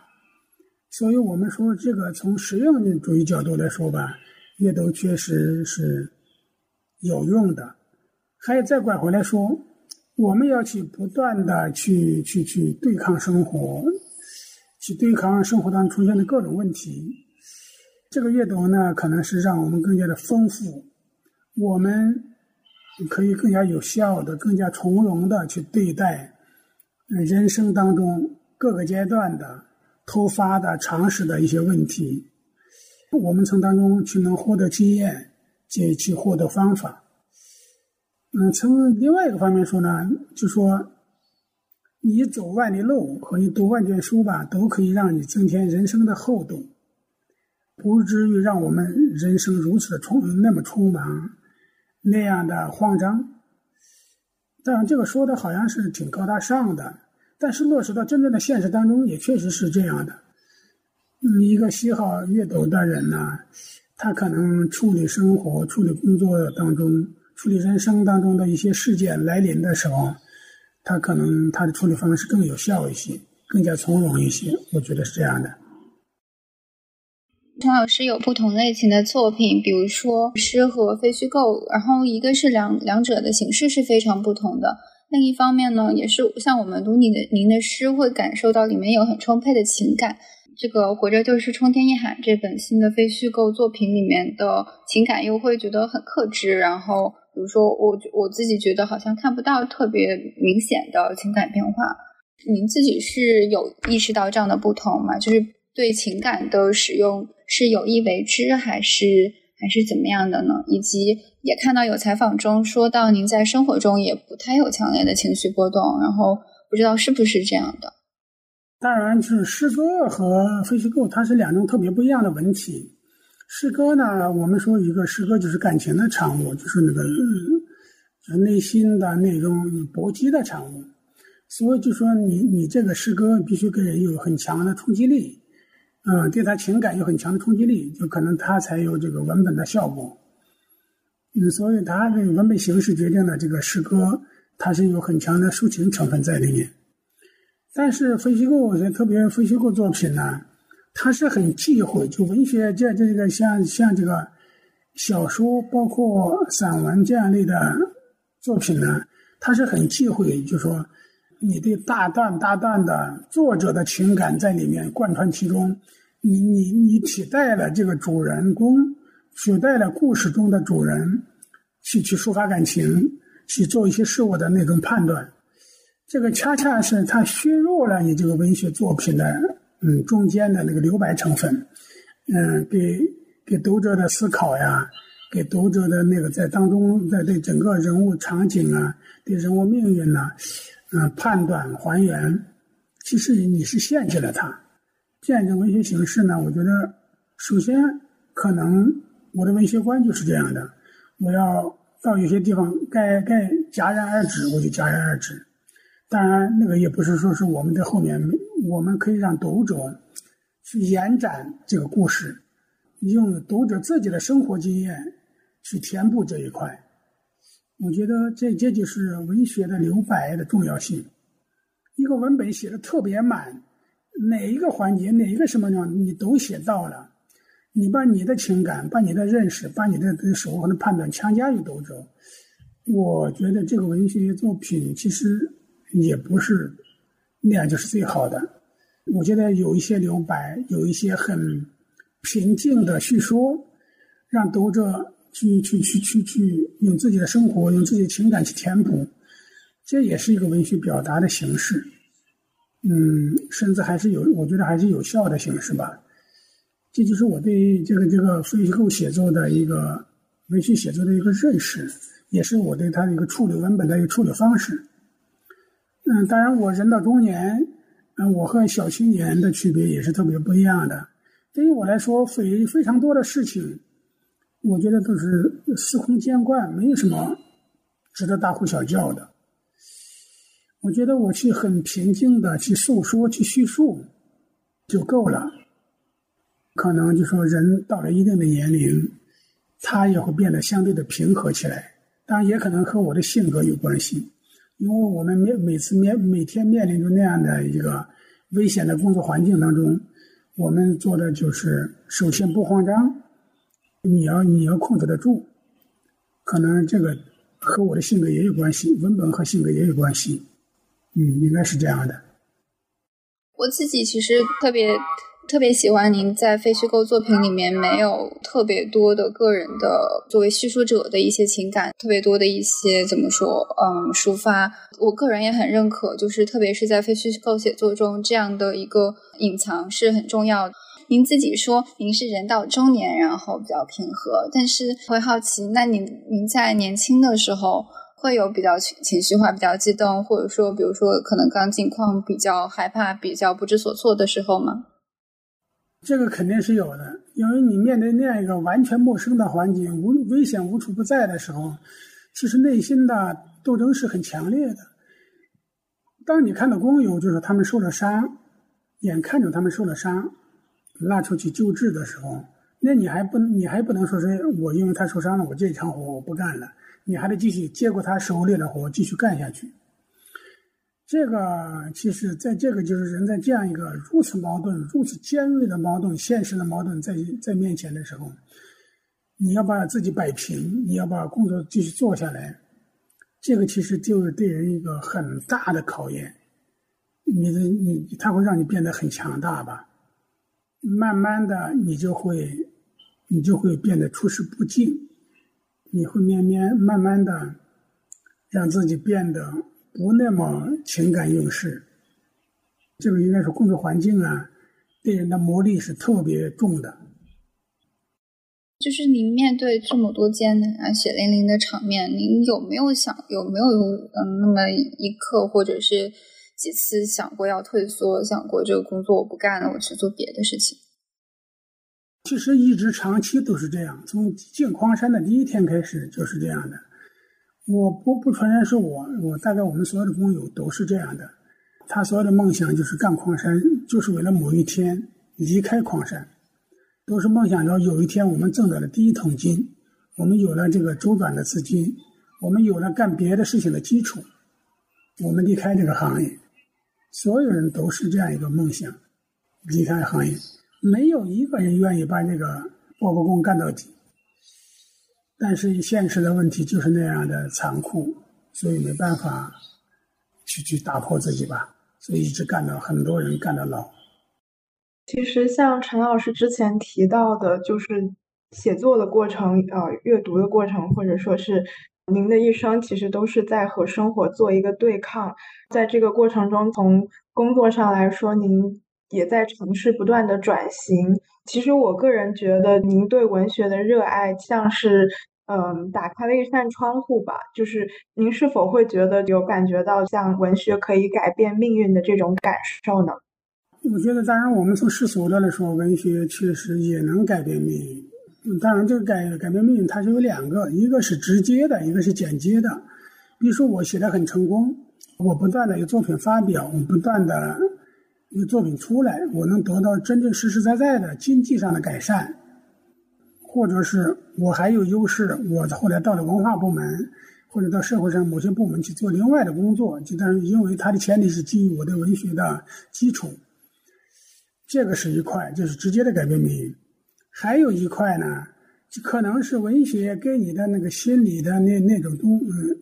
A: 所以我们说这个从实用主义角度来说吧，阅读确实是。有用的，还有再拐回来说，我们要去不断的去去去对抗生活，去对抗生活当中出现的各种问题。这个阅读呢，可能是让我们更加的丰富，我们可以更加有效的、更加从容的去对待人生当中各个阶段的突发的、常识的一些问题。我们从当中去能获得经验。去去获得方法，嗯，从另外一个方面说呢，就说你走万里路和你读万卷书吧，都可以让你增添人生的厚度。不至于让我们人生如此的匆那么匆忙那样的慌张。当然，这个说的好像是挺高大上的，但是落实到真正的现实当中，也确实是这样的。嗯，一个喜好阅读的人呢，他可能处理生活、处理工作当中、处理人生当中的一些事件来临的时候，他可能他的处理方式更有效一些，更加从容一些。我觉得是这样的。
B: 陈老师有不同类型的作品，比如说诗和非虚构，然后一个是两两者的形式是非常不同的。另一方面呢，也是像我们读你的您的诗，会感受到里面有很充沛的情感。这个《活着就是冲天一喊》这本新的非虚构作品里面的情感，又会觉得很克制。然后，比如说我我自己觉得好像看不到特别明显的情感变化。您自己是有意识到这样的不同吗？就是对情感的使用。是有意为之，还是还是怎么样的呢？以及也看到有采访中说到，您在生活中也不太有强烈的情绪波动，然后不知道是不是这样的。
A: 当然，就是诗歌和非虚构，它是两种特别不一样的文体。诗歌呢，我们说一个诗歌就是感情的产物，就是那个内心的那种搏击的产物，所以就说你你这个诗歌必须给人有很强的冲击力。嗯，对他情感有很强的冲击力，就可能他才有这个文本的效果。嗯，所以他这个文本形式决定了这个诗歌，它是有很强的抒情成分在里面。但是分析构，特别分析构作品呢，它是很忌讳，就文学这这个像像这个小说，包括散文这样类的作品呢，它是很忌讳，就说你对大段大段的作者的情感在里面贯穿其中。你你你替代了这个主人公，取代了故事中的主人，去去抒发感情，去做一些事物的那种判断，这个恰恰是他削弱了你这个文学作品的嗯中间的那个留白成分，嗯，给给读者的思考呀，给读者的那个在当中在对整个人物场景啊，对人物命运呐，嗯，判断还原，其实你是限制了他。这样一种文学形式呢，我觉得，首先可能我的文学观就是这样的，我要到有些地方该该戛然而止，我就戛然而止。当然，那个也不是说是我们在后面，我们可以让读者去延展这个故事，用读者自己的生活经验去填补这一块。我觉得这这就是文学的留白的重要性。一个文本写的特别满。哪一个环节，哪一个什么呢，你都写到了。你把你的情感、把你的认识、把你的手和的判断强加于读者，我觉得这个文学作品其实也不是那样就是最好的。我觉得有一些留白，有一些很平静的叙说，让读者去去去去去用自己的生活、用自己的情感去填补，这也是一个文学表达的形式。嗯，甚至还是有，我觉得还是有效的形式吧。这就是我对这个这个非虚构写作的一个文学写作的一个认识，也是我对它的一个处理文本的一个处理方式。嗯，当然，我人到中年，嗯，我和小青年的区别也是特别不一样的。对于我来说，非非常多的事情，我觉得都是司空见惯，没有什么值得大呼小叫的。我觉得我去很平静的去诉说、去叙述就够了。可能就说人到了一定的年龄，他也会变得相对的平和起来。当然，也可能和我的性格有关系，因为我们每每次面每天面临着那样的一个危险的工作环境当中，我们做的就是首先不慌张，你要你要控制得住。可能这个和我的性格也有关系，文本和性格也有关系。嗯，应该是这样的。
B: 我自己其实特别特别喜欢您在非虚构作品里面没有特别多的个人的作为叙述者的一些情感，特别多的一些怎么说，嗯，抒发。我个人也很认可，就是特别是在非虚构写作中，这样的一个隐藏是很重要的。您自己说您是人到中年，然后比较平和，但是会好奇，那您您在年轻的时候？会有比较情情绪化、比较激动，或者说，比如说，可能刚境况比较害怕、比较不知所措的时候吗？
A: 这个肯定是有的，因为你面对那样一个完全陌生的环境，无危险无处不在的时候，其实内心的斗争是很强烈的。当你看到工友就是他们受了伤，眼看着他们受了伤，拉出去救治的时候，那你还不能你还不能说是我因为他受伤了，我这一场活我不干了，你还得继续接过他手里的活继续干下去。这个其实，在这个就是人在这样一个如此矛盾、如此尖锐的矛盾、现实的矛盾在在面前的时候，你要把自己摆平，你要把工作继续做下来，这个其实就是对人一个很大的考验。你的你，他会让你变得很强大吧？慢慢的，你就会，你就会变得处事不惊，你会慢慢慢慢的让自己变得。不那么情感用事，这个应该是工作环境啊，对人的磨砺是特别重的。
B: 就是您面对这么多艰难啊、血淋淋的场面，您有没有想，有没有嗯那么一刻或者是几次想过要退缩，想过这个工作我不干了，我去做别的事情？
A: 其实一直长期都是这样，从进矿山的第一天开始就是这样的。我不不承认是我，我大概我们所有的工友都是这样的。他所有的梦想就是干矿山，就是为了某一天离开矿山，都是梦想着有一天我们挣到了第一桶金，我们有了这个周转的资金，我们有了干别的事情的基础，我们离开这个行业。所有人都是这样一个梦想，离开行业，没有一个人愿意把这个波波工干到底。但是现实的问题就是那样的残酷，所以没办法去去打破自己吧，所以一直干到很多人干到老。
C: 其实像陈老师之前提到的，就是写作的过程，呃，阅读的过程，或者说是您的一生，其实都是在和生活做一个对抗。在这个过程中，从工作上来说，您也在尝试不断的转型。其实我个人觉得，您对文学的热爱像是，嗯，打开了一扇窗户吧。就是您是否会觉得有感觉到像文学可以改变命运的这种感受呢？
A: 我觉得，当然，我们从世俗的来说，文学确实也能改变命运。当然，这个改改变命运，它是有两个，一个是直接的，一个是间接的。比如说，我写的很成功，我不断的有作品发表，我不断的。一个作品出来，我能得到真正实实在在的经济上的改善，或者是我还有优势，我后来到了文化部门或者到社会上某些部门去做另外的工作，就但是因为它的前提是基于我的文学的基础，这个是一块，就是直接的改变命运。还有一块呢，就可能是文学给你的那个心理的那那种东嗯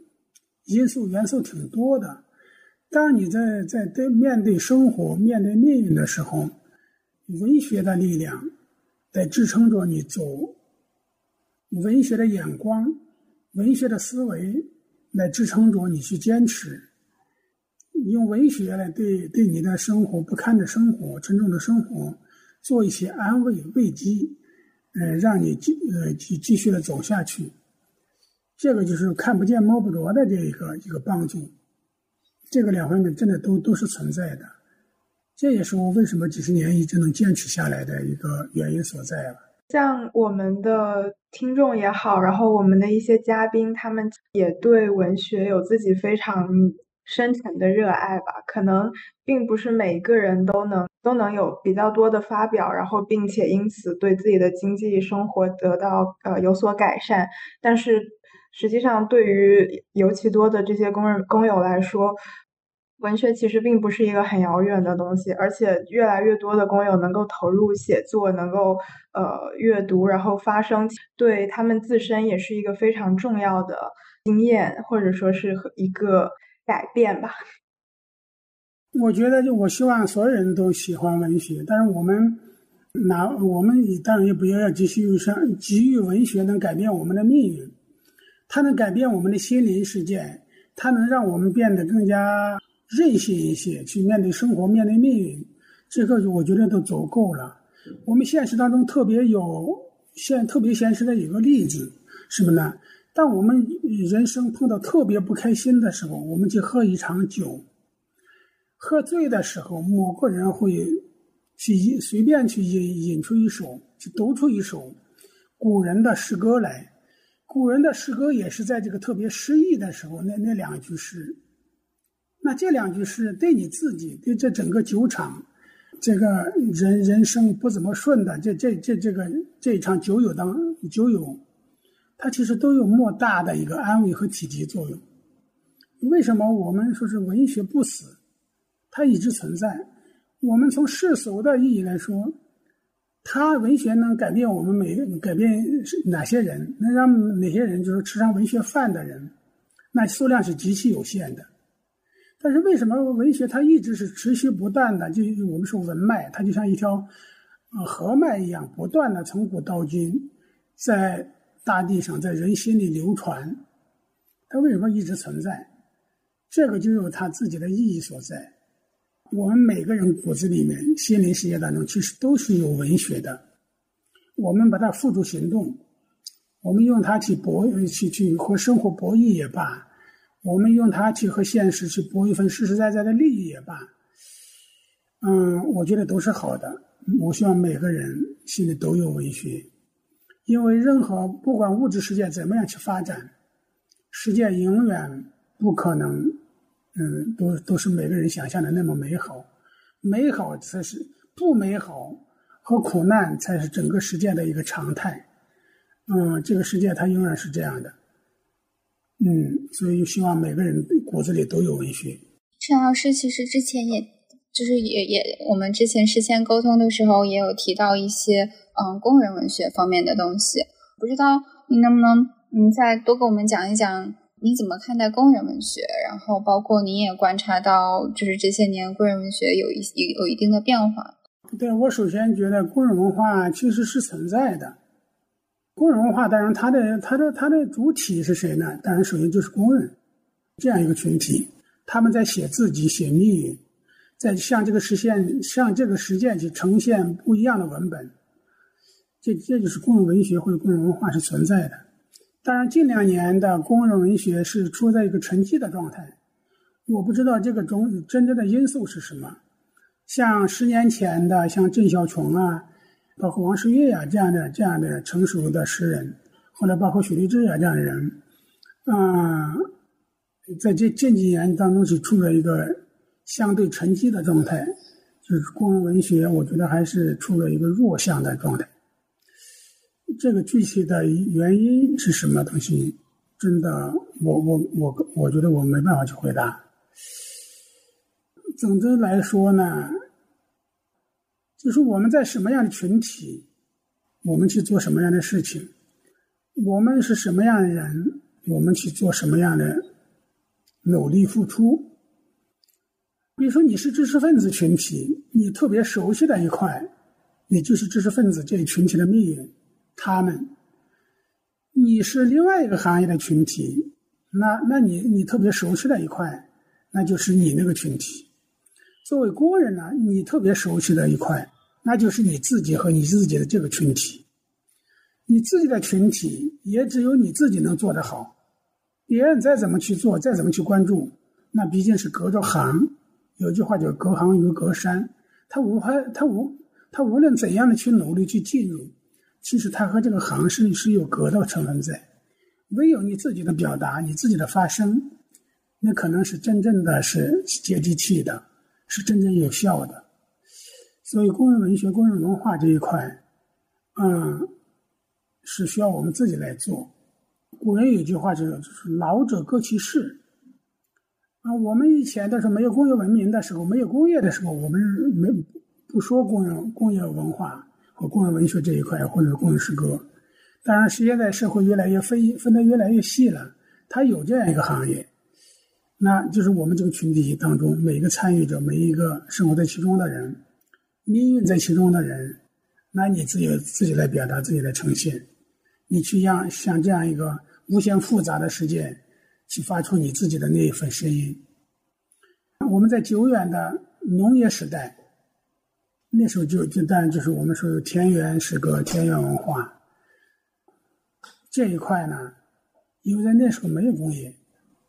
A: 因素元素挺多的。当你在在对面对生活、面对命运的时候，文学的力量在支撑着你走。文学的眼光、文学的思维来支撑着你去坚持。用文学来对对你的生活不堪的生活、沉重的生活做一些安慰、慰藉，呃，让你继呃继继续的走下去。这个就是看不见摸不着的这一个一个帮助。这个两方面真的都都是存在的，这也是我为什么几十年一直能坚持下来的一个原因所在了。
C: 像我们的听众也好，然后我们的一些嘉宾，他们也对文学有自己非常深沉的热爱吧。可能并不是每一个人都能都能有比较多的发表，然后并且因此对自己的经济生活得到呃有所改善，但是。实际上，对于尤其多的这些工人工友来说，文学其实并不是一个很遥远的东西，而且越来越多的工友能够投入写作，能够呃阅读，然后发声，对他们自身也是一个非常重要的经验，或者说是一个改变吧。
A: 我觉得，就我希望所有人都喜欢文学，但是我们拿我们当然也不要要急于上急于文学能改变我们的命运。它能改变我们的心灵世界，它能让我们变得更加韧性一些，去面对生活、面对命运。这个我觉得都足够了。我们现实当中特别有现特别现实的一个例子，什么呢？当我们人生碰到特别不开心的时候，我们去喝一场酒。喝醉的时候，某个人会去随便去引引出一首，去读出一首古人的诗歌来。古人的诗歌也是在这个特别失意的时候，那那两句诗。那这两句诗对你自己，对这整个酒场，这个人人生不怎么顺的这这这这个这一场酒友当酒友，它其实都有莫大的一个安慰和启迪作用。为什么我们说是文学不死？它一直存在。我们从世俗的意义来说，它文学能改变我们每改变哪些人？能让哪些人就是吃上文学饭的人？那数量是极其有限的。但是为什么文学它一直是持续不断的？就我们说文脉，它就像一条呃河脉一样，不断的从古到今，在大地上，在人心里流传。它为什么一直存在？这个就有它自己的意义所在。我们每个人骨子里面、心灵世界当中，其实都是有文学的。我们把它付诸行动，我们用它去博、去去和生活博弈也罢。我们用它去和现实去搏一份实实在在的利益也罢，嗯，我觉得都是好的。我希望每个人心里都有文学，因为任何不管物质世界怎么样去发展，世界永远不可能，嗯，都都是每个人想象的那么美好。美好才是不美好和苦难才是整个世界的一个常态。嗯，这个世界它永远是这样的。嗯，所以希望每个人骨子里都有文学。
B: 陈老师其实之前也就是也也，我们之前事先沟通的时候也有提到一些嗯工人文学方面的东西，不知道您能不能嗯再多给我们讲一讲你怎么看待工人文学？然后包括您也观察到，就是这些年工人文学有一有有一定的变化。
A: 对我首先觉得工人文化其实是存在的。工人文化当然，它的它的它的主体是谁呢？当然，首先就是工人这样一个群体，他们在写自己、写命运，在向这个实现、向这个实践去呈现不一样的文本。这这就是工人文学或者工人文化是存在的。当然，近两年的工人文学是处在一个沉寂的状态，我不知道这个中真正的因素是什么。像十年前的，像郑小琼啊。包括王世岳呀这样的这样的成熟的诗人，后来包括许立志呀这样的人，啊，在这近几年当中是处在一个相对沉寂的状态，就是工人文学，我觉得还是处在一个弱项的状态。这个具体的原因是什么东西？真的，我我我我觉得我没办法去回答。总的来说呢。就是我们在什么样的群体，我们去做什么样的事情，我们是什么样的人，我们去做什么样的努力付出。比如说，你是知识分子群体，你特别熟悉的一块，你就是知识分子这一群体的命运。他们，你是另外一个行业的群体，那那你你特别熟悉的一块，那就是你那个群体。作为工人呢，你特别熟悉的一块。那就是你自己和你自己的这个群体，你自己的群体也只有你自己能做得好，别人再怎么去做，再怎么去关注，那毕竟是隔着行。有句话叫“隔行如隔山”，他无法，他无，他无论怎样的去努力去进入，其实它和这个行是是有隔的成分在。唯有你自己的表达，你自己的发声，那可能是真正的是接地气的，是真正有效的。所以，工人文学、工人文化这一块，嗯，是需要我们自己来做。古人有句话是：“就是老者各其事。”啊，我们以前的时候没有工业文明的时候，没有工业的时候，我们没不说工人工业文化和工人文学这一块，或者是工人诗歌。当然，现在社会越来越分分得越来越细了，它有这样一个行业，那就是我们这个群体当中每一个参与者，每一个生活在其中的人。命运在其中的人，那你自己自己来表达，自己来呈现，你去让像这样一个无限复杂的世界，去发出你自己的那一份声音。我们在久远的农业时代，那时候就就当然就是我们说有田园诗歌、田园文化这一块呢，因为在那时候没有工业，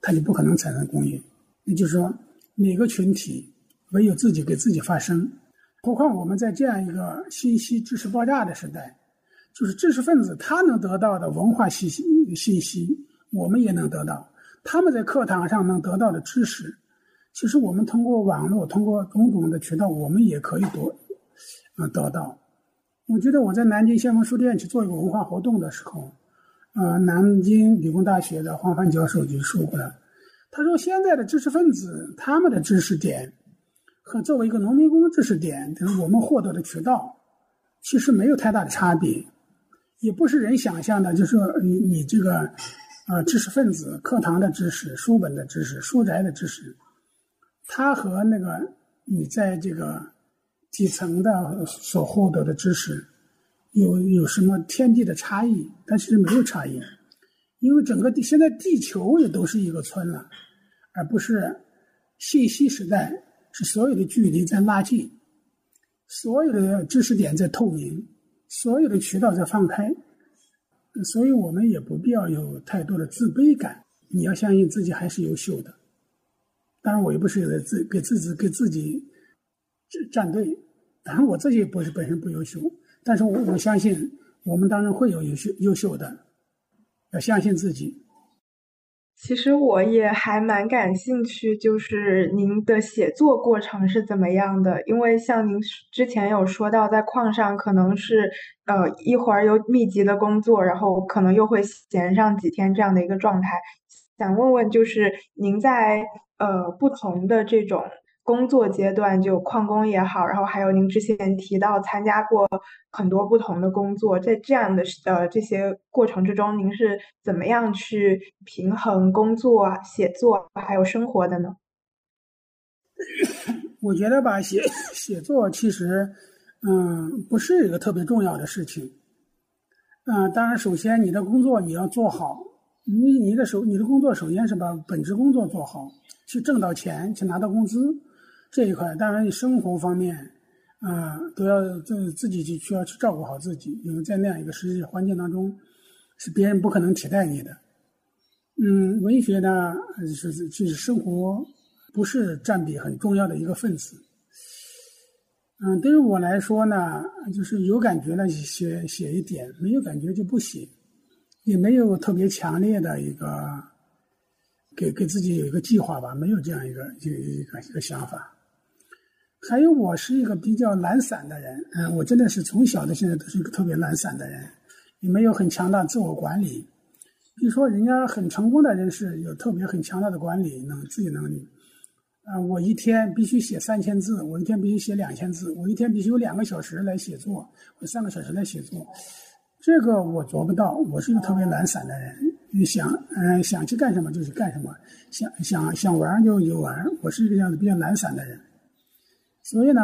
A: 它就不可能产生工业。也就是说，每个群体唯有自己给自己发声。何况我们在这样一个信息知识爆炸的时代，就是知识分子他能得到的文化信息信息，我们也能得到；他们在课堂上能得到的知识，其实我们通过网络、通过种种的渠道，我们也可以得，呃，得到。我觉得我在南京先锋书店去做一个文化活动的时候，呃，南京理工大学的黄帆教授就说过了，他说现在的知识分子他们的知识点。和作为一个农民工知识点，就是我们获得的渠道，其实没有太大的差别，也不是人想象的，就是你你这个，呃，知识分子课堂的知识、书本的知识、书斋的知识，它和那个你在这个底层的所获得的知识，有有什么天地的差异？但其实没有差异，因为整个地现在地球也都是一个村了，而不是信息时代。是所有的距离在拉近，所有的知识点在透明，所有的渠道在放开，所以我们也不必要有太多的自卑感。你要相信自己还是优秀的。当然，我也不是在自给自己给自己站队，当然我自己不是本身不优秀，但是我我相信我们当中会有优秀优秀的，要相信自己。
C: 其实我也还蛮感兴趣，就是您的写作过程是怎么样的？因为像您之前有说到，在矿上可能是呃一会儿有密集的工作，然后可能又会闲上几天这样的一个状态。想问问，就是您在呃不同的这种。工作阶段就旷工也好，然后还有您之前提到参加过很多不同的工作，在这样的呃这些过程之中，您是怎么样去平衡工作、写作还有生活的呢？
A: 我觉得吧，写写作其实嗯不是一个特别重要的事情。嗯，当然，首先你的工作你要做好，你你的首你的工作首先是把本职工作做好，去挣到钱，去拿到工资。这一块，当然你生活方面，啊，都要自自己去需要去照顾好自己，因为在那样一个实际环境当中，是别人不可能替代你的。嗯，文学呢，是就是生活不是占比很重要的一个分子。嗯，对于我来说呢，就是有感觉了写写一点，没有感觉就不写，也没有特别强烈的一个给给自己有一个计划吧，没有这样一个一个一个一个想法。还有，我是一个比较懒散的人，嗯，我真的是从小到现在都是一个特别懒散的人，也没有很强大自我管理。比如说，人家很成功的人士有特别很强大的管理能自己能力，啊，我一天必须写三千字，我一天必须写两千字，我一天必须有两个小时来写作，或三个小时来写作，这个我做不到。我是一个特别懒散的人，你想，嗯，想去干什么就去干什么，想想想玩就游玩，我是一个这样子比较懒散的人。所以呢，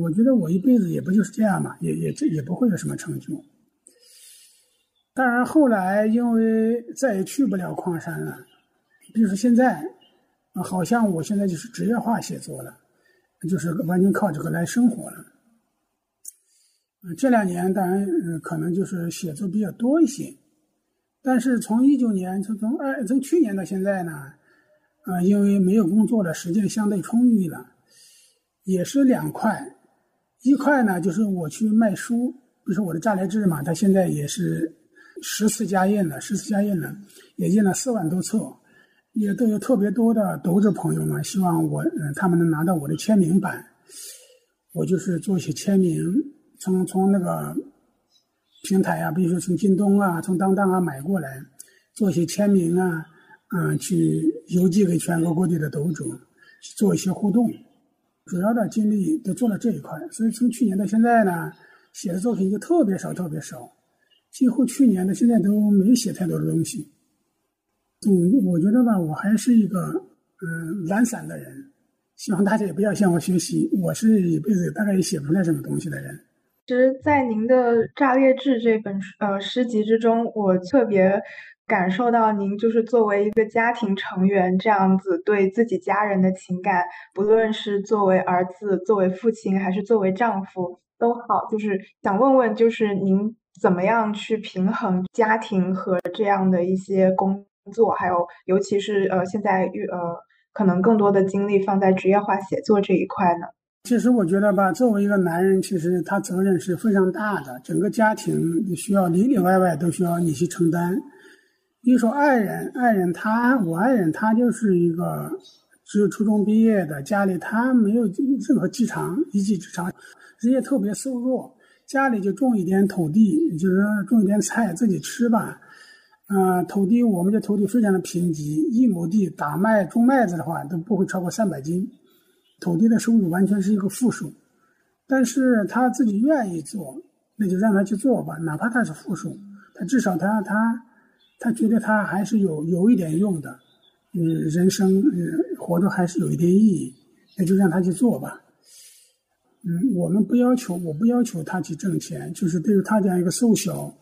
A: 我觉得我一辈子也不就是这样嘛，也也这也不会有什么成就。当然后来因为再也去不了矿山了，比如说现在，好像我现在就是职业化写作了，就是完全靠这个来生活了。这两年当然可能就是写作比较多一些，但是从一九年从从二从去年到现在呢，啊，因为没有工作了，时间相对充裕了。也是两块，一块呢就是我去卖书，比如说我的扎来志嘛，他现在也是十次加印了，十次加印了，也印了四万多册，也都有特别多的读者朋友们希望我，嗯，他们能拿到我的签名版，我就是做一些签名，从从那个平台啊，比如说从京东啊，从当当啊买过来，做一些签名啊，嗯，去邮寄给全国各地的读者，做一些互动。主要的精力都做了这一块，所以从去年到现在呢，写的作品就特别少，特别少，几乎去年的现在都没写太多的东西。嗯，我觉得吧，我还是一个嗯懒散的人，希望大家也不要向我学习，我是一辈子大概也写不出来什么东西的人。
C: 其实，在您的《炸裂志》这本呃诗集之中，我特别。感受到您就是作为一个家庭成员这样子对自己家人的情感，不论是作为儿子、作为父亲，还是作为丈夫都好，就是想问问，就是您怎么样去平衡家庭和这样的一些工作，还有尤其是呃现在呃可能更多的精力放在职业化写作这一块呢？
A: 其实我觉得吧，作为一个男人，其实他责任是非常大的，整个家庭需要里里外外都需要你去承担。比如说爱人，爱人他，我爱人他就是一个只有初中毕业的，家里他没有任何技长一技之长，人也特别瘦弱，家里就种一点土地，就是种一点菜自己吃吧。嗯，土地我们的土地非常的贫瘠，一亩地打麦种麦子的话都不会超过三百斤。土地的收入完全是一个负数，但是他自己愿意做，那就让他去做吧，哪怕他是负数，他至少他他他觉得他还是有有一点用的，嗯，人生嗯活着还是有一点意义，那就让他去做吧。嗯，我们不要求，我不要求他去挣钱，就是对于他这样一个瘦小，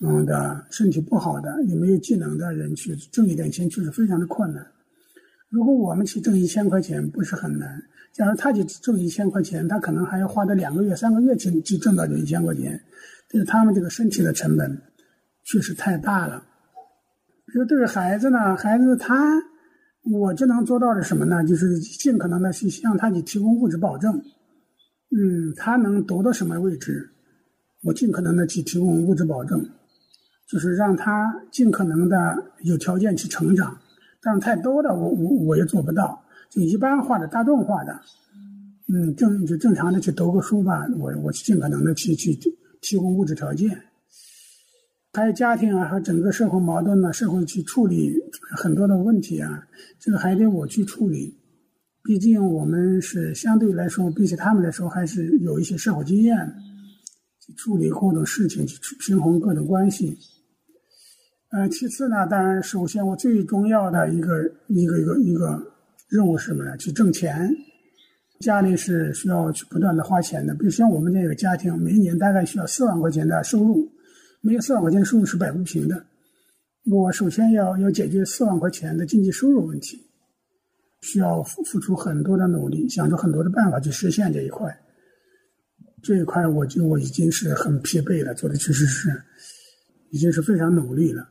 A: 嗯的身体不好的也没有技能的人去挣一点钱，确实非常的困难。如果我们去挣一千块钱，不是很难。假如他去挣一千块钱，他可能还要花的两个月、三个月去去挣到这一千块钱，但是他们这个身体的成本确实太大了。比如对于孩子呢，孩子他，我就能做到的什么呢？就是尽可能的去向他去提供物质保证。嗯，他能读到什么位置，我尽可能的去提供物质保证，就是让他尽可能的有条件去成长。但是太多的，我我我也做不到。就一般化的、大众化的，嗯，正就正常的去读个书吧，我我尽可能的去去提供物质条件，还有家庭啊和整个社会矛盾呢，社会去处理很多的问题啊，这个还得我去处理，毕竟我们是相对来说，比起他们来说，还是有一些社会经验，去处理各种事情，去平衡各种关系。呃，其次呢，当然，首先我最重要的一个一个一个一个。任务是什么呢？去挣钱，家里是需要去不断的花钱的。比如像我们这个家庭，每年大概需要四万块钱的收入，没有四万块钱的收入是摆不平的。我首先要要解决四万块钱的经济收入问题，需要付付出很多的努力，想出很多的办法去实现这一块。这一块，我就我已经是很疲惫了，做的确实是已经是非常努力了。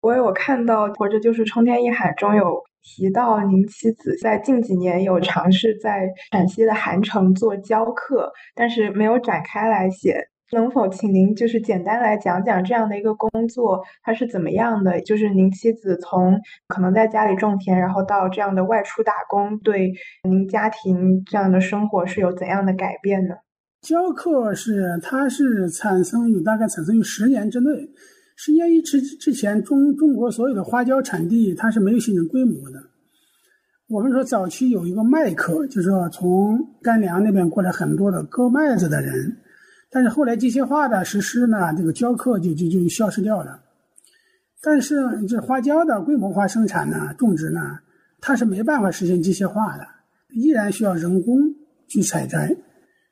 C: 我有看到《活着就是冲天一海》中有提到，您妻子在近几年有尝试在陕西的韩城做教课，但是没有展开来写。能否请您就是简单来讲讲这样的一个工作它是怎么样的？就是您妻子从可能在家里种田，然后到这样的外出打工，对您家庭这样的生活是有怎样的改变呢？
A: 教课是它是产生于大概产生于十年之内。十年一之之前，中中国所有的花椒产地它是没有形成规模的。我们说早期有一个麦客，就是说从甘凉那边过来很多的割麦子的人，但是后来机械化的实施呢，这个教课就就就消失掉了。但是这花椒的规模化生产呢，种植呢，它是没办法实现机械化的，依然需要人工去采摘，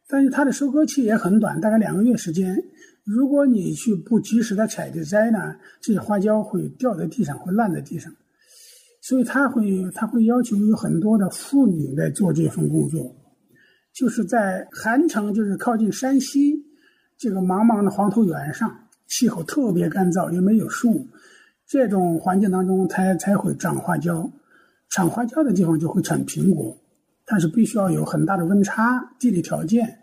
A: 但是它的收割期也很短，大概两个月时间。如果你去不及时的采的摘呢，这些花椒会掉在地上，会烂在地上，所以他会他会要求有很多的妇女来做这份工作，就是在韩城，就是靠近山西这个茫茫的黄土原上，气候特别干燥，也没有树，这种环境当中才才会长花椒，产花椒的地方就会产苹果，但是必须要有很大的温差，地理条件。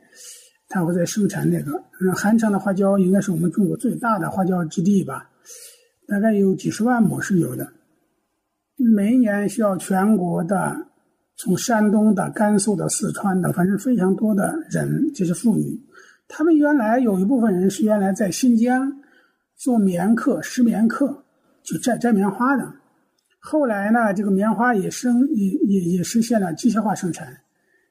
A: 它会在生产那个，嗯，韩城的花椒应该是我们中国最大的花椒基地吧，大概有几十万亩是有的。每一年需要全国的，从山东的、甘肃的、四川的，反正非常多的人，这些妇女，他们原来有一部分人是原来在新疆做棉客、拾棉客，就摘摘棉花的。后来呢，这个棉花也生也也也实现了机械化生产，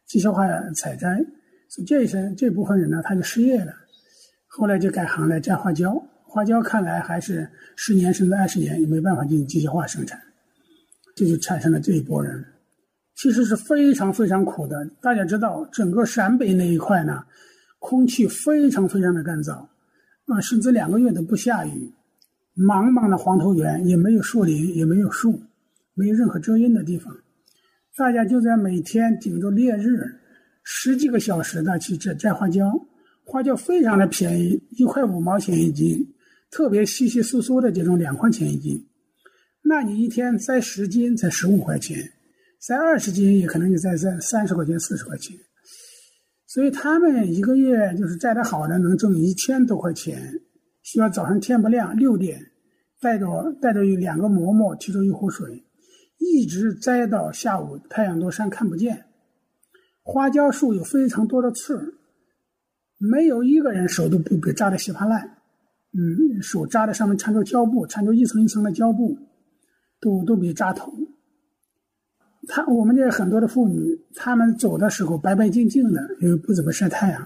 A: 机械化采摘。所以这一些这部分人呢，他就失业了，后来就改行来摘花椒。花椒看来还是十年甚至二十年也没办法进行机械化生产，这就产生了这一波人，其实是非常非常苦的。大家知道，整个陕北那一块呢，空气非常非常的干燥，啊，甚至两个月都不下雨，茫茫的黄土原也没有树林，也没有树，没有任何遮阴的地方，大家就在每天顶着烈日。十几个小时的去摘摘花椒，花椒非常的便宜，一块五毛钱一斤，特别稀稀疏疏的这种两块钱一斤。那你一天摘十斤才十五块钱，摘二十斤也可能就摘在三十块钱、四十块钱。所以他们一个月就是摘的好的能挣一千多块钱，需要早上天不亮六点，带着带着两个馍馍，提着一壶水，一直摘到下午太阳落山看不见。花椒树有非常多的刺，没有一个人手都不被扎的稀巴烂。嗯，手扎在上面缠着胶布，缠着一层一层的胶布，都都比扎疼。他我们这很多的妇女，她们走的时候白白净净的，因为不怎么晒太阳。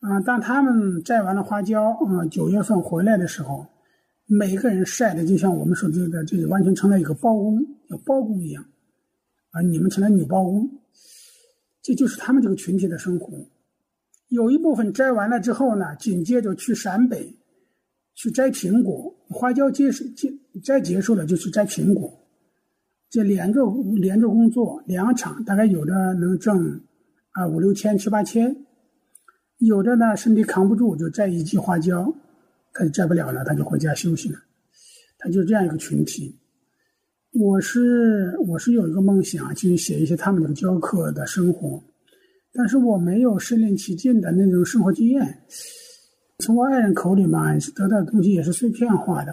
A: 啊，当他们摘完了花椒，啊，九月份回来的时候，每个人晒的就像我们说这个，这个完全成了一个包工，像包工一样。啊，你们成了女包工，这就是他们这个群体的生活。有一部分摘完了之后呢，紧接着去陕北。去摘苹果，花椒结束结摘结束了就去摘苹果，这连着连着工作两场，大概有的能挣啊五六千七八千，有的呢身体扛不住就摘一季花椒，他就摘不了了，他就回家休息了，他就这样一个群体。我是我是有一个梦想去写一些他们的教课的生活，但是我没有身临其境的那种生活经验。从我爱人口里嘛，得到的东西也是碎片化的。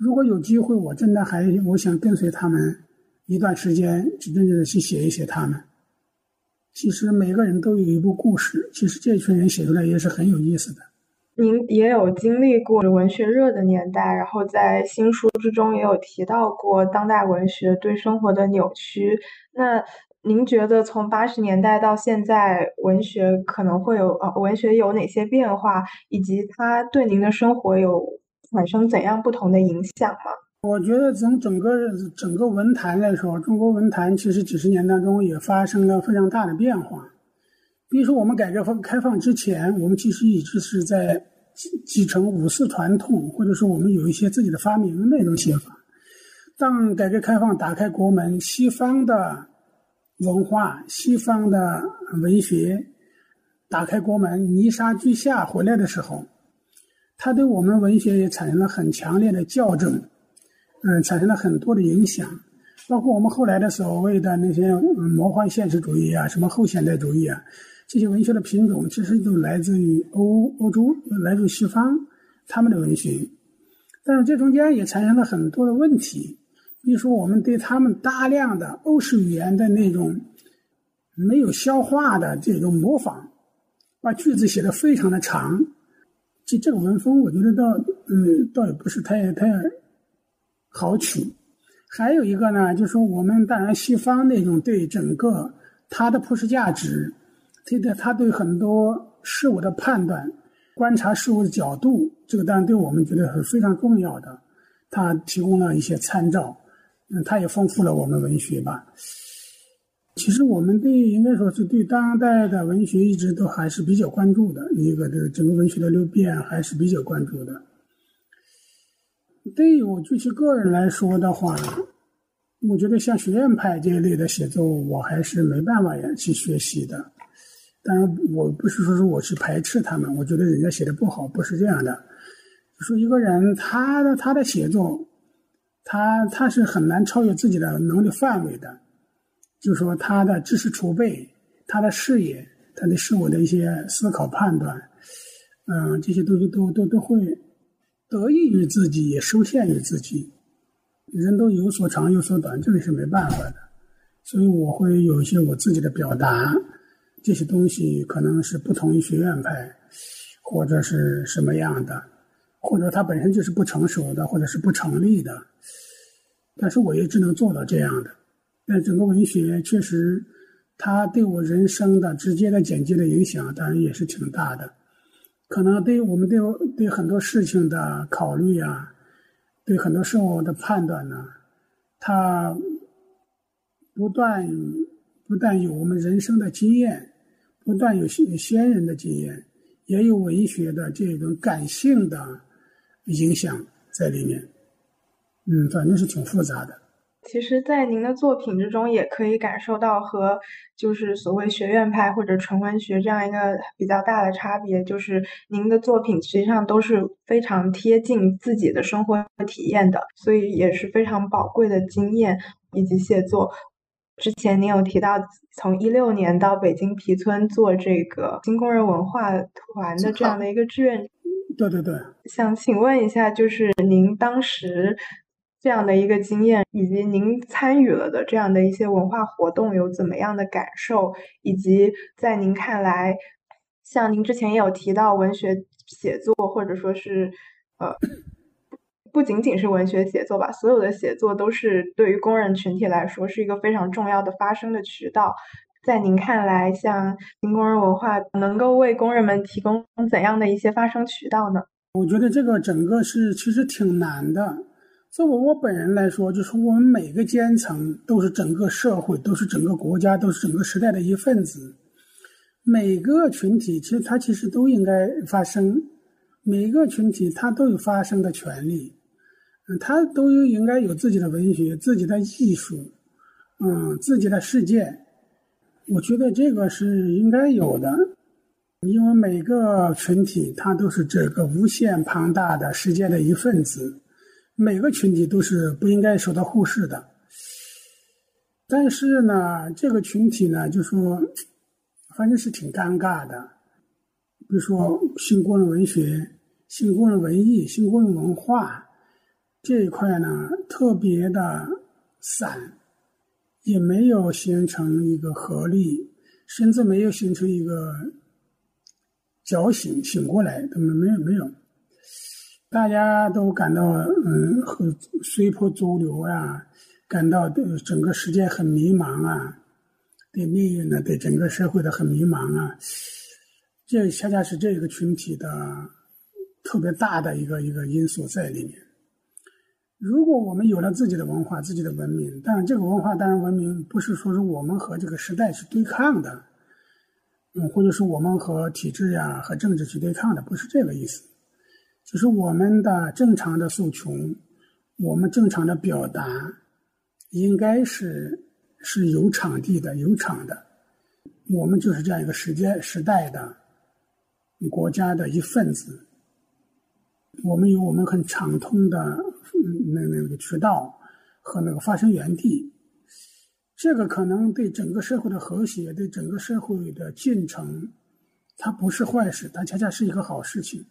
A: 如果有机会，我真的还我想跟随他们一段时间，真正的去写一写他们。其实每个人都有一部故事，其实这群人写出来也是很有意思的。
C: 您也有经历过文学热的年代，然后在新书之中也有提到过当代文学对生活的扭曲。那您觉得从八十年代到现在，文学可能会有呃，文学有哪些变化，以及它对您的生活有产生怎样不同的影响吗？
A: 我觉得从整个整个文坛来说，中国文坛其实几十年当中也发生了非常大的变化。比如说，我们改革开放之前，我们其实一直是在继继承五四传统，或者说我们有一些自己的发明那种写法。当改革开放打开国门，西方的。文化，西方的文学打开国门，泥沙俱下回来的时候，他对我们文学也产生了很强烈的校正，嗯，产生了很多的影响，包括我们后来的所谓的那些嗯魔幻现实主义啊，什么后现代主义啊，这些文学的品种，其实都来自于欧欧洲，来自西方他们的文学，但是这中间也产生了很多的问题。比如说，我们对他们大量的欧式语言的那种没有消化的这种模仿，把句子写的非常的长，就这个文风，我觉得倒，嗯，倒也不是太太好取。还有一个呢，就是说我们当然西方那种对整个它的普世价值，对的，他对很多事物的判断、观察事物的角度，这个当然对我们觉得是非常重要的，他提供了一些参照。嗯，它也丰富了我们文学吧。其实我们对应该说是对当代的文学一直都还是比较关注的，一个的整个文学的流变还是比较关注的。对于我具体个人来说的话，我觉得像学院派这一类的写作，我还是没办法呀去学习的。当然，我不是说是我去排斥他们，我觉得人家写的不好，不是这样的。说一个人他的他的写作。他他是很难超越自己的能力范围的，就说他的知识储备、他的视野、他的事物的一些思考判断，嗯，这些东西都都都会得益于自己，也受限于自己。人都有所长有所短，这个是没办法的。所以我会有一些我自己的表达，这些东西可能是不同于学院派，或者是什么样的。或者它本身就是不成熟的，或者是不成立的，但是我也只能做到这样的。但整个文学确实，它对我人生的直接的、间接的影响，当然也是挺大的。可能对我们对对很多事情的考虑啊，对很多事物的判断呢，它不断不但有我们人生的经验，不断有先先人的经验，也有文学的这种感性的。影响在里面，嗯，反正是挺复杂的。
C: 其实，在您的作品之中，也可以感受到和就是所谓学院派或者纯文学这样一个比较大的差别，就是您的作品实际上都是非常贴近自己的生活和体验的，所以也是非常宝贵的经验以及写作。之前您有提到，从一六年到北京皮村做这个新工人文化团的这样的一个志愿，
A: 对对对，
C: 想请问一下，就是您当时这样的一个经验，以及您参与了的这样的一些文化活动有怎么样的感受，以及在您看来，像您之前也有提到文学写作，或者说是呃。不仅仅是文学写作吧，所有的写作都是对于工人群体来说是一个非常重要的发声的渠道。在您看来，像新工人文化能够为工人们提供怎样的一些发声渠道呢？
A: 我觉得这个整个是其实挺难的。作为我本人来说，就是我们每个阶层都是整个社会，都是整个国家，都是整个时代的一份子。每个群体其实它其实都应该发声，每个群体它都有发声的权利。他都有应该有自己的文学、自己的艺术，嗯，自己的世界。我觉得这个是应该有的，因为每个群体它都是这个无限庞大的世界的一份子，每个群体都是不应该受到忽视的。但是呢，这个群体呢，就说反正是挺尴尬的，比如说新工人文学、新工人文艺、新工人文化。这一块呢特别的散，也没有形成一个合力，甚至没有形成一个觉醒醒过来，他们没有没有，大家都感到嗯很随波逐流啊，感到对整个世界很迷茫啊，对命运呢，对整个社会的很迷茫啊，这恰恰是这个群体的特别大的一个一个因素在里面。如果我们有了自己的文化、自己的文明，但这个文化当然文明不是说是我们和这个时代去对抗的，嗯，或者是我们和体制呀、和政治去对抗的，不是这个意思。就是我们的正常的诉求，我们正常的表达，应该是是有场地的、有场的。我们就是这样一个时间时代的国家的一份子。我们有我们很畅通的那那个渠道和那个发生源地，这个可能对整个社会的和谐、对整个社会的进程，它不是坏事，它恰恰是一个好事情。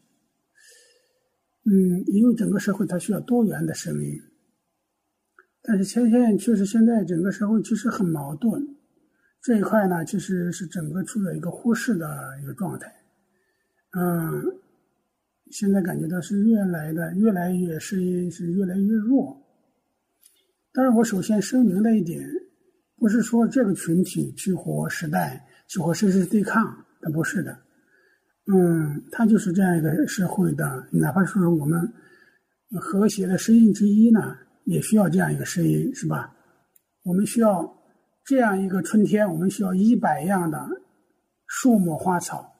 A: 嗯，因为整个社会它需要多元的声音，但是前线确实现在整个社会其实很矛盾，这一块呢其实是整个处在一个忽视的一个状态，嗯。现在感觉到是越来的越来越声音是越来越弱。当然，我首先声明的一点，不是说这个群体去和时代去和事实对抗，它不是的。嗯，它就是这样一个社会的，哪怕说我们和谐的声音之一呢，也需要这样一个声音，是吧？我们需要这样一个春天，我们需要一百样的树木花草。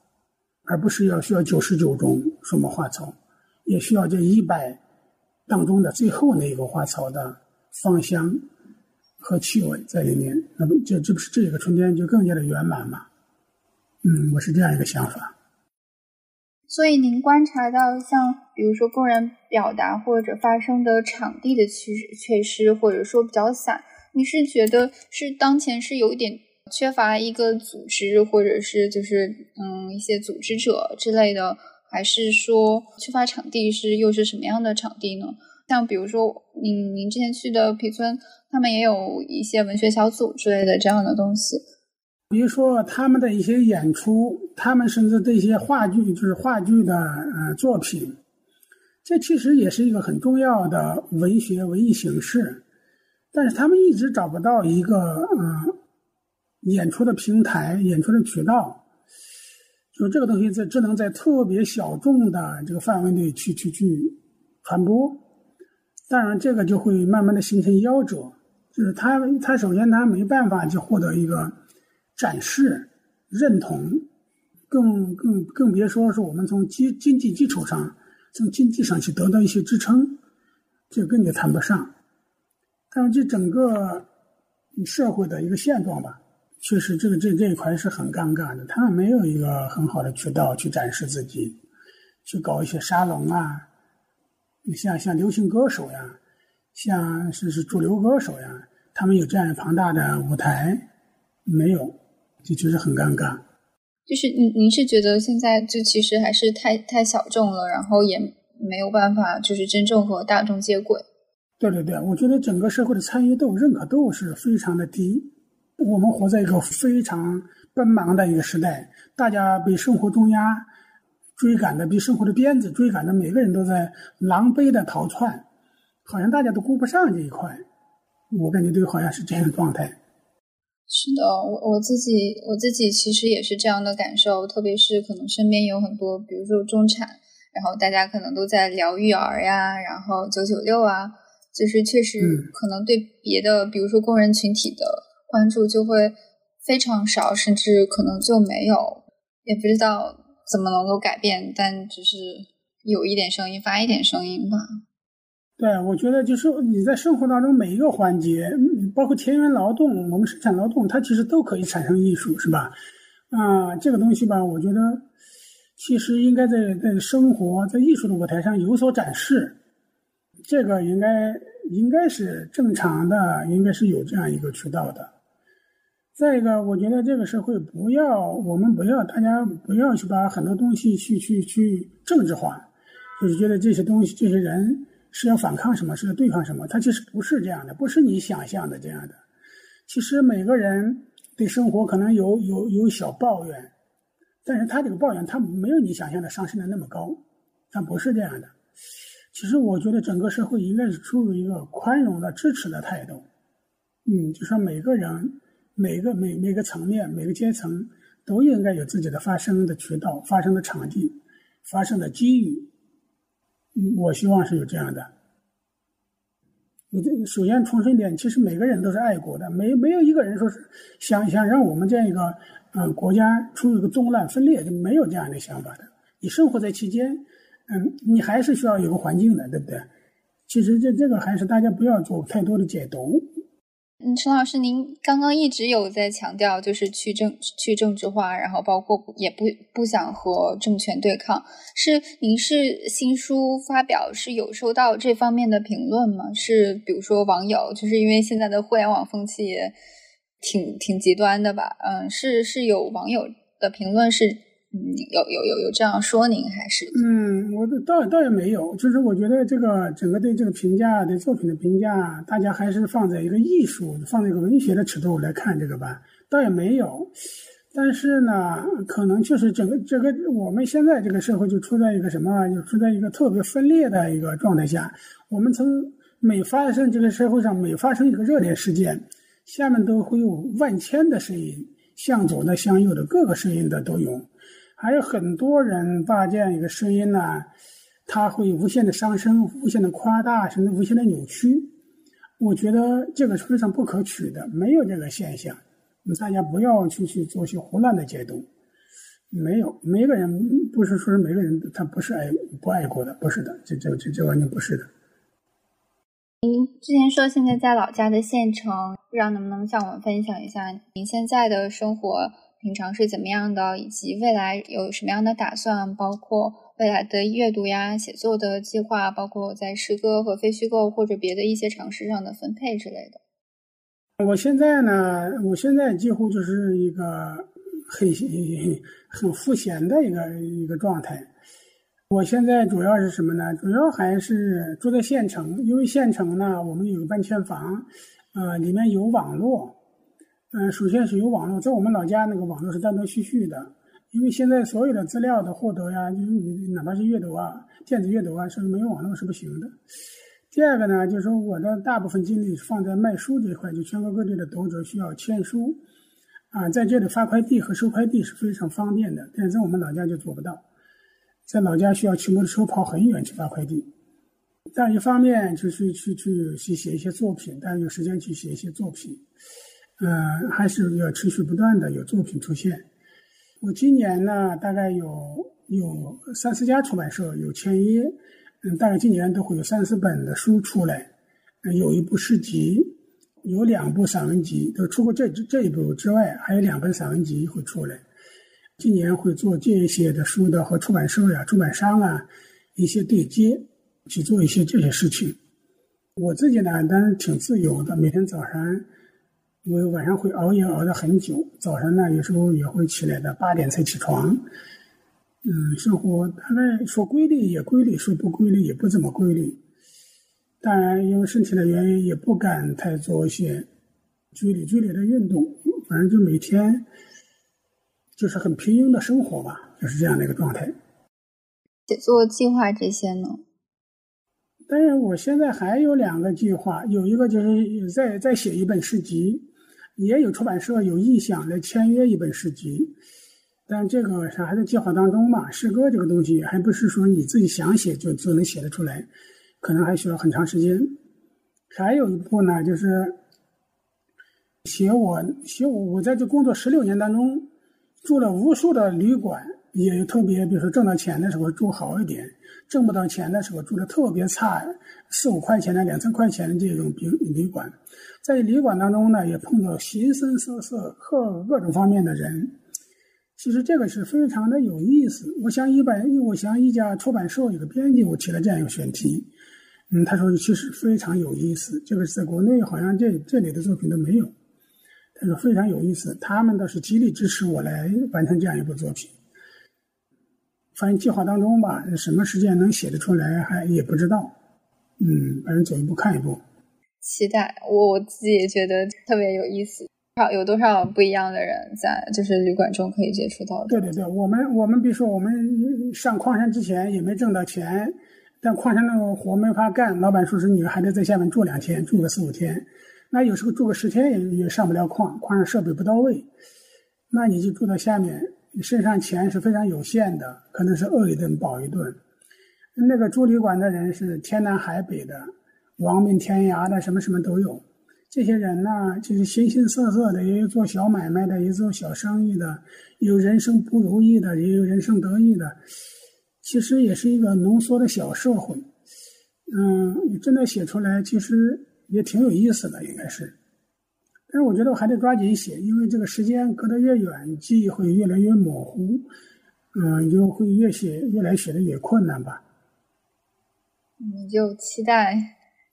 A: 而不是要需要九十九种树木花草，也需要这一百当中的最后那一个花草的芳香和气味在里面。那么，这这不是这个春天就更加的圆满吗？嗯，我是这样一个想法。
B: 所以，您观察到像比如说工人表达或者发声的场地的缺缺失，或者说比较散，你是觉得是当前是有一点？缺乏一个组织，或者是就是嗯一些组织者之类的，还是说缺乏场地是又是什么样的场地呢？像比如说您您之前去的皮村，他们也有一些文学小组之类的这样的东西。
A: 比如说他们的一些演出，他们甚至这些话剧，就是话剧的呃作品，这其实也是一个很重要的文学文艺形式，但是他们一直找不到一个嗯。演出的平台、演出的渠道，就这个东西，在只能在特别小众的这个范围内去去去传播。当然，这个就会慢慢的形成夭折，就是他他首先他没办法去获得一个展示认同，更更更别说是我们从经经济基础上、从经济上去得到一些支撑，这更就谈不上。但是这整个社会的一个现状吧。确实，这个这这一块是很尴尬的。他们没有一个很好的渠道去展示自己，去搞一些沙龙啊，像像流行歌手呀，像是是主流歌手呀，他们有这样庞大的舞台，没有，就就是很尴尬。
B: 就是您您是觉得现在就其实还是太太小众了，然后也没有办法就是真正和大众接轨。
A: 对对对，我觉得整个社会的参与度、认可度是非常的低。我们活在一个非常奔忙的一个时代，大家被生活中压追赶的，被生活的鞭子追赶的，每个人都在狼狈的逃窜，好像大家都顾不上这一块。我感觉这个好像是这样的状态。
B: 是的，我我自己我自己其实也是这样的感受，特别是可能身边有很多，比如说中产，然后大家可能都在聊育儿呀，然后九九六啊，就是确实可能对别的，比如说工人群体的关注就会非常少，甚至可能就没有，也不知道怎么能够改变，但只是有一点声音，发一点声音吧。
A: 对，我觉得就是你在生活当中每一个环节，包括田园劳动，我们生产劳动，它其实都可以产生艺术，是吧？啊，这个东西吧，我觉得其实应该在在生活在艺术的舞台上有所展示，这个应该应该是正常的，应该是有这样一个渠道的。再一个，我觉得这个社会不要我们不要大家不要去把很多东西去去去政治化，就是觉得这些东西这些人。是要反抗什么？是要对抗什么？他其实不是这样的，不是你想象的这样的。其实每个人对生活可能有有有小抱怨，但是他这个抱怨他没有你想象的上升的那么高，他不是这样的。其实我觉得整个社会应该是处于一个宽容的支持的态度。嗯，就说每个人每个每每个层面每个阶层都应该有自己的发声的渠道、发声的场地、发声的机遇。嗯我希望是有这样的。你这首先重申一点，其实每个人都是爱国的，没没有一个人说是想想让我们这样一个嗯国家出一个纵乱分裂，就没有这样的想法的。你生活在期间，嗯，你还是需要有个环境的，对不对？其实这这个还是大家不要做太多的解读。
B: 嗯，陈老师，您刚刚一直有在强调，就是去政去政治化，然后包括也不不想和政权对抗。是您是新书发表是有收到这方面的评论吗？是比如说网友，就是因为现在的互联网风气挺挺极端的吧？嗯，是是有网友的评论是。嗯，有有有有这样说您还是？
A: 嗯，我倒倒也没有，就是我觉得这个整个对这个评价对作品的评价，大家还是放在一个艺术、放在一个文学的尺度来看这个吧，倒也没有。但是呢，可能确实整个这个我们现在这个社会就处在一个什么，就处在一个特别分裂的一个状态下。我们从每发生这个社会上每发生一个热点事件，下面都会有万千的声音，向左的、向右的各个声音的都有。还有很多人把这样一个声音呢，他会无限的上升、无限的夸大，甚至无限的扭曲。我觉得这个是非常不可取的，没有这个现象。大家不要去去做些胡乱的解读。没有，每个人不是说每个人他不是爱不爱国的，不是的，这这这这完全不是的。
B: 您之前说现在在老家的县城，不知道能不能向我们分享一下您现在的生活？平常是怎么样的，以及未来有什么样的打算？包括未来的阅读呀、写作的计划，包括在诗歌和非虚构或者别的一些尝试上的分配之类的。
A: 我现在呢，我现在几乎就是一个很很赋闲的一个一个状态。我现在主要是什么呢？主要还是住在县城，因为县城呢，我们有半间房，呃，里面有网络。嗯，首先是有网络，在我们老家那个网络是断断续续的，因为现在所有的资料的获得呀，就是你哪怕是阅读啊，电子阅读啊，是没有网络是不行的。第二个呢，就是说我的大部分精力放在卖书这一块，就全国各地的读者需要签书，啊，在这里发快递和收快递是非常方便的，但是在我们老家就做不到，在老家需要骑摩托车跑很远去发快递。但一方面就是去去去写一些作品，但是有时间去写一些作品。嗯，还是要持续不断的有作品出现。我今年呢，大概有有三四家出版社有签约，嗯，大概今年都会有三四本的书出来。嗯，有一部诗集，有两部散文集，都出过这这一部之外，还有两本散文集会出来。今年会做这些的书的和出版社呀、出版商啊一些对接，去做一些这些事情。我自己呢，当然挺自由的，每天早上我晚上会熬夜熬得很久，早上呢有时候也会起来的，八点才起床。嗯，生活大概说规律也规律，说不规律也不怎么规律。当然，因为身体的原因，也不敢太做一些剧烈剧烈的运动。反正就每天就是很平庸的生活吧，就是这样的一个状态。
B: 写作计划这些呢？
A: 但是，我现在还有两个计划，有一个就是再再写一本诗集，也有出版社有意向来签约一本诗集。但这个还在计划当中嘛？诗歌这个东西还不是说你自己想写就就能写得出来，可能还需要很长时间。还有一部分呢，就是写我写我我在这工作十六年当中住了无数的旅馆，也特别比如说挣到钱的时候住好一点，挣不到钱的时候住的特别差，四五块钱的、两三块钱的这种旅旅馆，在旅馆当中呢，也碰到形形色色各各种方面的人。其实这个是非常的有意思。我想一本，我想一家出版社有个编辑，我提了这样一个选题，嗯，他说其实非常有意思。这个在国内好像这这里的作品都没有，他说非常有意思。他们倒是极力支持我来完成这样一部作品。反正计划当中吧，什么时间能写得出来还也不知道。嗯，反正走一步看一步。
B: 期待，我我自己也觉得特别有意思。有多少不一样的人在就是旅馆中可以接触到？
A: 对对对，我们我们比如说我们上矿山之前也没挣到钱，但矿山那个活没法干，老板说是你还得在下面住两天，住个四五天，那有时候住个十天也也上不了矿，矿上设备不到位，那你就住到下面，你身上钱是非常有限的，可能是饿一顿饱一顿。那个住旅馆的人是天南海北的，亡命天涯的，什么什么都有。这些人呢，就是形形色色的，也有做小买卖的，也有做小生意的，有人生不如意的，也有人生得意的。其实也是一个浓缩的小社会。嗯，你真的写出来，其实也挺有意思的，应该是。但是我觉得我还得抓紧写，因为这个时间隔得越远，记忆会越来越模糊，嗯，就会越写越来写的越困难吧。
B: 你就期待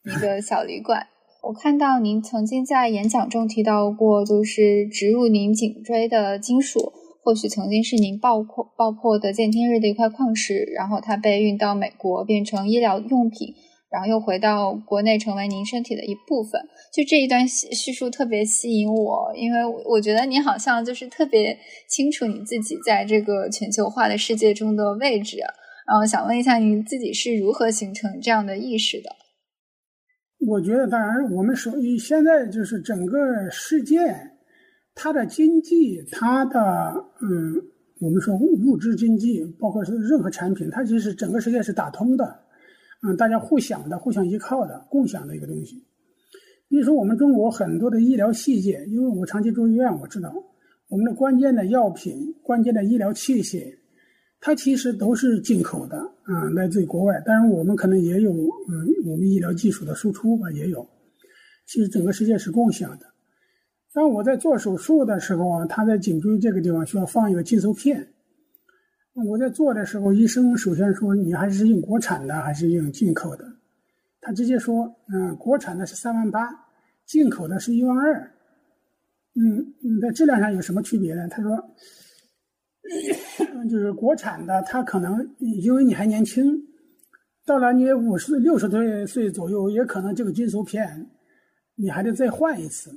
B: 一个小旅馆。我看到您曾经在演讲中提到过，就是植入您颈椎的金属，或许曾经是您爆破爆破的见天日的一块矿石，然后它被运到美国变成医疗用品，然后又回到国内成为您身体的一部分。就这一段叙述特别吸引我，因为我觉得你好像就是特别清楚你自己在这个全球化的世界中的位置。然后想问一下，你自己是如何形成这样的意识的？
A: 我觉得，当然，我们说你现在就是整个世界，它的经济，它的嗯，我们说物物质经济，包括是任何产品，它其实整个世界是打通的，嗯，大家互享的、互相依靠的、共享的一个东西。比如说，我们中国很多的医疗器械，因为我长期住医院，我知道我们的关键的药品、关键的医疗器械。它其实都是进口的啊，来自于国外。当然，我们可能也有，嗯，我们医疗技术的输出吧，也有。其实整个世界是共享的。当我在做手术的时候啊，他在颈椎这个地方需要放一个金属片。我在做的时候，医生首先说你还是用国产的还是用进口的？他直接说，嗯，国产的是三万八，进口的是一万二。嗯，嗯，在质量上有什么区别呢？他说。就是国产的，它可能因为你还年轻，到了你五十六十岁岁左右，也可能这个金属片你还得再换一次。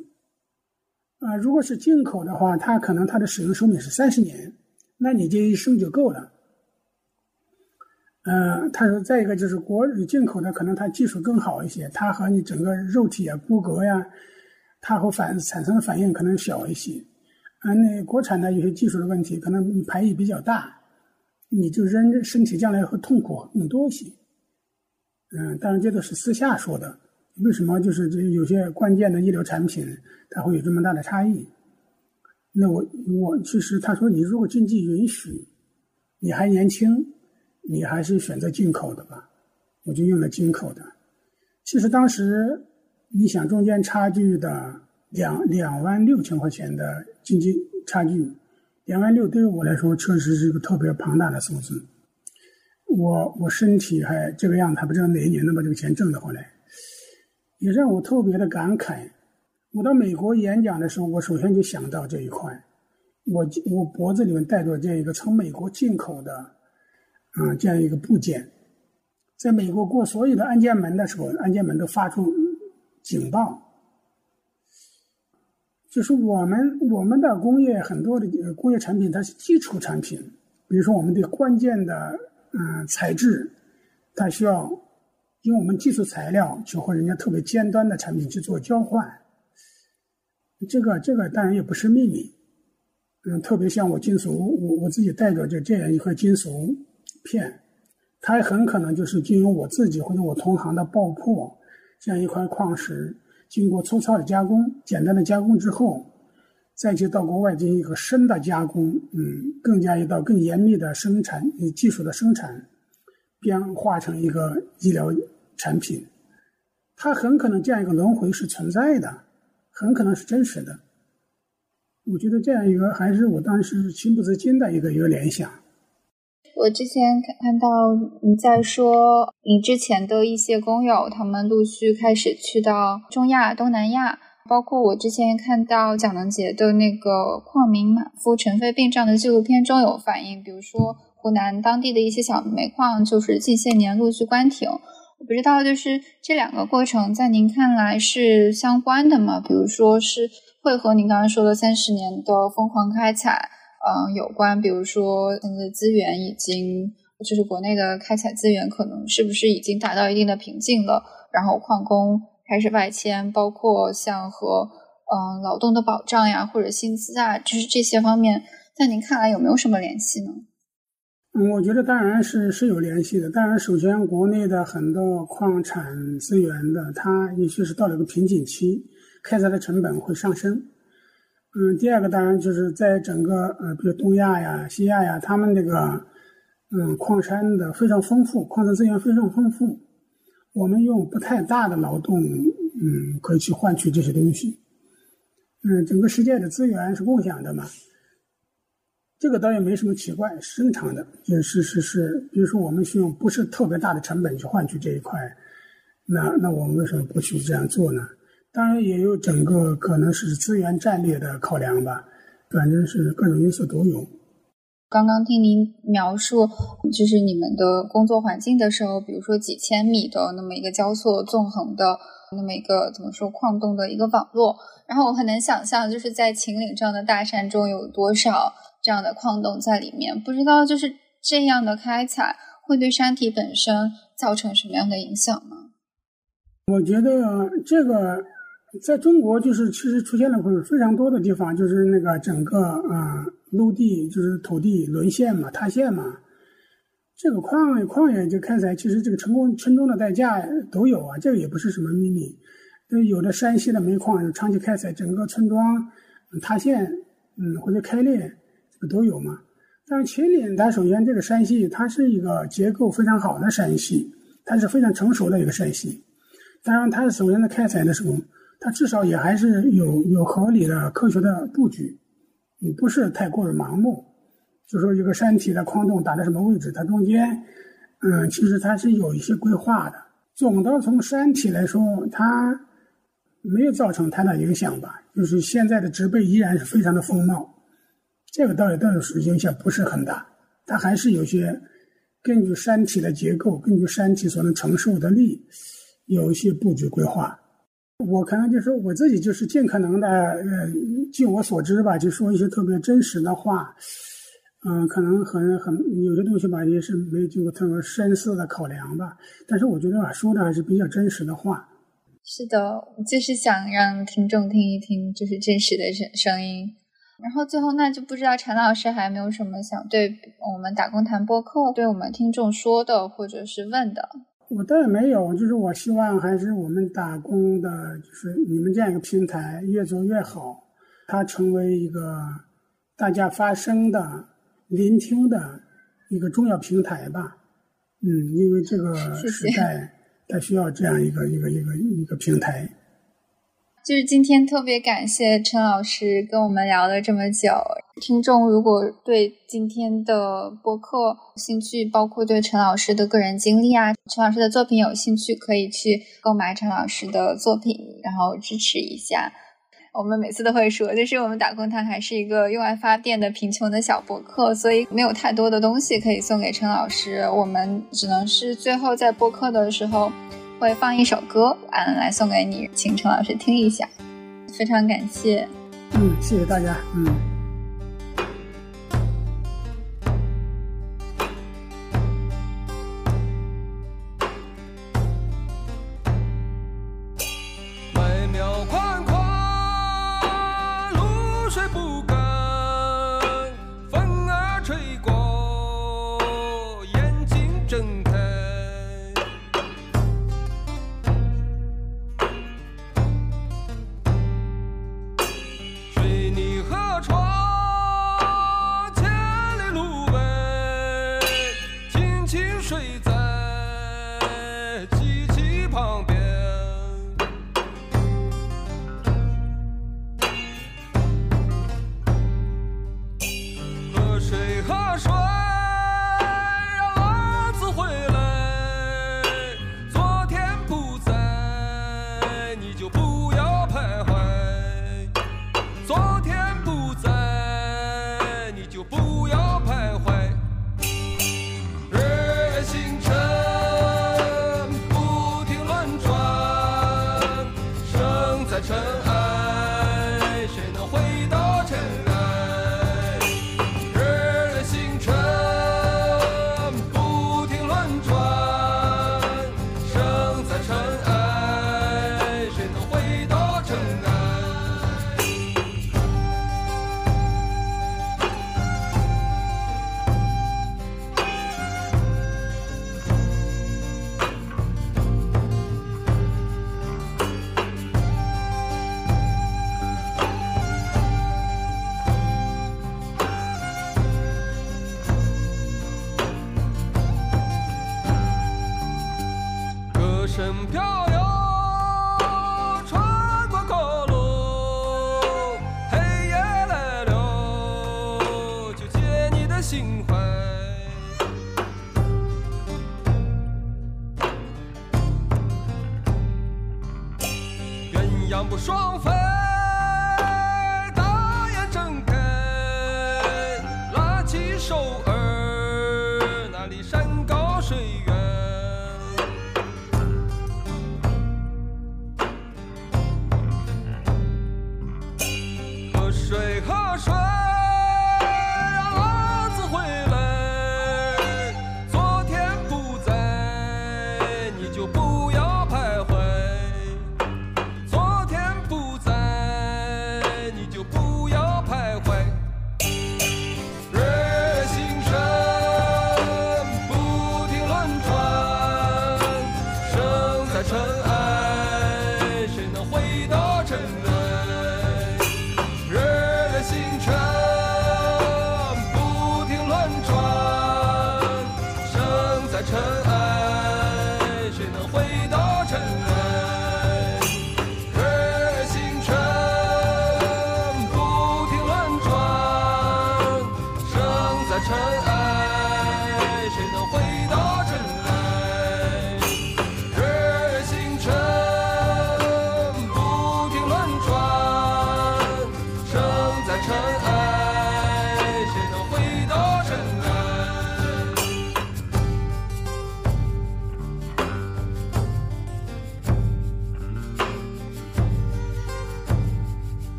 A: 啊，如果是进口的话，它可能它的使用寿命是三十年，那你这一生就够了。嗯，他说再一个就是国进口的，可能它技术更好一些，它和你整个肉体啊、骨骼呀，它会反产生的反应可能小一些。啊，那国产的有些技术的问题，可能你排异比较大，你就人身体将来会痛苦更多一些。嗯，当然这都是私下说的。为什么就是这有些关键的医疗产品它会有这么大的差异？那我我其实他说你如果经济允许，你还年轻，你还是选择进口的吧。我就用了进口的。其实当时你想中间差距的。两两万六千块钱的经济差距，两万六对于我来说确实是一个特别庞大的数字。我我身体还这个样子，还不知道哪一年能把这个钱挣得回来。也让我特别的感慨。我到美国演讲的时候，我首先就想到这一块。我我脖子里面带着这一个从美国进口的，啊，这样一个部件，在美国过所有的安检门的时候，安检门都发出警报。就是我们我们的工业很多的工业产品，它是基础产品，比如说我们的关键的嗯材质，它需要用我们技术材料去和人家特别尖端的产品去做交换。这个这个当然也不是秘密，嗯，特别像我金属，我我自己带着这这样一块金属片，它很可能就是经由我自己或者我同行的爆破这样一块矿石。经过粗糙的加工、简单的加工之后，再去到国外进行一个深的加工，嗯，更加一道更严密的生产技术的生产，变化成一个医疗产品，它很可能这样一个轮回是存在的，很可能是真实的。我觉得这样一个还是我当时情不自禁的一个一个联想。
B: 我之前看看到你在说，你之前的一些工友，他们陆续开始去到中亚、东南亚，包括我之前看到蒋能杰的那个矿民满腹尘肺病这样的纪录片中有反映，比如说湖南当地的一些小煤矿，就是近些年陆续关停。我不知道，就是这两个过程在您看来是相关的吗？比如说是会和您刚刚说的三十年的疯狂开采。嗯，有关，比如说现在资源已经，就是国内的开采资源可能是不是已经达到一定的瓶颈了？然后矿工开始外迁，包括像和嗯劳动的保障呀，或者薪资啊，就是这些方面，在您看来有没有什么联系呢？
A: 嗯，我觉得当然是是有联系的。当然，首先国内的很多矿产资源的，它也许是到了一个瓶颈期，开采的成本会上升。嗯，第二个当然就是在整个呃，比如东亚呀、西亚呀，他们这个嗯矿山的非常丰富，矿产资源非常丰富，我们用不太大的劳动，嗯，可以去换取这些东西。嗯，整个世界的资源是共享的嘛，这个倒也没什么奇怪，是正常的。就是是是，比如说我们是用不是特别大的成本去换取这一块，那那我们为什么不去这样做呢？当然也有整个可能是资源战略的考量吧，反正是各种因素都有。
B: 刚刚听您描述就是你们的工作环境的时候，比如说几千米的那么一个交错纵横的那么一个怎么说矿洞的一个网络，然后我很难想象就是在秦岭这样的大山中有多少这样的矿洞在里面，不知道就是这样的开采会对山体本身造成什么样的影响吗？
A: 我觉得这个。在中国，就是其实出现了非常多的地方，就是那个整个啊陆地就是土地沦陷嘛、塌陷嘛。这个矿矿业就开采，其实这个成功沉重的代价都有啊，这个也不是什么秘密。有的山西的煤矿长期开采，整个村庄塌陷，嗯或者开裂，不都有嘛。但是秦岭它首先这个山系它是一个结构非常好的山系，它是非常成熟的一个山系。当然，它首先在开采的时候。它至少也还是有有合理的科学的布局，你不是太过于盲目。就说一个山体的矿洞打在什么位置，它中间，嗯，其实它是有一些规划的。总的从山体来说，它没有造成太大影响吧。就是现在的植被依然是非常的丰茂，这个倒也倒是影响不是很大。它还是有些根据山体的结构，根据山体所能承受的力，有一些布局规划。我可能就是我自己，就是尽可能的，呃，据我所知吧，就说一些特别真实的话，嗯，可能很很有些东西吧，也是没有经过特别深思的考量吧。但是我觉得吧说的还是比较真实的话。
B: 是的，就是想让听众听一听，就是真实的声声音。然后最后，那就不知道陈老师还有没有什么想对我们打工谈播客，对我们听众说的，或者是问的。
A: 我倒也没有，就是我希望还是我们打工的，就是你们这样一个平台越做越好，它成为一个大家发声的、聆听的一个重要平台吧。嗯，因为这个时代它需要这样一个一个一个一个平台。
B: 就是今天特别感谢陈老师跟我们聊了这么久。听众如果对今天的播客兴趣，包括对陈老师的个人经历啊，陈老师的作品有兴趣，可以去购买陈老师的作品，然后支持一下。我们每次都会说，就是我们打工堂还是一个用爱发电的贫穷的小博客，所以没有太多的东西可以送给陈老师。我们只能是最后在播客的时候会放一首歌，嗯，来送给你，请陈老师听一下。非常感谢。
D: 嗯，谢谢大家。嗯。